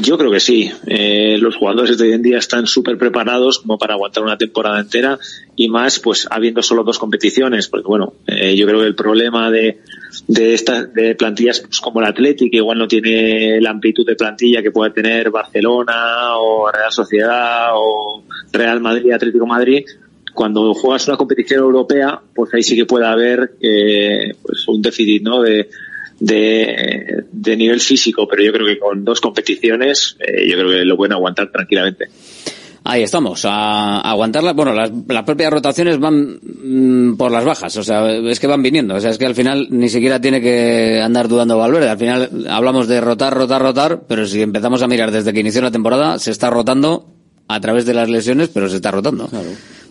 Yo creo que sí. Eh, los jugadores de hoy en día están súper preparados como para aguantar una temporada entera y más, pues habiendo solo dos competiciones. Porque bueno, eh, yo creo que el problema de de estas de plantillas pues, como el Athletic, que igual no tiene la amplitud de plantilla que puede tener Barcelona o Real Sociedad o Real Madrid, Atlético Madrid, cuando juegas una competición europea, pues ahí sí que puede haber eh, pues un déficit, ¿no? De, de, de nivel físico, pero yo creo que con dos competiciones, eh, yo creo que lo pueden aguantar tranquilamente. Ahí estamos, a, a aguantarla. Bueno, las, las propias rotaciones van mm, por las bajas, o sea, es que van viniendo. O sea, es que al final ni siquiera tiene que andar dudando Valverde. Al final hablamos de rotar, rotar, rotar, pero si empezamos a mirar desde que inició la temporada, se está rotando a través de las lesiones, pero se está rotando.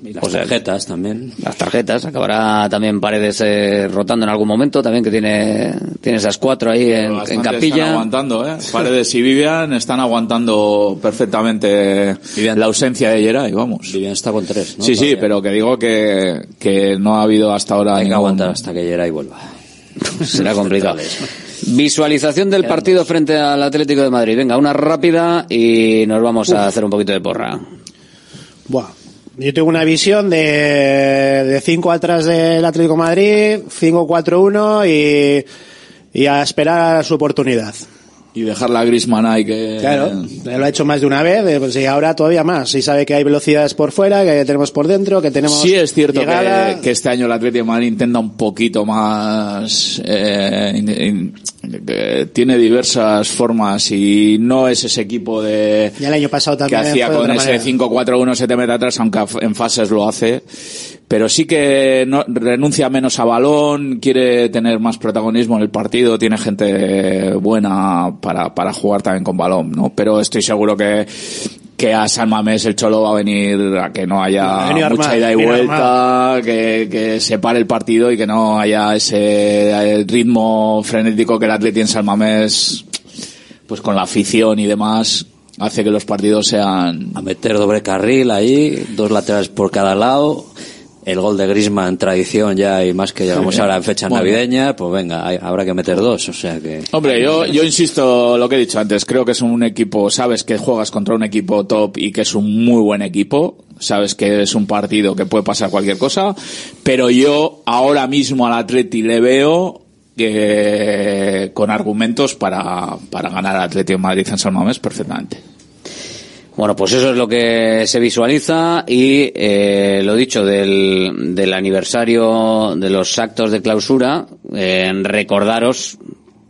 Y las tarjetas también. Las tarjetas, acabará también Paredes eh, rotando en algún momento, también que tiene, tiene esas cuatro ahí en, en Bastante Están capilla. aguantando, ¿eh? Paredes y Vivian están aguantando perfectamente la ausencia de Geray, vamos. Vivian está con tres, ¿no? Sí, sí, pero que digo que, que no ha habido hasta ahora Hay que ningún- aguantar hasta que Geray vuelva. Será complicado. Visualización del partido frente al Atlético de Madrid. Venga, una rápida y nos vamos a hacer un poquito de porra. Buah. Yo tengo una visión de, de cinco atrás del Atlético de Madrid, 5-4-1 y, y a esperar a su oportunidad. Y dejarla a Griezmann ahí que... Claro, lo ha hecho más de una vez, eh, pues, y ahora todavía más. Y sabe que hay velocidades por fuera, que tenemos por dentro, que tenemos. Sí es cierto que, que este año el Atlético de Madrid intenta un poquito más, eh, in- in- que tiene diversas formas y no es ese equipo de Ya el año pasado que también. hacía fue de con ese manera. 5-4-1 se te mete atrás, aunque en fases lo hace. Pero sí que no, renuncia menos a balón, quiere tener más protagonismo en el partido, tiene gente buena para, para jugar también con balón, ¿no? Pero estoy seguro que, que a San Mamés el Cholo va a venir a que no Ha haya mucha armado, ida y vuelta, que, que se pare el partido y que no haya ese ritmo frenético que el Atleti en San Mamés, pues con la afición y demás, hace que los partidos sean... A meter doble carril ahí, dos laterales por cada lado. El gol de Griezmann, tradición ya, y más que llegamos Sí. ahora en fechas Bueno. navideñas, pues venga, hay- habrá que meter dos, o sea que... Hombre, yo, yo insisto lo que he dicho antes, creo que es un equipo, sabes que juegas contra un equipo top y que es un muy buen equipo, sabes que es un partido que puede pasar cualquier cosa, pero yo ahora mismo al Atleti le veo que con argumentos para, para ganar al Atleti de Madrid en San Mamés perfectamente. Bueno, pues eso es lo que se visualiza y eh, lo dicho del, del aniversario de los actos de clausura, eh, recordaros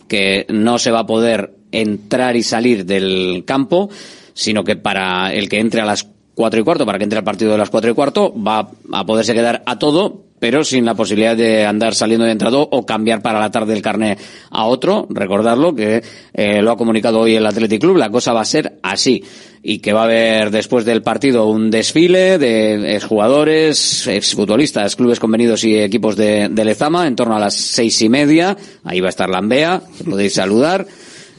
que no se va a poder entrar y salir del campo, sino que para el que entre a las cuatro y cuarto, para que entre al partido de las cuatro y cuarto, va a poderse quedar a todo, pero sin la posibilidad de andar saliendo y entrando o cambiar para la tarde el carnet a otro. Recordarlo que eh, lo ha comunicado hoy el Athletic Club. La cosa va a ser así y que va a haber después del partido un desfile de exjugadores, exfutbolistas, clubes convenidos y equipos de, de Lezama en torno a las seis y media. Ahí va a estar Lambea, podéis saludar.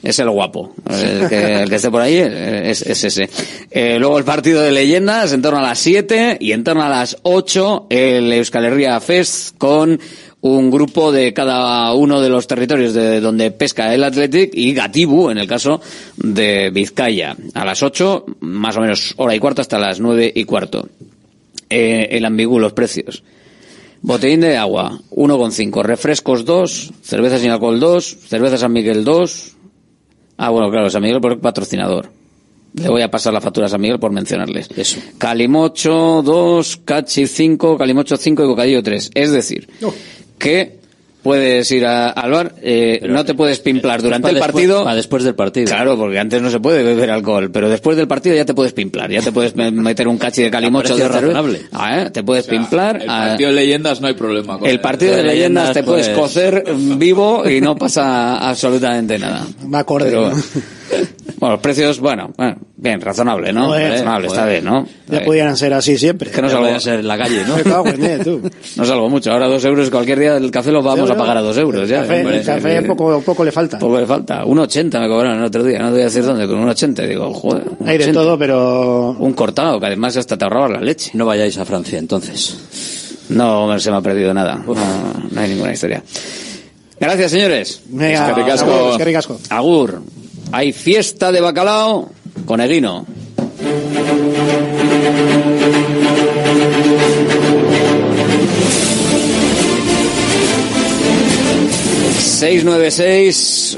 Es el guapo. El que, el que esté por ahí eh, es, es ese. Eh, luego el partido de leyendas en torno a las 7 y en torno a las 8 el Euskal Herria Fest con un grupo de cada uno de los territorios de donde pesca el Athletic y Gatibu en el caso de Vizcaya. A las 8, más o menos hora y cuarto hasta las 9 y cuarto. Eh, el ambigú, los precios. Botellín de agua, 1,5. Refrescos 2. Cerveza sin alcohol 2. Cerveza San Miguel 2. Ah, bueno, claro, San Miguel por patrocinador. Le voy a pasar la factura a San Miguel por mencionarles. Eso. Calimocho 2, Cachi 5, Calimocho 5 y Bocadillo 3. Es decir, que puedes ir a- al bar, eh, no te puedes pimplar durante el después- partido. para después del partido. Claro, porque antes no se puede beber alcohol, pero después del partido ya te puedes pimplar, ya te puedes me- meter un cachi de calimocho de razonable. Ah, ¿eh? Te puedes pimplar. El ah, partido de leyendas no hay problema. con el partido de leyendas te puedes pues- cocer vivo y no pasa absolutamente nada. Pero, ¿no? Bueno, los precios, bueno, bueno, bien, razonable, ¿no? Joder, razonable, está bien, ¿no? Ya Eh, pudieran ser así siempre. que no Ya salgo, a ser en la calle, ¿no? No salgo mucho. Ahora dos euros, cualquier día del café lo vamos a pagar a dos euros. Ya, El café, el café eh, poco, poco le falta. poco le falta. Un 80 me cobraron el otro día, no te voy a decir dónde, con un 80. Digo, joder. un Hay de 80. todo, pero Un cortado, que además hasta te ahorrabas la leche. No vayáis a Francia, entonces. No se me ha perdido nada. No, no hay ninguna historia. Gracias, señores. Venga, Es que ricasco. agur, es que ricasco. Agur. Hay fiesta de bacalao con Eguino. Seis nueve seis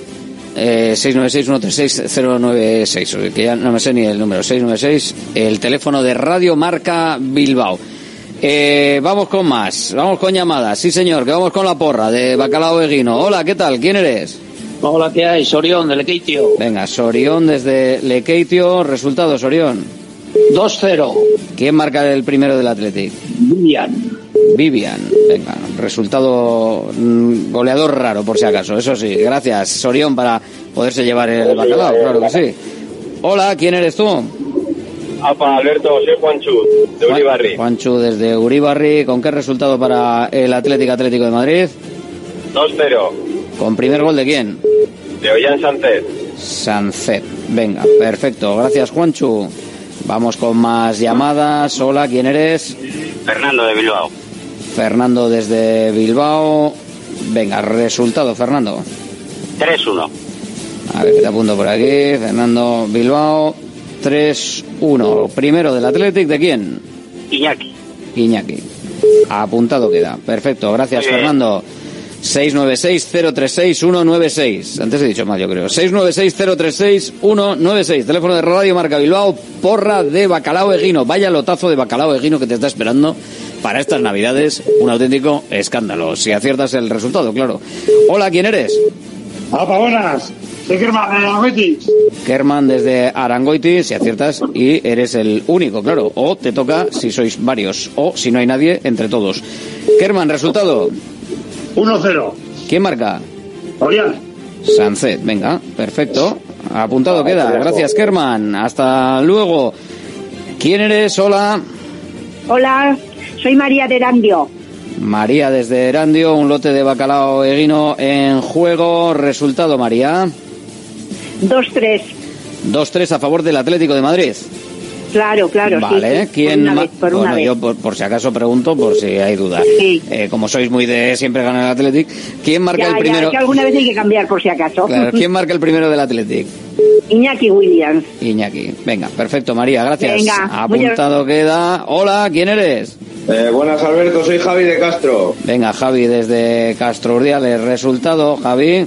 eh, 696-136-096, que ya no me sé ni el número, 696, el teléfono de Radio Marca Bilbao. Eh, vamos con más, vamos con llamadas, sí señor, que vamos con la porra de Bacalao Eguino. Hola, ¿qué tal? ¿Quién eres? Hola, ¿qué hay? Sorión, del Lequeitio. Venga, Sorión desde Lekeitio. Resultados, Sorión. 2-0. ¿Quién marca el primero del Athletic? Vivian. Vivian. Venga, resultado mm, goleador raro, por si acaso. Eso sí, gracias, Sorión, para poderse llevar el bacalao, claro que sí. Hola, ¿quién eres tú? Apa, Alberto, soy Juanchu, de Uribarri. Juanchu, desde Uribarri. ¿Con qué resultado para el Atlético Atlético de Madrid? 2-0, ¿Con primer gol de quién? de Ollán Sánchez. Sancet. Venga, perfecto. Gracias, Juanchu. Vamos con más llamadas. Hola, ¿quién eres? Fernando de Bilbao. Fernando desde Bilbao. Venga, resultado, Fernando. 3-1. A ver, te apunto por aquí. Fernando Bilbao. 3-1. Primero del Athletic, ¿de quién? Iñaki. Iñaki. Apuntado queda. Perfecto, gracias. Fernando. 696-036-196. Antes he dicho mal, yo creo. 696-036-196. Teléfono de Radio Marca Bilbao. Porra de Bacalao Eguino. Vaya lotazo de Bacalao Eguino que te está esperando para estas navidades. Un auténtico escándalo. Si aciertas el resultado, claro. Hola, ¿quién eres? Apa, buenas. Soy Germán de Aguiti. Kerman desde Arangoiti, si aciertas, y eres el único, claro. O te toca si sois varios, o si no hay nadie, entre todos. Kerman, resultado. 1-0. ¿Quién marca? Ollán. Sancet, venga, perfecto. Apuntado queda. Gracias, Kerman. Hasta luego. ¿Quién eres? Hola. Hola, soy María de Erandio. María desde Erandio, un lote de bacalao eguino en juego. Resultado, María. 2-3. 2-3 a favor del Atlético de Madrid. Claro, claro. sí, Vale, sí, ¿quién Por una ma- vez, por bueno, yo por, por si acaso pregunto, por si hay duda. Eh, como sois muy de siempre ganar el Athletic, ¿quién marca ya, el ya, primero? que alguna vez hay que cambiar por si acaso. Claro, ¿quién marca el primero del Athletic? Iñaki Williams. Iñaki. Venga, perfecto, María, gracias. Venga, Apuntado queda. Hola, ¿quién eres? Eh, buenas, Alberto. Soy Javi de Castro. Venga, Javi, desde Castro Urdiales. Resultado, Javi.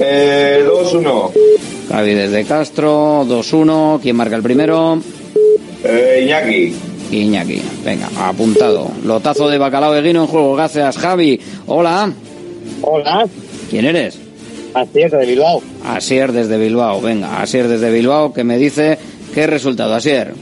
Eh, 2-1. Javi desde Castro, 2-1. ¿Quién marca el primero? Eh, Iñaki. Iñaki. Venga, apuntado. Lotazo de bacalao de guino en juego. Gracias, Javi. Hola. Hola. ¿Quién eres? Asier de Bilbao. Asier desde Bilbao. Venga, Asier desde Bilbao que me dice qué resultado, Asier.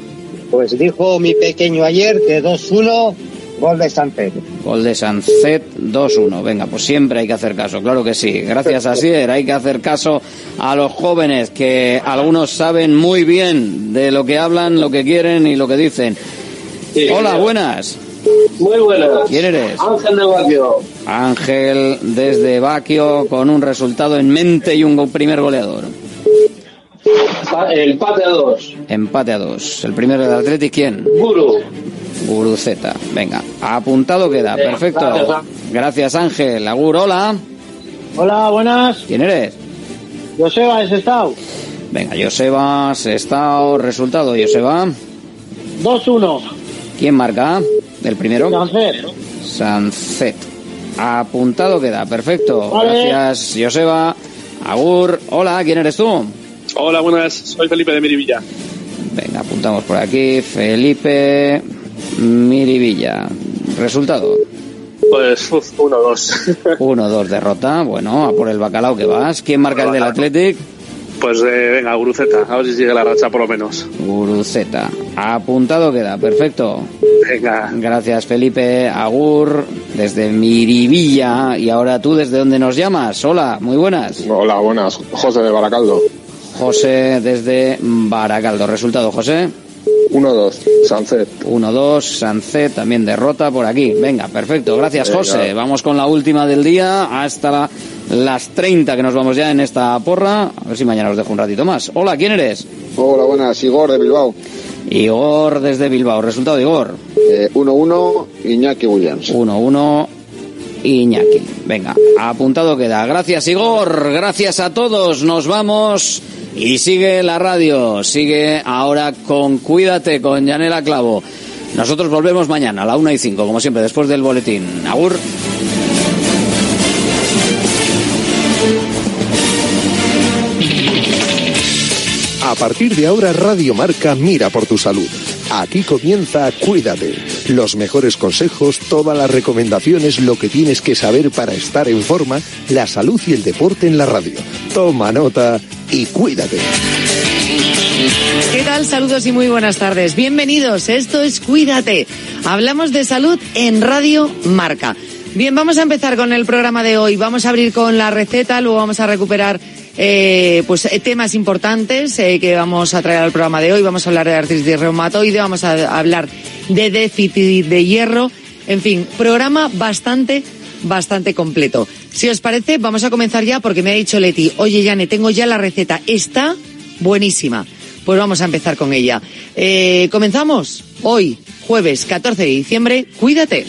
Pues dijo mi pequeño ayer que 2-1, gol de Sánchez. Gol de Sancet 2-1. Venga, pues siempre hay que hacer caso, claro que sí. Gracias, Asier. Hay que hacer caso a los jóvenes que algunos saben muy bien de lo que hablan, lo que quieren y lo que dicen. Hola, buenas. Muy buenas. ¿Quién eres? Ángel de Baquio. Ángel desde Baquio con un resultado en mente y un primer goleador. El pate a 2. Empate a dos. El primero del Athletic, ¿quién? Guru. Guruceta. Venga, apuntado queda. Perfecto. gracias, Ángel. Agur, hola. Hola, buenas. ¿Quién eres? Joseba de Sestao. Venga, Joseba, Sestao, resultado, Joseba. 2-1. ¿Quién marca? ¿El primero? Sancet. Sancet. Apuntado queda, perfecto. Vale. Gracias, Joseba. Agur, hola, ¿quién eres tú? Hola, buenas. Soy Felipe de Mirivilla. Venga, apuntamos por aquí. Felipe Mirivilla. Resultado. Pues uf, 1-2. 1-2 derrota. Bueno, a por el bacalao que vas. ¿Quién marca el del Athletic? Pues eh, venga, Guruceta. A ver si sigue la racha por lo menos. Guruceta. Apuntado queda, perfecto. Venga. Gracias Felipe Agur desde Miribilla y ahora tú desde dónde nos llamas. Hola, muy buenas. Hola, buenas. José de Baracaldo. José desde Baracaldo. Resultado, José. 1-2, Sancet. 1-2, Sancet también derrota por aquí. Venga, perfecto. Gracias, Venga. José. Vamos con la última del día hasta la- las 30 que nos vamos ya en esta porra. A ver si mañana os dejo un ratito más. Hola, ¿quién eres? Hola, buenas. Igor de Bilbao. Igor desde Bilbao. Resultado, Igor. Eh, 1-1, Iñaki Williams. 1-1 Iñaki. Venga, apuntado queda. Gracias Igor, gracias a todos. Nos vamos y sigue la radio. Sigue ahora con Cuídate con Yanela Clavo. Nosotros volvemos mañana a la 1 y 5, como siempre, después del boletín. Agur. A partir de ahora Radio Marca mira por tu salud. Aquí comienza Cuídate. Los mejores consejos, todas las recomendaciones, lo que tienes que saber para estar en forma, la salud y el deporte en la radio. Toma nota y cuídate. ¿Qué tal? Saludos y muy buenas tardes. Bienvenidos. Esto es Cuídate. Hablamos de salud en Radio Marca. Bien, vamos a empezar con el programa de hoy. Vamos a abrir con la receta, luego vamos a recuperar eh, pues eh, temas importantes eh, que vamos a traer al programa de hoy. Vamos a hablar de artritis reumatoide, vamos a hablar de déficit de hierro. En fin, programa bastante, bastante completo. Si os parece, vamos a comenzar ya porque me ha dicho Leti, oye, Yane, tengo ya la receta. Está buenísima. Pues vamos a empezar con ella. Eh, comenzamos hoy, jueves 14 de diciembre. Cuídate.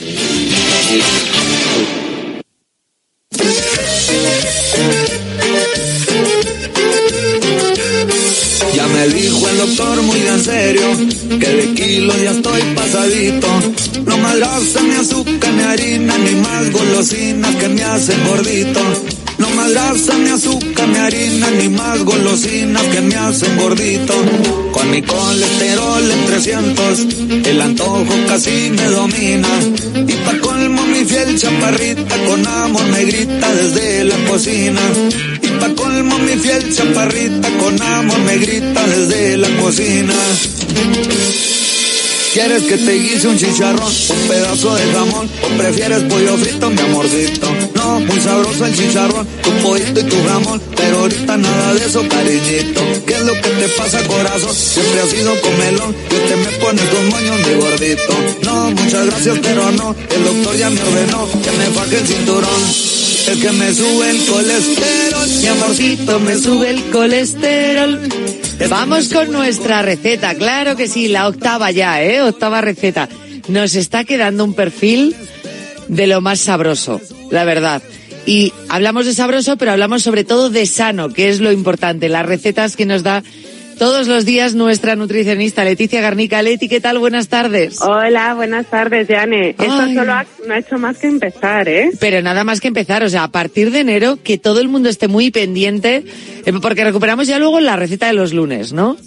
Que de kilos ya estoy pasadito. No más grasa, ni azúcar, ni harina, ni más golosinas que me hacen gordito. No más grasa, ni azúcar, ni harina, ni más golosinas que me hacen gordito. Con mi colesterol en 300, el antojo casi me domina. Y pa' colmo mi fiel chaparrita con amor me grita desde la cocina. Pa' colmo mi fiel chaparrita con amor me grita desde la cocina. ¿Quieres que te guise un chicharrón, un pedazo de jamón o prefieres pollo frito, mi amorcito? No, muy sabroso el chicharrón, tu pollito y tu jamón, pero ahorita nada de eso, cariñito. ¿Qué es lo que te pasa, corazón? Siempre has sido comelón, que te me pones con moños de gordito. No, muchas gracias, pero no, el doctor ya me ordenó que me faje el cinturón. El que me sube el colesterol, mi amorcito me sube el colesterol. Vamos con nuestra receta, claro que sí, la octava ya, ¿eh? Octava receta. Nos está quedando un perfil de lo más sabroso, la verdad. Y hablamos de sabroso, pero hablamos sobre todo de sano, que es lo importante. Las recetas que nos da todos los días nuestra nutricionista Leticia Garnica. Leti, ¿qué tal? Buenas tardes. Hola, buenas tardes, Yane. Esto solo ha, no ha hecho más que empezar, ¿eh? Pero nada más que empezar, o sea, a partir de enero, que todo el mundo esté muy pendiente, eh, porque recuperamos ya luego la receta de los lunes, ¿no?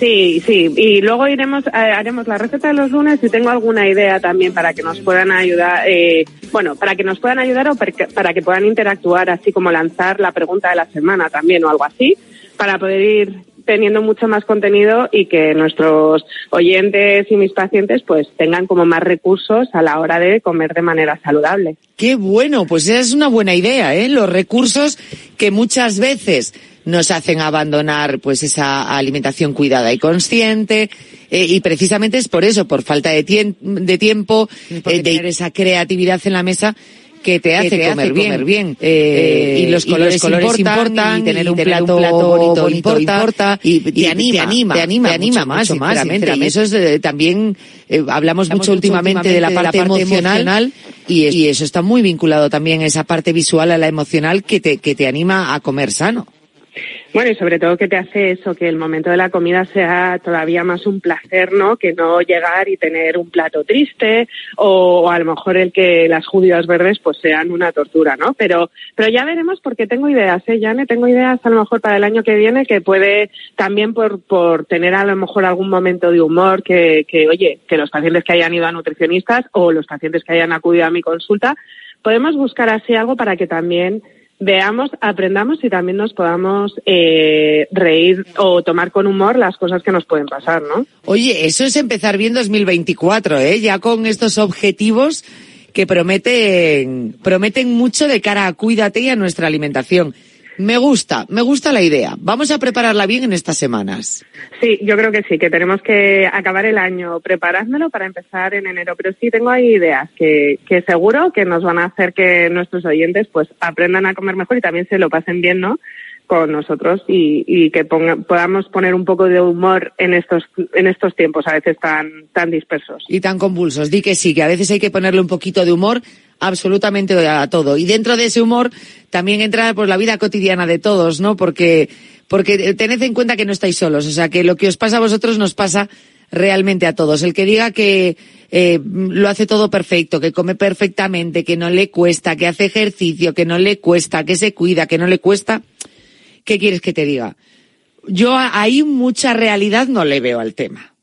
Sí, sí. Y luego iremos, eh, haremos la receta de los lunes y tengo alguna idea también para que nos puedan ayudar, eh, bueno, para que nos puedan ayudar o para que, para que puedan interactuar, así como lanzar la pregunta de la semana también o algo así, para poder ir teniendo mucho más contenido y que nuestros oyentes y mis pacientes pues tengan como más recursos a la hora de comer de manera saludable. Qué bueno, pues esa es una buena idea, ¿eh? Los recursos que muchas veces nos hacen abandonar pues esa alimentación cuidada y consciente eh, y precisamente es por eso, por falta de, tien- de tiempo, eh, de tener esa creatividad en la mesa que te hace, te comer, hace bien. comer bien. Eh, y los colores, importan, y tener un plato, bonito, importa, y, te, anima, te anima, te anima, mucho, más, mucho más, sinceramente. Y eso es de- también, eh, hablamos, mucho últimamente de la parte, emocional, y, es- y eso está muy vinculado también a esa parte visual, a la emocional, que te, que te anima a comer sano. Bueno, y sobre todo que te hace eso, que el momento de la comida sea todavía más un placer, ¿no? Que no llegar y tener un plato triste o, o a lo mejor el que las judías verdes pues sean una tortura, ¿no? Pero, pero ya veremos porque tengo ideas, ¿eh? Ya tengo ideas a lo mejor para el año que viene que puede también por, por tener a lo mejor algún momento de humor que, que, oye, que los pacientes que hayan ido a nutricionistas o los pacientes que hayan acudido a mi consulta, podemos buscar así algo para que también veamos, aprendamos y también nos podamos eh, reír o tomar con humor las cosas que nos pueden pasar, ¿no? Oye, eso es empezar bien 2024, ¿eh? Ya con estos objetivos que prometen, prometen mucho de cara a cuídate y a nuestra alimentación. Me gusta, me gusta la idea. Vamos a prepararla bien en estas semanas. Sí, yo creo que sí, que tenemos que acabar el año preparármelo para empezar en enero, pero sí tengo ahí ideas que, que seguro que nos van a hacer que nuestros oyentes pues aprendan a comer mejor y también se lo pasen bien, ¿no? con nosotros y, y que ponga- podamos poner un poco de humor en estos en estos tiempos a veces tan tan dispersos. Y tan convulsos. Di que sí, que a veces hay que ponerle un poquito de humor absolutamente a todo. Y dentro de ese humor también entra pues la vida cotidiana de todos, ¿no? Porque, porque tened en cuenta que no estáis solos. O sea, que lo que os pasa a vosotros nos pasa realmente a todos. El que diga que eh, lo hace todo perfecto, que come perfectamente, que no le cuesta, que hace ejercicio, que no le cuesta, que se cuida, que no le cuesta, ¿qué quieres que te diga? Yo ahí mucha realidad no le veo al tema.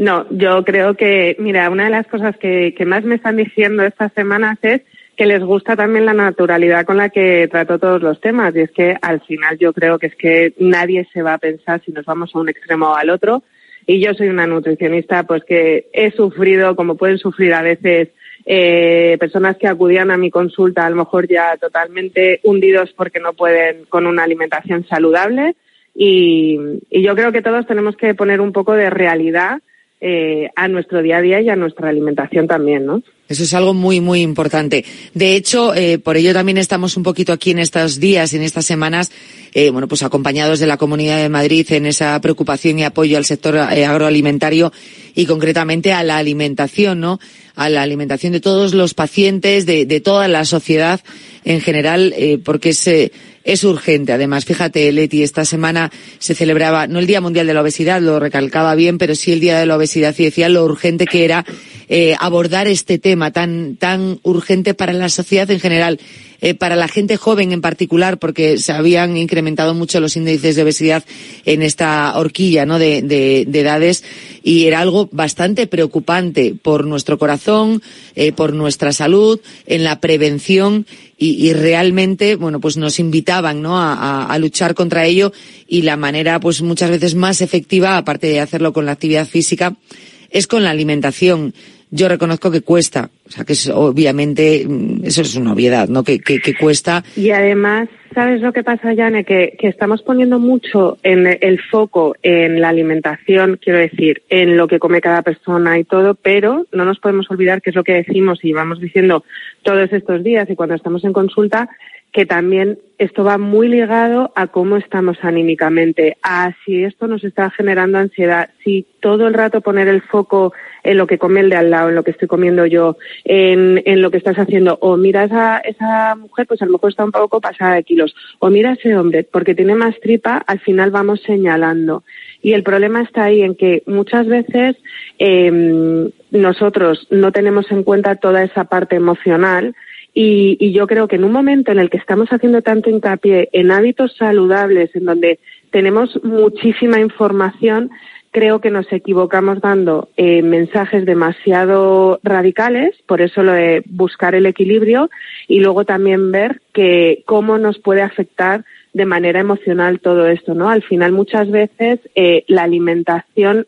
No, yo creo que, mira, una de las cosas que, que más me están diciendo estas semanas es que les gusta también la naturalidad con la que trato todos los temas. Y es que al final yo creo que es que nadie se va a pensar si nos vamos a un extremo o al otro. Y yo soy una nutricionista pues que he sufrido, como pueden sufrir a veces eh, personas que acudían a mi consulta a lo mejor ya totalmente hundidos porque no pueden con una alimentación saludable. Y, y yo creo que todos tenemos que poner un poco de realidad eh, a nuestro día a día y a nuestra alimentación también, ¿no? Eso es algo muy, muy importante. De hecho, eh, por ello también estamos un poquito aquí en estos días, en estas semanas, eh, bueno, pues acompañados de la Comunidad de Madrid en esa preocupación y apoyo al sector eh, agroalimentario y concretamente a la alimentación, ¿no? A la alimentación de todos los pacientes, de, toda la sociedad en general, eh, porque es, es urgente. Además, fíjate, Leti, esta semana se celebraba, no el Día Mundial de la Obesidad, lo recalcaba bien, pero sí el Día de la Obesidad y decía lo urgente que era eh, abordar este tema tan, tan urgente para la sociedad en general, eh, para la gente joven en particular, porque se habían incrementado mucho los índices de obesidad en esta horquilla ¿no? de, de, de edades y era algo bastante preocupante por nuestro corazón, eh, por nuestra salud, en la prevención y, realmente, bueno, pues nos invitaban, ¿no? A, a, luchar contra ello y la manera, pues muchas veces más efectiva, aparte de hacerlo con la actividad física, es con la alimentación yo reconozco que cuesta, o sea que es obviamente mm, eso es una obviedad, ¿no? Que, que, que cuesta. Y además, ¿sabes lo que pasa, Yane? Que, que estamos poniendo mucho en el foco en la alimentación, quiero decir, en lo que come cada persona y todo, pero no nos podemos olvidar que es lo que decimos y vamos diciendo todos estos días y cuando estamos en consulta, que también esto va muy ligado a cómo estamos anímicamente, a si esto nos está generando ansiedad, si todo el rato poner el foco en lo que come el de al lado, en lo que estoy comiendo yo, en, en lo que estás haciendo, o mira esa, esa mujer, pues a lo mejor está un poco pasada de kilos, o mira ese hombre, porque tiene más tripa, al final vamos señalando. Y el problema está ahí en que muchas veces eh, nosotros no tenemos en cuenta toda esa parte emocional, y, y, yo creo que en un momento en el que estamos haciendo tanto hincapié en hábitos saludables, en donde tenemos muchísima información, creo que nos equivocamos dando eh, mensajes demasiado radicales, por eso lo de buscar el equilibrio y luego también ver que cómo nos puede afectar de manera emocional todo esto, ¿no? Al final muchas veces eh, la alimentación